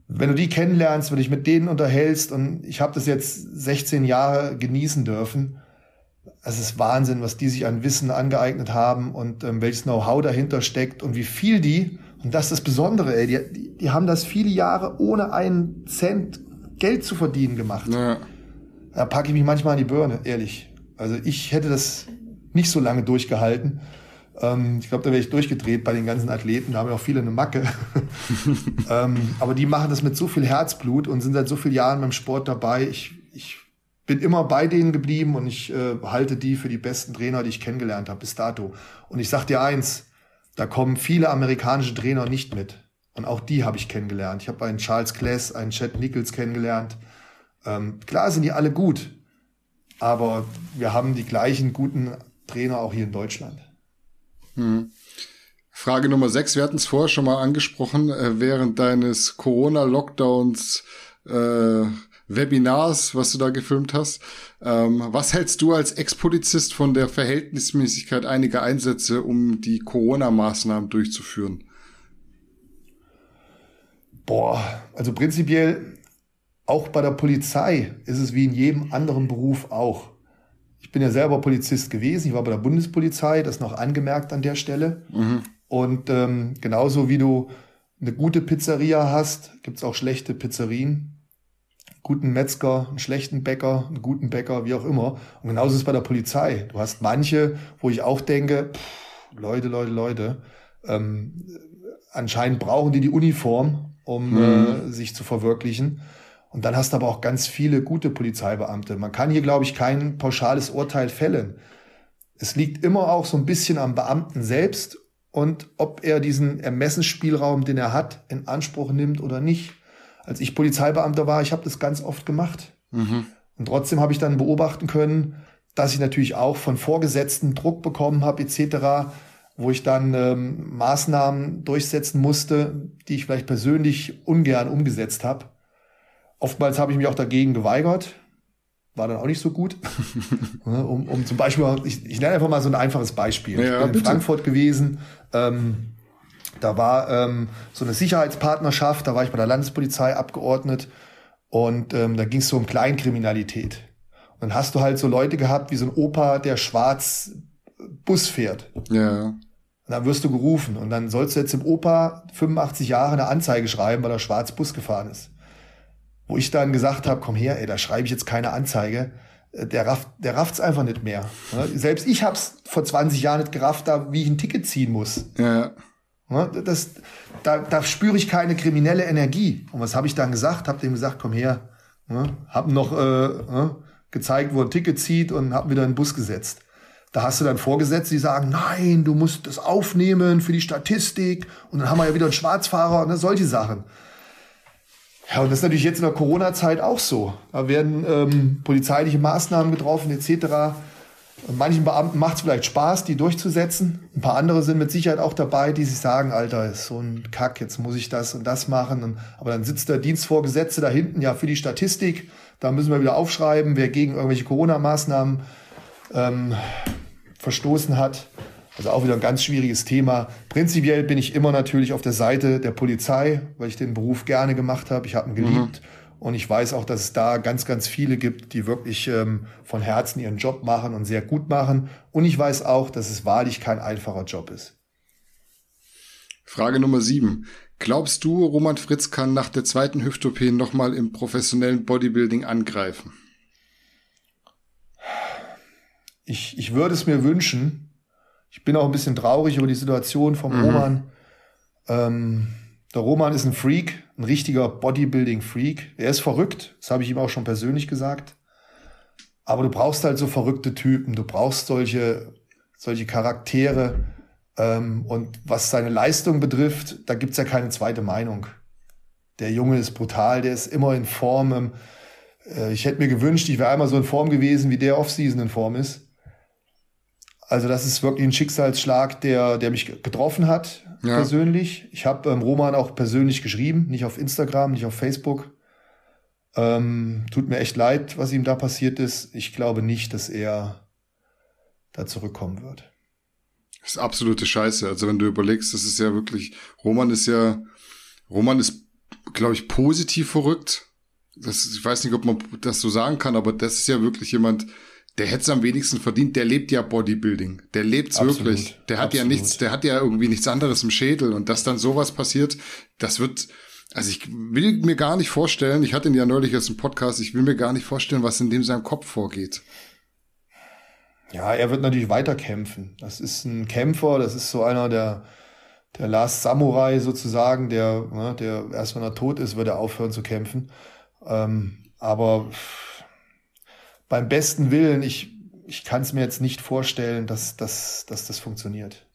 Wenn du die kennenlernst, wenn du dich mit denen unterhältst und ich habe das jetzt 16 Jahre genießen dürfen, es ist Wahnsinn, was die sich an Wissen angeeignet haben und ähm, welches Know-how dahinter steckt und wie viel die, und das ist das Besondere, ey, die, die, die haben das viele Jahre ohne einen Cent Geld zu verdienen gemacht. Ja. Da packe ich mich manchmal an die Birne, ehrlich. Also ich hätte das nicht so lange durchgehalten. Ähm, ich glaube, da wäre ich durchgedreht bei den ganzen Athleten. Da haben ja auch viele eine Macke. ähm, aber die machen das mit so viel Herzblut und sind seit so vielen Jahren beim Sport dabei. Ich, ich bin immer bei denen geblieben und ich äh, halte die für die besten Trainer, die ich kennengelernt habe bis dato. Und ich sag dir eins, da kommen viele amerikanische Trainer nicht mit. Und auch die habe ich kennengelernt. Ich habe einen Charles Kless, einen Chad Nichols kennengelernt. Ähm, klar sind die alle gut, aber wir haben die gleichen guten Trainer auch hier in Deutschland. Hm. Frage Nummer sechs, wir hatten es vorher schon mal angesprochen, äh, während deines Corona-Lockdowns äh, Webinars, was du da gefilmt hast. Ähm, was hältst du als Ex-Polizist von der Verhältnismäßigkeit einiger Einsätze, um die Corona-Maßnahmen durchzuführen? Boah, also prinzipiell auch bei der Polizei ist es wie in jedem anderen Beruf auch. Ich bin ja selber Polizist gewesen, ich war bei der Bundespolizei, das noch angemerkt an der Stelle. Mhm. Und ähm, genauso wie du eine gute Pizzeria hast, gibt's auch schlechte Pizzerien guten Metzger, einen schlechten Bäcker, einen guten Bäcker, wie auch immer. Und genauso ist es bei der Polizei. Du hast manche, wo ich auch denke, pff, Leute, Leute, Leute, ähm, anscheinend brauchen die die Uniform, um mhm. äh, sich zu verwirklichen. Und dann hast du aber auch ganz viele gute Polizeibeamte. Man kann hier, glaube ich, kein pauschales Urteil fällen. Es liegt immer auch so ein bisschen am Beamten selbst und ob er diesen Ermessensspielraum, den er hat, in Anspruch nimmt oder nicht als ich Polizeibeamter war, ich habe das ganz oft gemacht. Mhm. Und trotzdem habe ich dann beobachten können, dass ich natürlich auch von Vorgesetzten Druck bekommen habe etc., wo ich dann ähm, Maßnahmen durchsetzen musste, die ich vielleicht persönlich ungern umgesetzt habe. Oftmals habe ich mich auch dagegen geweigert, war dann auch nicht so gut. um, um zum Beispiel, ich, ich nenne einfach mal so ein einfaches Beispiel. Ja, ich bin bitte. in Frankfurt gewesen, ähm, da war ähm, so eine Sicherheitspartnerschaft, da war ich bei der Landespolizei abgeordnet und ähm, da ging es so um Kleinkriminalität. Und dann hast du halt so Leute gehabt wie so ein Opa, der schwarz Bus fährt. Ja. Und dann wirst du gerufen und dann sollst du jetzt im Opa 85 Jahre eine Anzeige schreiben, weil er schwarz Bus gefahren ist. Wo ich dann gesagt habe, komm her, ey, da schreibe ich jetzt keine Anzeige. Äh, der rafft, der rafft's einfach nicht mehr. Selbst ich hab's vor 20 Jahren nicht gerafft, da, wie ich ein Ticket ziehen muss. Ja. Ne, das, da, da spüre ich keine kriminelle Energie. Und was habe ich dann gesagt? Hab dem gesagt, komm her. Ne, hab noch äh, ne, gezeigt, wo ein Ticket zieht und hab wieder in den Bus gesetzt. Da hast du dann Vorgesetzte, die sagen, nein, du musst das aufnehmen für die Statistik. Und dann haben wir ja wieder einen Schwarzfahrer, ne, solche Sachen. Ja, und das ist natürlich jetzt in der Corona-Zeit auch so. Da werden ähm, polizeiliche Maßnahmen getroffen etc. Manchen Beamten macht es vielleicht Spaß, die durchzusetzen. Ein paar andere sind mit Sicherheit auch dabei, die sich sagen, Alter, ist so ein Kack, jetzt muss ich das und das machen. Und, aber dann sitzt der Dienstvorgesetzte da hinten, ja, für die Statistik. Da müssen wir wieder aufschreiben, wer gegen irgendwelche Corona-Maßnahmen ähm, verstoßen hat. Also auch wieder ein ganz schwieriges Thema. Prinzipiell bin ich immer natürlich auf der Seite der Polizei, weil ich den Beruf gerne gemacht habe. Ich habe ihn geliebt. Mhm. Und ich weiß auch, dass es da ganz, ganz viele gibt, die wirklich ähm, von Herzen ihren Job machen und sehr gut machen. Und ich weiß auch, dass es wahrlich kein einfacher Job ist. Frage Nummer sieben. Glaubst du, Roman Fritz kann nach der zweiten Hüft-OP nochmal im professionellen Bodybuilding angreifen? Ich, ich würde es mir wünschen. Ich bin auch ein bisschen traurig über die Situation vom mhm. Roman. Ähm, der Roman ist ein Freak, ein richtiger Bodybuilding-Freak. Er ist verrückt, das habe ich ihm auch schon persönlich gesagt. Aber du brauchst halt so verrückte Typen, du brauchst solche, solche Charaktere. Ähm, und was seine Leistung betrifft, da gibt's ja keine zweite Meinung. Der Junge ist brutal, der ist immer in Form. Ähm, äh, ich hätte mir gewünscht, ich wäre einmal so in Form gewesen, wie der Offseason in Form ist. Also das ist wirklich ein Schicksalsschlag, der, der mich getroffen hat ja. persönlich. Ich habe ähm, Roman auch persönlich geschrieben, nicht auf Instagram, nicht auf Facebook. Ähm, tut mir echt leid, was ihm da passiert ist. Ich glaube nicht, dass er da zurückkommen wird. Das ist absolute Scheiße. Also wenn du überlegst, das ist ja wirklich, Roman ist ja, Roman ist, glaube ich, positiv verrückt. Das, ich weiß nicht, ob man das so sagen kann, aber das ist ja wirklich jemand, der hätte es am wenigsten verdient. Der lebt ja Bodybuilding. Der lebt's Absolut. wirklich. Der hat Absolut. ja nichts, der hat ja irgendwie nichts anderes im Schädel. Und dass dann sowas passiert, das wird, also ich will mir gar nicht vorstellen, ich hatte ihn ja neulich erst im Podcast, ich will mir gar nicht vorstellen, was in dem seinem Kopf vorgeht. Ja, er wird natürlich weiter kämpfen. Das ist ein Kämpfer, das ist so einer der, der Last Samurai sozusagen, der, ne, der erst wenn er tot ist, wird er aufhören zu kämpfen. Ähm, aber beim besten Willen, ich, ich kann es mir jetzt nicht vorstellen, dass, dass, dass das funktioniert.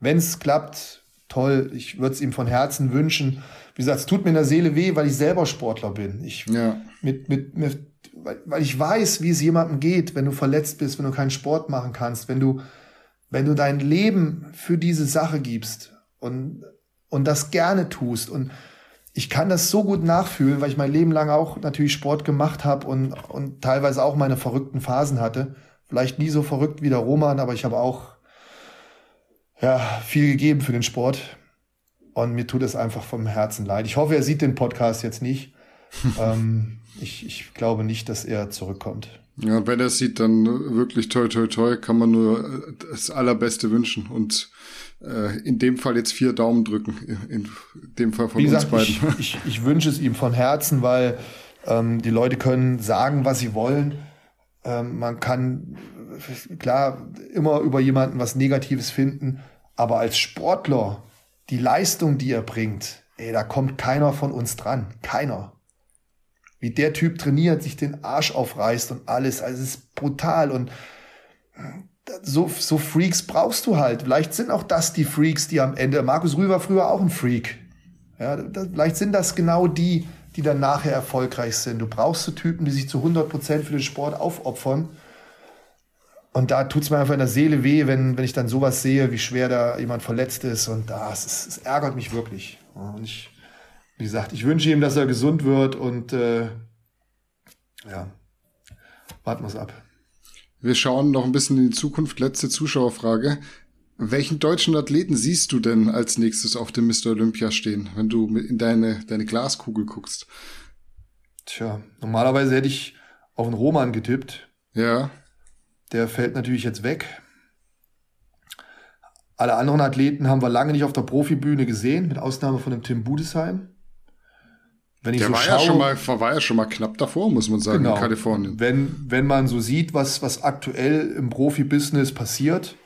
Wenn es klappt, toll. Ich würde es ihm von Herzen wünschen. Wie gesagt, es tut mir in der Seele weh, weil ich selber Sportler bin. Ich, Ja. mit, mit, mit weil, weil ich weiß, wie es jemandem geht, wenn du verletzt bist, wenn du keinen Sport machen kannst, wenn du, wenn du dein Leben für diese Sache gibst und, und das gerne tust. Und ich kann das so gut nachfühlen, weil ich mein Leben lang auch natürlich Sport gemacht habe und, und teilweise auch meine verrückten Phasen hatte. Vielleicht nie so verrückt wie der Roman, aber ich habe auch ja, viel gegeben für den Sport. Und mir tut es einfach vom Herzen leid. Ich hoffe, er sieht den Podcast jetzt nicht. ähm, ich, ich glaube nicht, dass er zurückkommt. Ja, wenn er es sieht, dann wirklich toi toi toi, kann man nur äh, das Allerbeste wünschen und äh, in dem Fall jetzt vier Daumen drücken, in dem Fall von Wie uns gesagt, beiden. ich, ich, ich wünsche es ihm von Herzen, weil ähm, die Leute können sagen, was sie wollen. Ähm, man kann äh, klar immer über jemanden was Negatives finden, aber als Sportler, die Leistung, die er bringt, ey, da kommt keiner von uns dran. Keiner. Wie der Typ trainiert, sich den Arsch aufreißt und alles. Also es ist brutal und so, so Freaks brauchst du halt. Vielleicht sind auch das die Freaks, die am Ende. Markus Rühl war früher auch ein Freak. Ja, das, vielleicht sind das genau die, die dann nachher erfolgreich sind. Du brauchst so Typen, die sich zu 100% für den Sport aufopfern. Und da tut's mir einfach in der Seele weh, wenn, wenn ich dann sowas sehe, wie schwer da jemand verletzt ist. Und da, es, es ärgert mich wirklich. Und ich, wie gesagt, ich wünsche ihm, dass er gesund wird und äh, ja, warten wir's ab. Wir schauen noch ein bisschen in die Zukunft. Letzte Zuschauerfrage. Welchen deutschen Athleten siehst du denn als nächstes auf dem Mr. Olympia stehen, wenn du in deine, deine Glaskugel guckst? Tja, normalerweise hätte ich auf einen Roman getippt. Ja, Der fällt natürlich jetzt weg. Alle anderen Athleten haben wir lange nicht auf der Profibühne gesehen, mit Ausnahme von dem Tim Budesheim. Wenn ich der so war, schaue, ja schon mal, war ja schon mal knapp davor, muss man sagen, genau, in Kalifornien. Wenn, wenn man so sieht, was, was aktuell im Profibusiness passiert,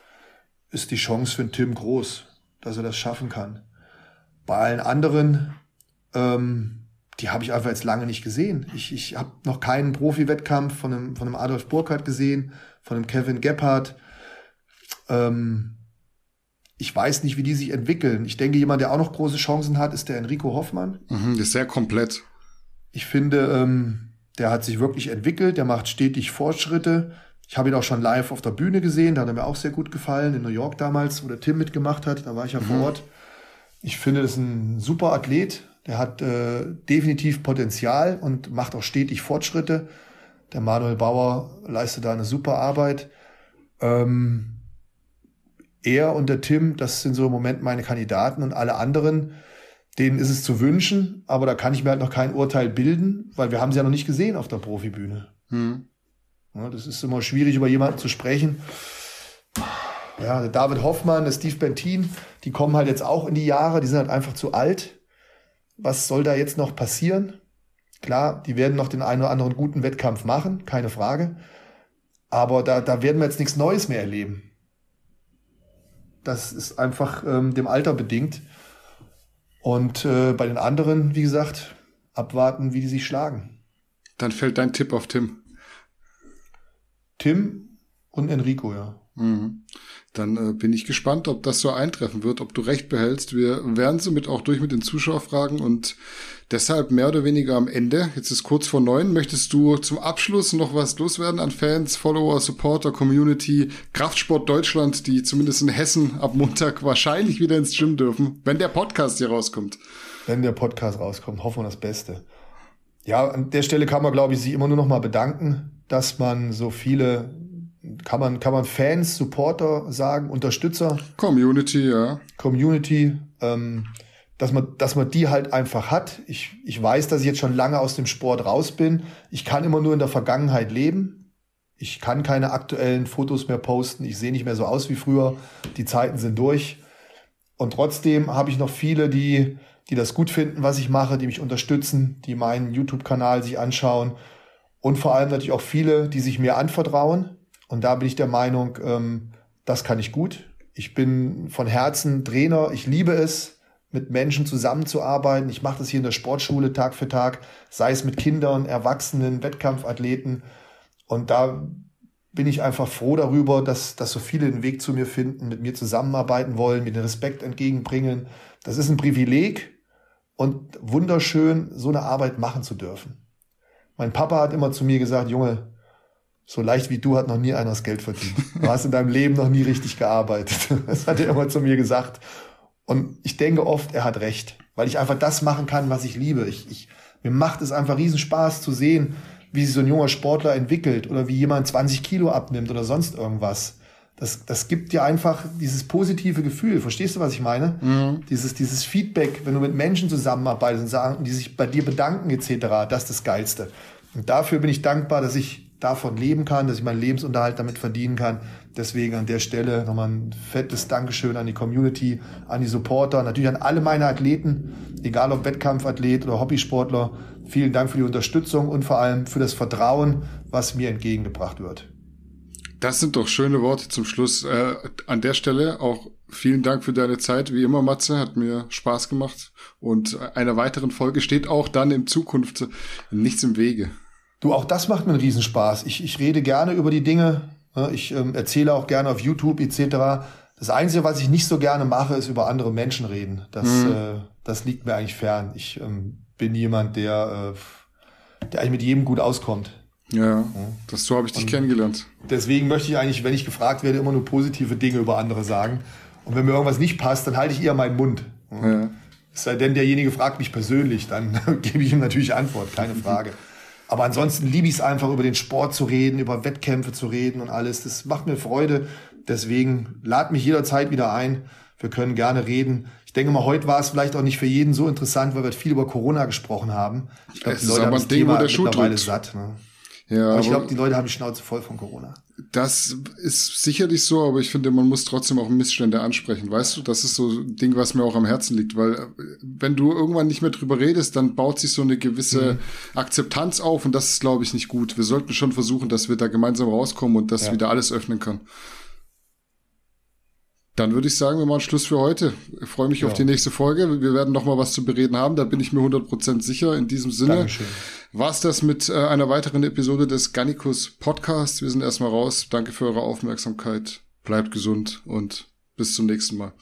ist die Chance für den Tim groß, dass er das schaffen kann. Bei allen anderen, ähm, die habe ich einfach jetzt lange nicht gesehen. Ich, ich habe noch keinen Profi-Wettkampf von einem, von einem Adolf Burkhardt gesehen, von einem Kevin Gebhardt. Ähm, ich weiß nicht, wie die sich entwickeln. Ich denke, jemand, der auch noch große Chancen hat, ist der Enrico Hoffmann. Mhm, ist sehr komplett. Ich finde, ähm, der hat sich wirklich entwickelt, der macht stetig Fortschritte. Ich habe ihn auch schon live auf der Bühne gesehen, da hat er mir auch sehr gut gefallen, in New York damals, wo der Tim mitgemacht hat, da war ich ja vor Ort. Ich finde, das ist ein super Athlet, der hat äh, definitiv Potenzial und macht auch stetig Fortschritte. Der Manuel Bauer leistet da eine super Arbeit. Ähm, er und der Tim, das sind so im Moment meine Kandidaten und alle anderen, denen ist es zu wünschen, aber da kann ich mir halt noch kein Urteil bilden, weil wir haben sie ja noch nicht gesehen auf der Profibühne. Hm. Ja, das ist immer schwierig, über jemanden zu sprechen. Ja, der David Hoffmann, der Steve Bentin, die kommen halt jetzt auch in die Jahre, die sind halt einfach zu alt. Was soll da jetzt noch passieren? Klar, die werden noch den einen oder anderen guten Wettkampf machen, keine Frage. Aber da, da werden wir jetzt nichts Neues mehr erleben. Das ist einfach ähm, dem Alter bedingt. Und äh, bei den anderen, wie gesagt, abwarten, wie die sich schlagen. Dann fällt dein Tipp auf Tim. Tim und Enrico, ja. Mhm. Dann äh, bin ich gespannt, ob das so eintreffen wird, ob du recht behältst. Wir werden somit auch durch mit den Zuschauerfragen und deshalb mehr oder weniger am Ende. Jetzt ist kurz vor neun. Möchtest du zum Abschluss noch was loswerden an Fans, Follower, Supporter, Community, Kraftsport Deutschland, die zumindest in Hessen ab Montag wahrscheinlich wieder ins Gym dürfen, wenn der Podcast hier rauskommt? Wenn der Podcast rauskommt, hoffen wir das Beste. Ja, an der Stelle kann man, glaube ich, sich immer nur noch mal bedanken, dass man so viele, kann man, kann man Fans, Supporter sagen, Unterstützer. Community, ja. Community, ähm, dass man, dass man die halt einfach hat. Ich, ich weiß, dass ich jetzt schon lange aus dem Sport raus bin. Ich kann immer nur in der Vergangenheit leben. Ich kann keine aktuellen Fotos mehr posten. Ich sehe nicht mehr so aus wie früher. Die Zeiten sind durch. Und trotzdem habe ich noch viele, die, die das gut finden, was ich mache, die mich unterstützen, die meinen YouTube-Kanal sich anschauen und vor allem natürlich auch viele, die sich mir anvertrauen. Und da bin ich der Meinung, ähm, das kann ich gut. Ich bin von Herzen Trainer. Ich liebe es, mit Menschen zusammenzuarbeiten. Ich mache das hier in der Sportschule Tag für Tag, sei es mit Kindern, Erwachsenen, Wettkampfathleten. Und da bin ich einfach froh darüber, dass, dass so viele den Weg zu mir finden, mit mir zusammenarbeiten wollen, mir den Respekt entgegenbringen. Das ist ein Privileg und wunderschön, so eine Arbeit machen zu dürfen. Mein Papa hat immer zu mir gesagt, Junge, so leicht wie du hat noch nie einer das Geld verdient. Du hast in deinem Leben noch nie richtig gearbeitet. Das hat er immer zu mir gesagt. Und ich denke oft, er hat recht, weil ich einfach das machen kann, was ich liebe. Ich, ich, mir macht es einfach riesen Spaß zu sehen, wie sich so ein junger Sportler entwickelt oder wie jemand 20 Kilo abnimmt oder sonst irgendwas. Das, das gibt dir einfach dieses positive Gefühl. Verstehst du, was ich meine? Mhm. Dieses, dieses Feedback, wenn du mit Menschen zusammenarbeitest und sagen, die sich bei dir bedanken etc., das ist das Geilste. Und dafür bin ich dankbar, dass ich davon leben kann, dass ich meinen Lebensunterhalt damit verdienen kann. Deswegen an der Stelle nochmal ein fettes Dankeschön an die Community, an die Supporter, natürlich an alle meine Athleten, egal ob Wettkampfathlet oder Hobbysportler. Vielen Dank für die Unterstützung und vor allem für das Vertrauen, was mir entgegengebracht wird. Das sind doch schöne Worte zum Schluss. Äh, an der Stelle auch vielen Dank für deine Zeit. Wie immer, Matze, hat mir Spaß gemacht. Und einer weiteren Folge steht auch dann in Zukunft nichts im Wege. Du, auch das macht mir einen Riesenspaß. Ich, ich rede gerne über die Dinge. Ich ähm, erzähle auch gerne auf YouTube etc. Das Einzige, was ich nicht so gerne mache, ist über andere Menschen reden. Das, mhm. äh, das liegt mir eigentlich fern. Ich ähm, bin jemand, der, äh, der eigentlich mit jedem gut auskommt. Ja, ja. das so habe ich dich Und kennengelernt. Deswegen möchte ich eigentlich, wenn ich gefragt werde, immer nur positive Dinge über andere sagen. Und wenn mir irgendwas nicht passt, dann halte ich eher meinen Mund. Ja. Es sei denn, derjenige fragt mich persönlich, dann gebe ich ihm natürlich Antwort, keine Frage. Aber ansonsten liebe ich es einfach, über den Sport zu reden, über Wettkämpfe zu reden und alles. Das macht mir Freude. Deswegen lad mich jederzeit wieder ein. Wir können gerne reden. Ich denke mal, heute war es vielleicht auch nicht für jeden so interessant, weil wir viel über Corona gesprochen haben. Ich glaube, die Leute haben das Ding, Thema mittlerweile satt. Ne? Ja, aber ich glaube, die Leute haben die Schnauze voll von Corona. Das ist sicherlich so, aber ich finde, man muss trotzdem auch Missstände ansprechen. Weißt du, das ist so ein Ding, was mir auch am Herzen liegt, weil äh, wenn du irgendwann nicht mehr drüber redest, dann baut sich so eine gewisse mhm. Akzeptanz auf und das ist, glaube ich, nicht gut. Wir sollten schon versuchen, dass wir da gemeinsam rauskommen und dass ja. wieder alles öffnen kann. Dann würde ich sagen, wir machen Schluss für heute. Ich freue mich ja. auf die nächste Folge. Wir werden noch mal was zu bereden haben, da bin ich mir 100% sicher. In diesem Sinne war es das mit äh, einer weiteren Episode des Gannikus Podcasts. Wir sind erstmal raus. Danke für eure Aufmerksamkeit. Bleibt gesund und bis zum nächsten Mal.